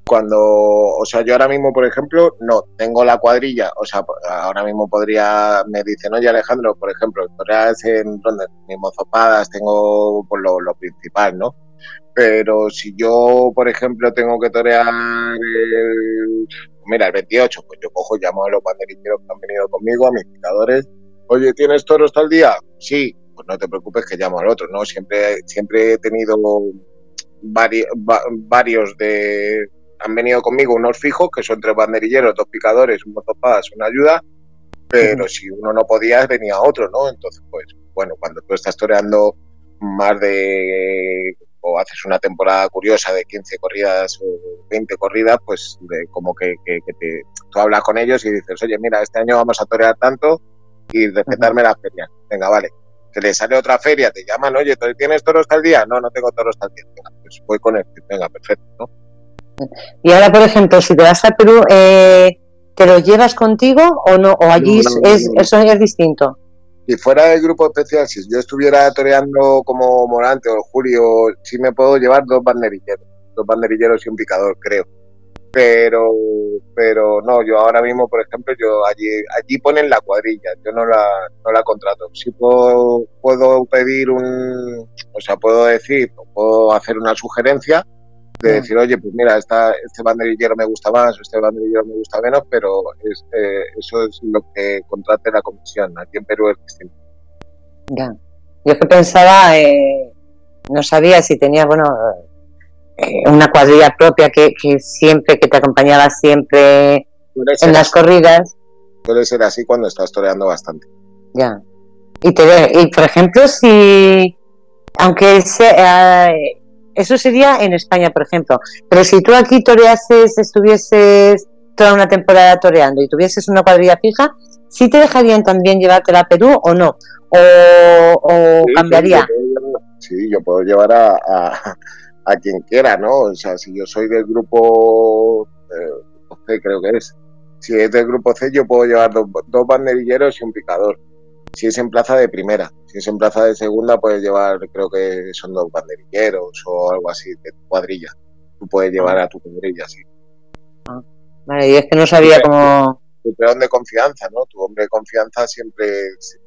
Cuando, o sea, yo ahora mismo, por ejemplo, no, tengo la cuadrilla, o sea, ahora mismo podría, me dicen, oye Alejandro, por ejemplo, toreas en donde mis mozopadas, tengo por lo, lo principal, ¿no? Pero si yo, por ejemplo, tengo que torear el, mira, el 28, pues yo cojo, llamo a los banderilleros que han venido conmigo, a mis picadores. Oye, ¿tienes toros tal día? Sí, pues no te preocupes que llamo al otro, ¿no? Siempre, siempre he tenido varios, varios de... Han venido conmigo unos fijos, que son tres banderilleros, dos picadores, un motopadas, una ayuda, pero si uno no podía, venía otro, ¿no? Entonces, pues, bueno, cuando tú estás toreando más de o haces una temporada curiosa de 15 corridas o 20 corridas, pues como que, te, tú hablas con ellos y dices, oye, mira, este año vamos a torear tanto y respetarme la feria. Venga, vale. Que le sale otra feria, te llaman, oye, ¿tienes toros tal día? No, no tengo toros tal día. Venga, pues voy con él. Venga, perfecto, ¿no? Y ahora, por ejemplo, si te vas a Perú, eh, ¿te lo llevas contigo o no? ¿O allí es, eso es distinto? Si fuera del grupo especial, si yo estuviera toreando como Morante o Julio, sí me puedo llevar dos banderilleros, dos banderilleros y un picador, creo. Pero, pero no, yo ahora mismo, por ejemplo, yo allí, allí ponen la cuadrilla, yo no la, no la contrato. Sí puedo, puedo pedir un, o sea, puedo decir, puedo hacer una sugerencia, de decir, oye, pues mira, esta, este banderillero me gusta más, este banderillero me gusta menos, pero es, eh, eso es lo que contrate la comisión. Aquí en Perú es distinto. Ya. Yo que pensaba, eh, no sabía si tenía, bueno, eh, una cuadrilla propia que, siempre, que te acompañaba siempre en las corridas. Suele ser así cuando estás toreando bastante. Ya. Y, te, y por ejemplo, si, aunque sea eso sería en España, por ejemplo. Pero si tú aquí toreases, estuvieses toda una temporada toreando y tuvieses una cuadrilla fija, ¿sí te dejarían también llevártela a Perú o no? ¿O, cambiaría? Sí, yo puedo llevar a, a, quien quiera, ¿no? O sea, si yo soy del grupo eh, creo que es. Si es del grupo C, yo puedo llevar dos, dos banderilleros y un picador si es en plaza de primera. Si es en plaza de segunda, puedes llevar, creo que son dos banderilleros o algo así, de cuadrilla. Tú puedes llevar a tu cuadrilla, sí. Ah, vale, y es que no sabía cómo... Tu peón de confianza, ¿no? Tu hombre de confianza siempre,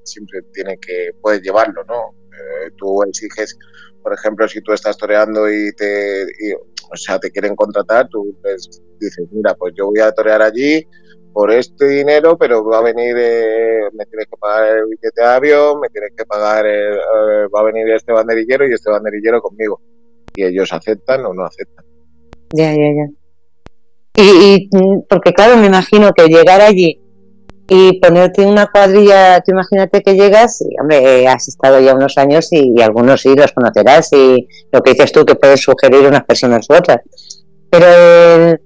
siempre tiene que, puedes llevarlo, ¿no? Eh, tú exiges, por ejemplo, si tú estás toreando y te, o sea, te quieren contratar, tú dices, mira, pues yo voy a torear allí, por este dinero, pero va a venir, eh, me tienes que pagar el billete de avión, me tienes que pagar, eh, va a venir este banderillero y este banderillero conmigo. Y ellos aceptan o no aceptan. Ya, ya, ya. Y, mm, porque claro, me imagino que llegar allí y ponerte una cuadrilla, tú imagínate que llegas y, hombre, has estado ya unos años y, algunos sí los conocerás y lo que dices tú que puedes sugerir unas personas u otras. Pero el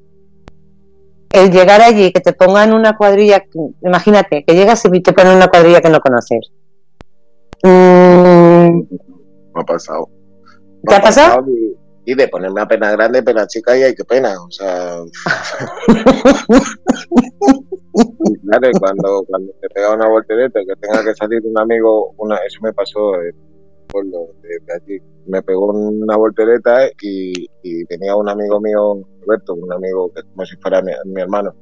llegar allí, que te pongan una cuadrilla, imagínate, que llegas y te ponen una cuadrilla que no conoces. Mm. Me ha pasado. ¿Te ha pasado? Y, de ponerme a pena grande, pena chica, y hay que pena, o sea. <laughs> claro, cuando, cuando te pega una voltereta, que tenga que salir un amigo, una, eso me pasó. Eh, de, allí. Me pegó una voltereta y, venía un amigo mío, Roberto, un amigo que como si fuera mi, hermano.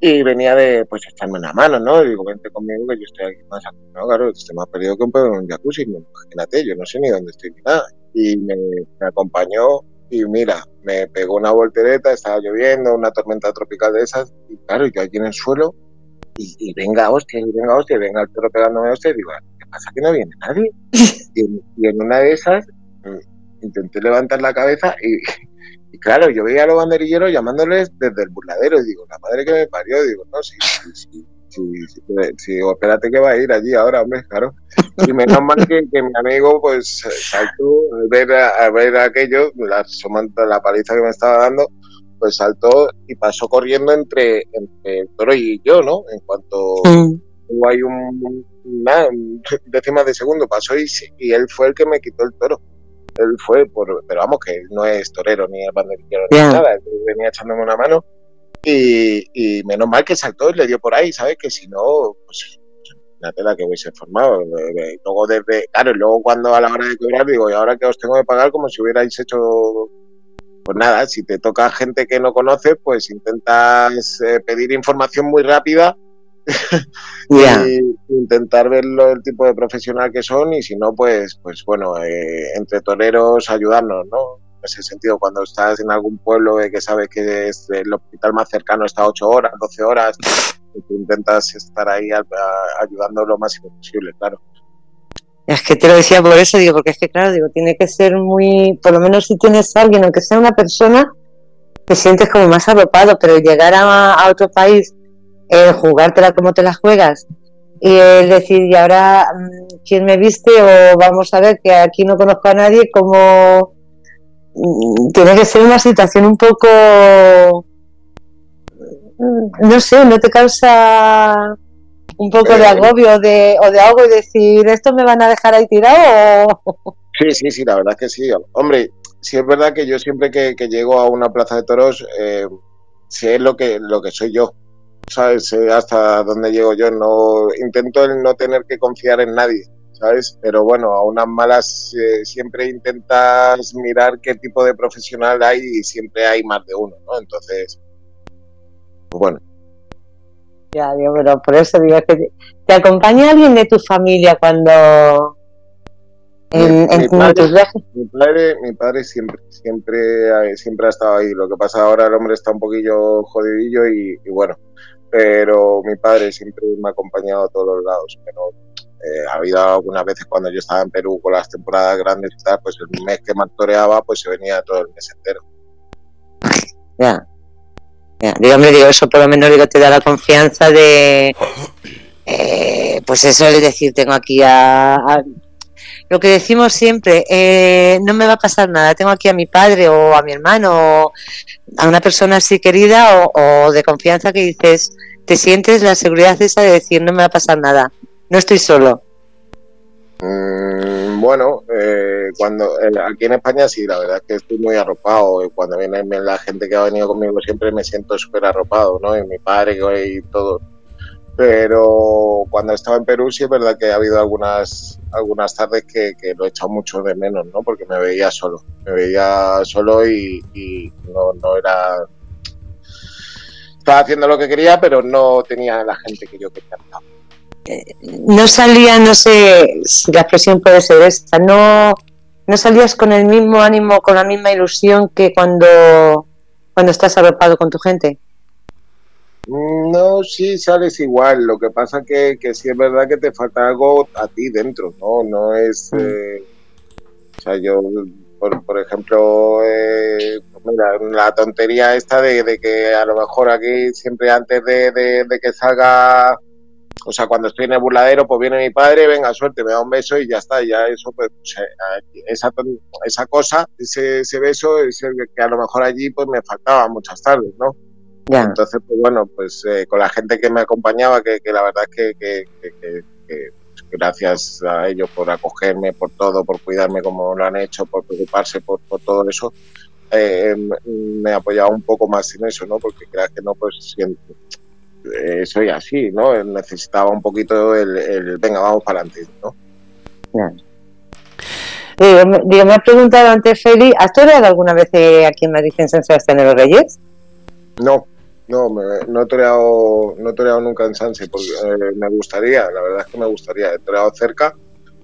Y venía de, pues, echarme una mano, ¿no? Y digo, vente conmigo que yo estoy aquí más. No, claro, me ha perdido que un pedo en un jacuzzi, imagínate, yo no sé ni dónde estoy ni nada. Y me, acompañó y mira, me pegó una voltereta, estaba lloviendo, una tormenta tropical de esas, y claro, yo allí en el suelo, y, venga hostia, y venga hostia, y venga el perro pegándome hostia, y digo, pasa que no viene nadie? <laughs> Y, en una de esas mm, intenté levantar la cabeza y, claro, yo veía a los banderilleros llamándoles desde el burladero y digo, la madre que me parió, digo, no, sí, sí, sí, sí, espérate que va a ir allí ahora, hombre, claro. Y menos mal que, mi amigo, pues, saltó a ver, a, ver aquello, la, la paliza que me estaba dando, pues saltó y pasó corriendo entre, entre el toro y yo, ¿no? En cuanto hubo ahí un, nada, décimas de segundo pasó y, y él fue el que me quitó el toro. Él fue, por, pero vamos, que él no es torero ni es banderillero ni nada, él venía echándome una mano y, y, menos mal que saltó y le dio por ahí, ¿sabes? Que si no, pues la tela que hubiese formado. Luego desde, claro, luego cuando a la hora de cobrar digo, y ahora que os tengo que pagar como si hubierais hecho pues nada, si te toca gente que no conoces, pues intentas eh, pedir información muy rápida <laughs> y intentar verlo el tipo de profesional que son y si no, pues, pues bueno, eh, entre toreros ayudarnos, ¿no? En ese sentido, cuando estás en algún pueblo que sabes que es el hospital más cercano está 8 horas, 12 horas, pues intentas estar ahí ayudando lo máximo posible, claro. Es que te lo decía por eso, digo, porque es que, claro, digo, tiene que ser muy, por lo menos si tienes a alguien, aunque sea una persona, te sientes como más arropado, pero llegar a, otro país, eh, jugártela como te la juegas, y el decir, y ahora, mm, ¿quién me viste? O vamos a ver, que aquí no conozco a nadie, como mm, tiene que ser una situación un poco, mm, no sé, no te causa un poco de eh, agobio de, o de algo y decir, ¿esto me van a dejar ahí tirado? <laughs> Sí, sí, sí, la verdad es que sí. Hombre, sí es verdad que yo siempre que, llego a una plaza de toros, eh, sé lo que, lo que soy yo. ¿Sabes? hasta dónde llego yo. No Intento el no tener que confiar en nadie. ¿sabes? Pero bueno, a unas malas eh, siempre intentas mirar qué tipo de profesional hay y siempre hay más de uno, ¿no? Entonces, pues bueno, ya, digo, pero por eso digo que te, acompaña alguien de tu familia cuando en, mi, padre, viajes. Mi padre, siempre, siempre, siempre ha estado ahí. Lo que pasa ahora el hombre está un poquillo jodidillo y, bueno, pero mi padre siempre me ha acompañado a todos los lados. Pero eh, ha habido algunas veces cuando yo estaba en Perú con las temporadas grandes y tal, pues el mes que toreaba pues se venía todo el mes entero. Ya. Digo, me digo, eso por lo menos digo, te da la confianza de, eh, pues eso es decir, tengo aquí a, lo que decimos siempre, eh, no me va a pasar nada, tengo aquí a mi padre o a mi hermano o a una persona así querida o, de confianza que dices, te sientes la seguridad esa de decir, no me va a pasar nada, no estoy solo. Mm, bueno, eh, cuando eh, aquí en España sí, la verdad es que estoy muy arropado. Cuando viene la gente que ha venido conmigo siempre me siento súper arropado, ¿no? Y mi padre y todo. Pero cuando estaba en Perú sí es verdad que ha habido algunas algunas tardes que, lo he echado mucho de menos, ¿no? Porque me veía solo, me veía solo y, no, no era estaba haciendo lo que quería, pero no tenía la gente que yo quería no salía, no sé si la expresión puede ser esta, no, no salías con el mismo ánimo, con la misma ilusión que cuando, cuando estás arropado con tu gente. No, sí sales igual. Lo que pasa que, que sí es verdad que te falta algo a ti dentro, ¿no? No es... Mm. Eh, o sea, yo, por, por ejemplo, eh, mira, la tontería esta de, que a lo mejor aquí siempre antes de, de que salga o sea, cuando estoy en el burladero, pues viene mi padre, venga, suerte, me da un beso y ya está, ya eso, pues, esa, esa cosa, ese, ese beso, es el que a lo mejor allí, pues me faltaba muchas tardes, ¿no? Entonces, pues bueno, pues eh, con la gente que me acompañaba, que, la verdad es que, gracias a ellos por acogerme, por todo, por cuidarme como lo han hecho, por preocuparse por, por todo eso, eh, me apoyaba un poco más en eso, ¿no? Porque creas que no, pues siempre, eh, soy así, ¿no? Necesitaba un poquito el, venga, vamos para adelante, ¿no? Digo, me ha preguntado antes Feli, ¿has toreado alguna vez eh, aquí en Madrid en San Sebastián de los Reyes? No, no, no, he toreado, no he toreado nunca en Sanse, porque eh, me gustaría, la verdad es que me gustaría. He toreado cerca,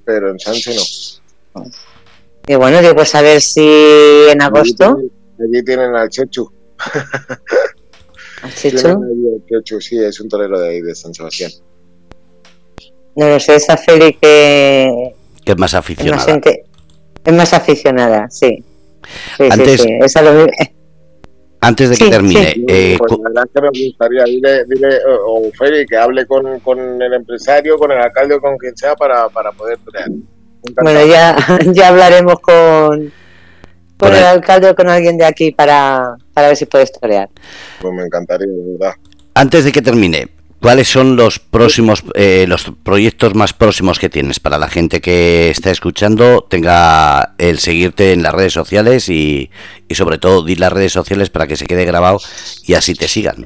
pero en Sanse no. Y bueno, digo, pues a ver si en agosto. Allí tienen al Chechu. <laughs> Chechu? sí, es un torero de ahí, de San Sebastián. No, no sé, esa Feli que... Que es más aficionada. Es más, aficionada, sí. sí antes, sí, sí. Lo... antes de que termine... Eh, pues la verdad que me gustaría, dile, dile o, Feli, que hable con, con, el empresario, con el alcalde o con quien sea para, para poder crear. Bueno, ya, <laughs> ya hablaremos con con el, alcalde o con alguien de aquí para, ver si puedes torear. Pues me encantaría, de verdad. Antes de que termine, ¿cuáles son los próximos, eh, los proyectos más próximos que tienes para la gente que está escuchando tenga el seguirte en las redes sociales y, y sobre todo di las redes sociales para que se quede grabado y así te sigan?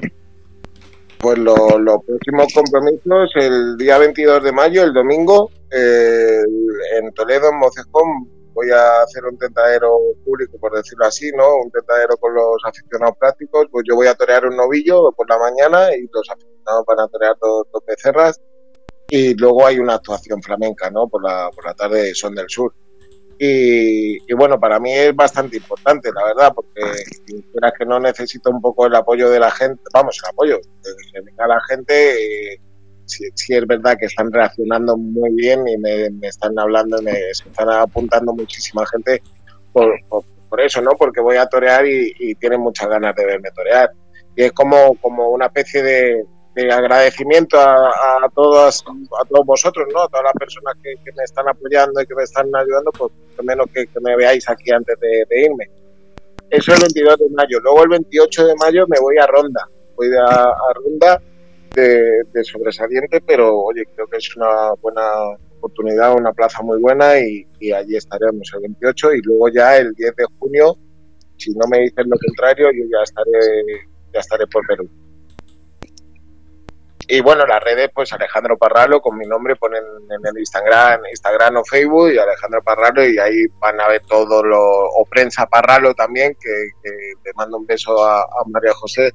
Pues los próximos compromisos, el día 22 de mayo, el domingo, en Toledo, en Mocejón, voy a hacer un tentadero público, por decirlo así, ¿no? Un tentadero con los aficionados prácticos, pues yo voy a torear un novillo por la mañana y los aficionados van a torear dos, dos becerras y luego hay una actuación flamenca, ¿no? Por la, por la tarde Son del Sur. Y, bueno, para mí es bastante importante, la verdad, porque que no necesito un poco el apoyo de la gente, vamos, el apoyo, que venga la gente, eh, si, es verdad que están reaccionando muy bien y me, están hablando, me están apuntando muchísima gente por, por, eso, ¿no? Porque voy a torear y, y tienen muchas ganas de verme torear. Y es como, como una especie de, agradecimiento a, a, todos, a todos vosotros, ¿no? A todas las personas que, me están apoyando y que me están ayudando, pues por menos que, me veáis aquí antes de, irme. Eso es el 22 de mayo. Luego el 28 de mayo me voy a Ronda. Voy a, Ronda de, sobresaliente, pero oye, creo que es una buena oportunidad, una plaza muy buena y, allí estaremos el 28 y luego ya el 10 de junio, si no me dicen lo contrario, yo ya estaré, ya estaré por Perú. Y bueno, las redes, pues Alejandro Parralo, con mi nombre ponen en el Instagram, Instagram o Facebook y Alejandro Parralo y ahí van a ver todo lo, o Prensa Parralo también, que, que le mando un beso a, María José,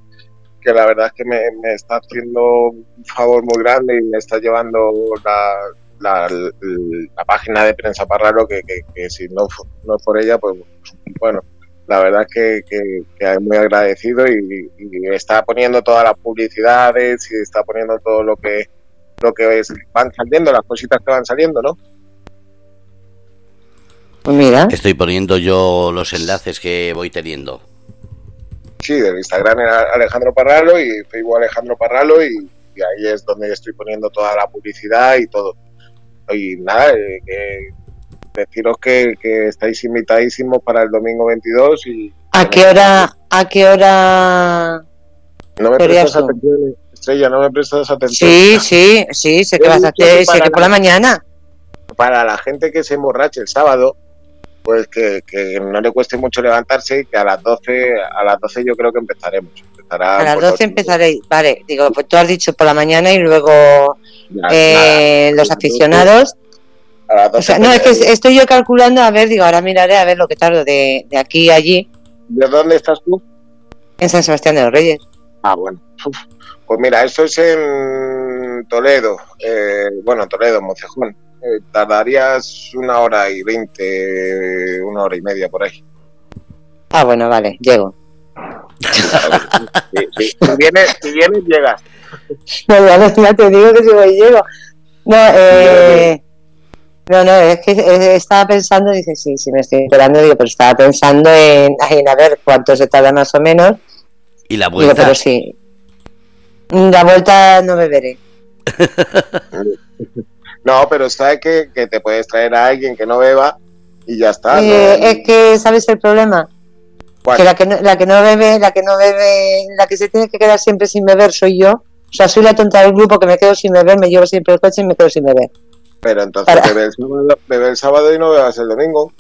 que la verdad es que me, está haciendo un favor muy grande y me está llevando la, la, página de Prensa Parralo, que, que, si no, no por ella, pues bueno, la verdad que, que, que muy agradecido y, está poniendo todas las publicidades y está poniendo todo lo que lo que van saliendo, las cositas que van saliendo, ¿no? Pues mira. Estoy poniendo yo los enlaces que voy teniendo. Sí, del Instagram Alejandro Parralo y Facebook Alejandro Parralo y, ahí es donde estoy poniendo toda la publicidad y todo. Y nada, eh, deciros que, estáis invitadísimos para el domingo 22 y... ¿A qué hora? ¿A qué hora? No me prestas atención, Estrella, no me prestas atención. Sí, sí, sí, sé que vas a hacer, sé que por la mañana. Para la gente que se emborrache el sábado, pues que, no le cueste mucho levantarse y que a las 12, a las 12 yo creo que empezaremos. a las 12 empezaréis, vale, digo, pues tú has dicho por la mañana y luego eh, los aficionados no, es que estoy yo calculando, a ver, digo, ahora miraré a ver lo que tardo de, aquí a allí. ¿De dónde estás tú? En San Sebastián de los Reyes. Ah, bueno. Pues mira, esto es en Toledo, eh, bueno, Toledo, Mocejón. Eh, tardarías una hora y veinte, una hora y media por ahí. Ah, bueno, vale, llego. Si, vienes, si vienes, llegas. No, ya, te digo que si voy, llego. No, eh, no, no, es que estaba pensando, dice, sí, sí, me estoy enterando, digo, pero estaba pensando en, en a ver cuánto se tarda más o menos. ¿Y la vuelta? pero sí. La vuelta no beberé. <laughs> no, pero sabes que, que, te puedes traer a alguien que no beba y ya está. Eh, es que, ¿sabes el problema? Que la que, no, la que no bebe, la que no bebe, la que se tiene que quedar siempre sin beber soy yo. O sea, soy la tonta del grupo que me quedo sin beber, me llevo siempre el coche y me quedo sin beber. Pero entonces bebe el, sábado, y no bebas el domingo.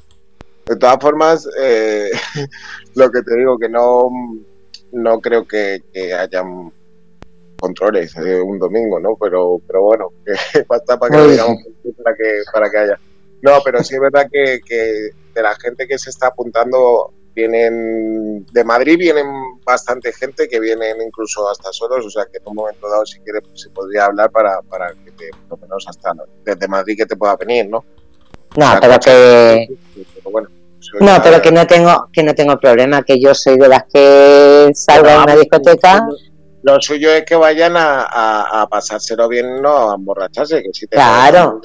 De todas formas, eh, <laughs> lo que te digo, que no, no creo que, que hayan controles de un domingo, ¿no? Pero, pero bueno, <laughs> basta para que, digamos, para que, para que haya. No, pero sí es verdad que, que de la gente que se está apuntando vienen de Madrid vienen bastante gente que vienen incluso hasta solos, o sea que en un momento dado si quieres pues, se podría hablar para, para que te, por lo menos hasta desde Madrid que te pueda venir, ¿no? No, pero que no, pero que no tengo que no tengo problema, que yo soy de las que salgo a una discoteca lo suyo es que vayan a, a, pasárselo bien, no a emborracharse, que si te claro.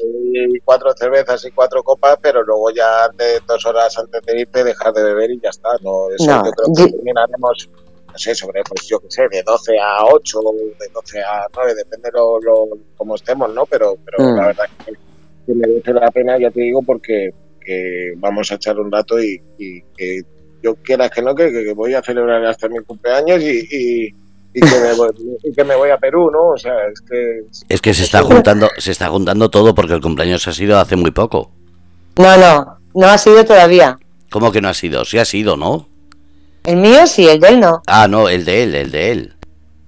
cuatro cervezas y cuatro copas, pero luego ya de dos horas antes de irte dejar de beber y ya está. No, eso yo creo que terminaremos, no sé, sobre, pues yo qué sé, de 12 a 8, de 12 a 9, depende lo, lo como estemos, ¿no? Pero, pero mm. la verdad que, que, merece la pena, ya te digo, porque que vamos a echar un rato y, y que yo quiera que no, que, que, voy a celebrar hasta mi cumpleaños y y que, me voy, a Perú, ¿no? O sea, es que... Es que se está juntando, se está juntando todo porque el cumpleaños ha sido hace muy poco. No, no, no ha sido todavía. ¿Cómo que no ha sido? Sí ha sido, ¿no? El mío sí, el de él no. Ah, no, el de él, el de él.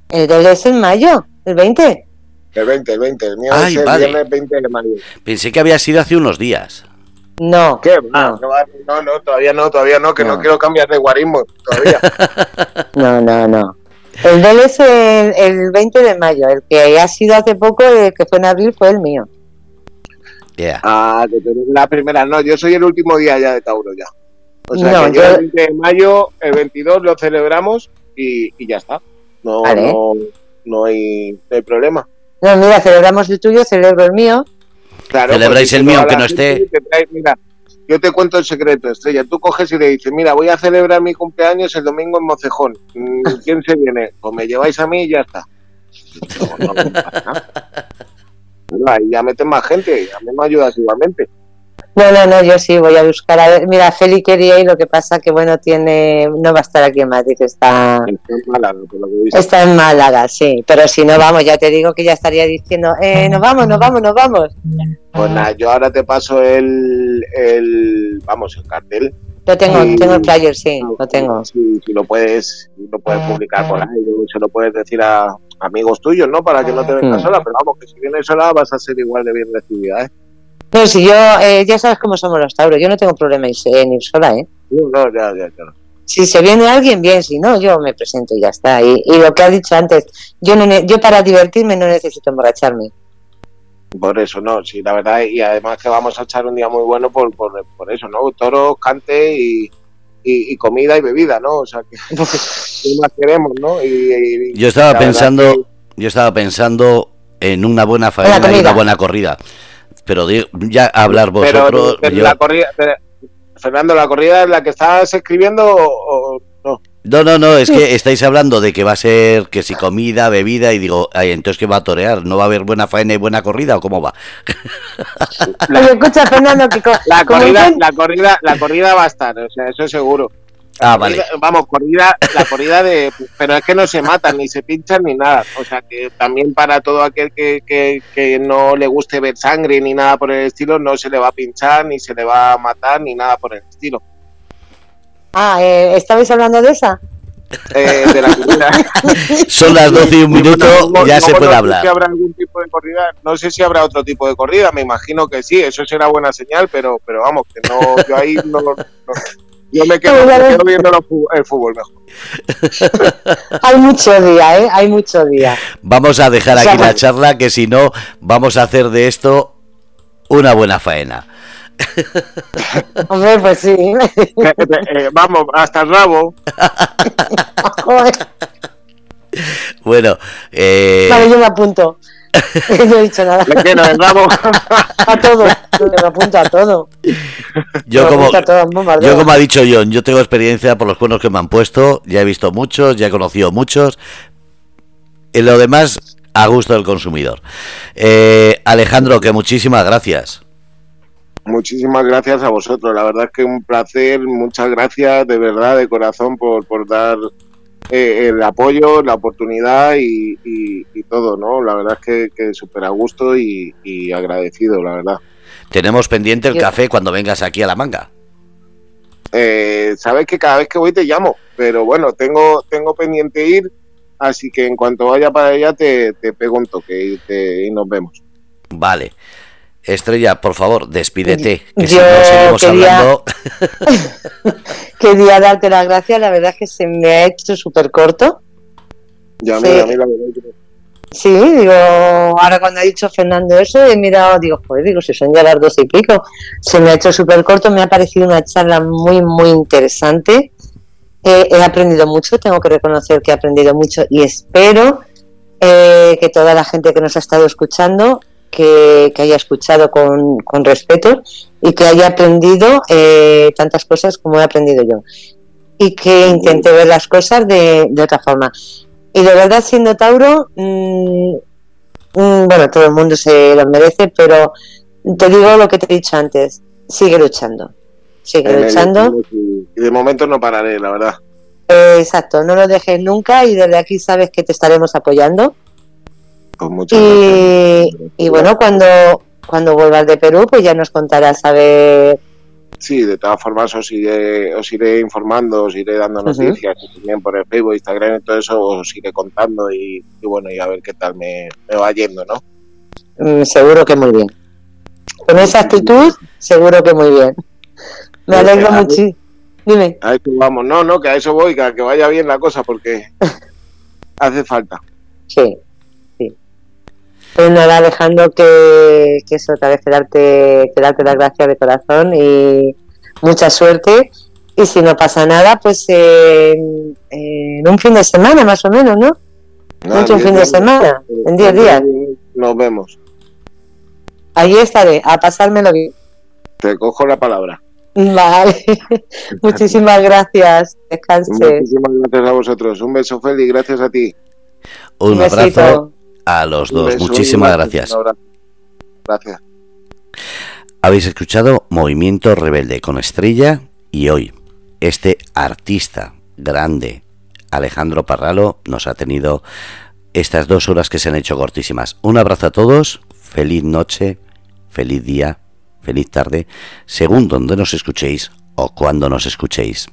El de él es en mayo, el 20. El 20, el 20, el mío es el viernes 20 de mayo. Pensé que había sido hace unos días. No. ¿Qué? No, no, no, todavía no, todavía no, que no, quiero cambiar de guarismo todavía. <laughs> no, no, no. El de es el, 20 de mayo, el que ha sido hace poco, el que fue en abril, fue el mío. Ah, que la primera, no, yo soy el último día ya de Tauro ya. O sea, que yo, el 20 de mayo, el 22 lo celebramos y, y ya está. No, no, no, hay, no hay problema. No, mira, celebramos el tuyo, celebro el mío. Claro, Celebráis el mío aunque no esté. mira, yo te cuento el secreto, Estrella. Tú coges y le dices, mira, voy a celebrar mi cumpleaños el domingo en Mocejón. Mm, <laughs> ¿Quién se viene? Pues me lleváis a mí y ya está. No, no, <laughs> ahí ya meten más gente, a mí me ayudas igualmente. No, no, no, yo sí voy a buscar. A ver, mira, Feli quería y lo que pasa que, bueno, tiene no va a estar aquí en Madrid, está, está en Málaga, Está en Málaga, sí, pero si no vamos, ya te digo que ya estaría diciendo, eh, nos vamos, nos vamos, nos vamos. Pues nada, yo ahora te paso el, el vamos, el cartel. Yo tengo, tengo el flyer, sí, lo tengo. Si, lo puedes, lo puedes publicar por ahí, se lo puedes decir a amigos tuyos, ¿no? Para que no te vengas mm. sola, pero vamos, que si vienes sola vas a ser igual de bien recibida, ¿eh? No, si yo, eh, ya sabes cómo somos los tauros, yo no tengo problema en ir sola, ¿eh? No, no, ya, ya, ya. Si se viene alguien, bien, si no, yo me presento y ya está. Y, lo que has dicho antes, yo, no, yo para divertirme no necesito emborracharme. Por eso, no, sí, la verdad, y además que vamos a echar un día muy bueno por, por, por eso, ¿no? Toros, cante y, y, comida y bebida, ¿no? O sea, que <laughs> más queremos, ¿no? Y, yo estaba pensando, yo estaba pensando en una buena faena y una buena corrida pero ya hablar vosotros. la corrida, Fernando, ¿la corrida es la que estás escribiendo o, no? No, no, no, es que estáis hablando de que va a ser que si comida, bebida, y digo, ay, entonces ¿qué va a torear? ¿No va a haber buena faena y buena corrida o cómo va? La, escucha, Fernando, que la, corrida, la, corrida, la corrida va a estar, o sea, eso es seguro. Ah, vale. Vamos, corrida, la corrida de. Pero es que no se matan, ni se pinchan, ni nada. O sea que también para todo aquel que, que, no le guste ver sangre ni nada por el estilo, no se le va a pinchar, ni se le va a matar, ni nada por el estilo. Ah, eh, ¿estabais hablando de esa? Eh, de la corrida. <laughs> Son las 12 y un minuto, ya se puede hablar. Si habrá algún tipo de corrida, no sé si habrá otro tipo de corrida, me imagino que sí, eso será buena señal, pero, pero vamos, que no, yo ahí no yo me quedo, viendo el fútbol mejor. <laughs> Hay mucho día, ¿eh? Hay mucho día. Vamos a dejar aquí la charla, que si no, vamos a hacer de esto una buena faena. <laughs> Hombre, pues sí. <laughs> Eh, vamos, hasta el rabo. bueno, eh... Vale, yo me apunto. <laughs> no he dicho nada. ¿De qué nos rabo? <laughs> a todo, me apunto a todo. Yo como, yo como ha dicho John, yo tengo experiencia por los cuernos que me han puesto, ya he visto muchos, ya he conocido muchos. En lo demás, a gusto del consumidor. Eh, Alejandro, que muchísimas gracias. Muchísimas gracias a vosotros, la verdad es que un placer, muchas gracias de verdad, de corazón, por, por dar eh, el apoyo, la oportunidad y, todo, ¿no? La verdad es que, que súper a gusto y, agradecido, la verdad. Tenemos pendiente el café cuando vengas aquí a la manga. Eh, sabes que cada vez que voy te llamo, pero bueno, tengo, tengo pendiente ir, así que en cuanto vaya para allá te, te pego un toque y, y nos vemos. Vale. Estrella, por favor, despídete, que si no seguimos quería, hablando. <laughs> quería darte las gracias, la verdad es que se me ha hecho súper corto. Ya, sí. mira, mira, mira. Sí, digo, ahora cuando ha dicho Fernando eso, he mirado, digo, joder, digo, si son ya las dos y pico, se me ha hecho súper corto, me ha parecido una charla muy, muy interesante. he aprendido mucho, tengo que reconocer que he aprendido mucho y espero eh, que toda la gente que nos ha estado escuchando que, haya escuchado con, con, respeto y que haya aprendido eh, tantas cosas como he aprendido yo. Y que intente ver las cosas de, de otra forma. Y de verdad, siendo Tauro, mm, mm, bueno, todo el mundo se lo merece, pero te digo lo que te he dicho antes, sigue luchando. Sigue luchando. Y de momento no pararé, la verdad. exacto, no lo dejes nunca y desde aquí sabes que te estaremos apoyando y, bueno, cuando, cuando vuelvas de Perú, pues ya nos contarás a ver. Sí, de todas formas os iré, os iré informando, os iré dando noticias también por el Facebook, Instagram y todo eso, os iré contando y, bueno, y a ver qué tal me, va yendo, ¿no? Mm, seguro que muy bien. Con esa actitud, seguro que muy bien. Me alegro mucho. Dime. A eso vamos. No, no, que a eso voy, que, que vaya bien la cosa, porque <laughs> hace falta. Sí. Pues nada, Alejandro, que, que eso, otra vez que darte, que darte las gracias de corazón y mucha suerte. Y si no pasa nada, pues en, en un fin de semana más o menos, ¿no? Nada, Mucho un fin de días. semana, en 10 días. Nos vemos. Allí estaré, a pasármelo bien. Te cojo la palabra. Vale, <laughs> muchísimas gracias. Descanses. Muchísimas gracias a vosotros. Un beso, Feli. Gracias a ti. Un, Un abrazo besito. A los dos. Muchísimas gracias. Gracias. Habéis escuchado Movimiento Rebelde con Estrella y hoy este artista grande, Alejandro Parralo, nos ha tenido estas dos horas que se han hecho cortísimas. Un abrazo a todos, feliz noche, feliz día, feliz tarde, según donde nos escuchéis o cuando nos escuchéis.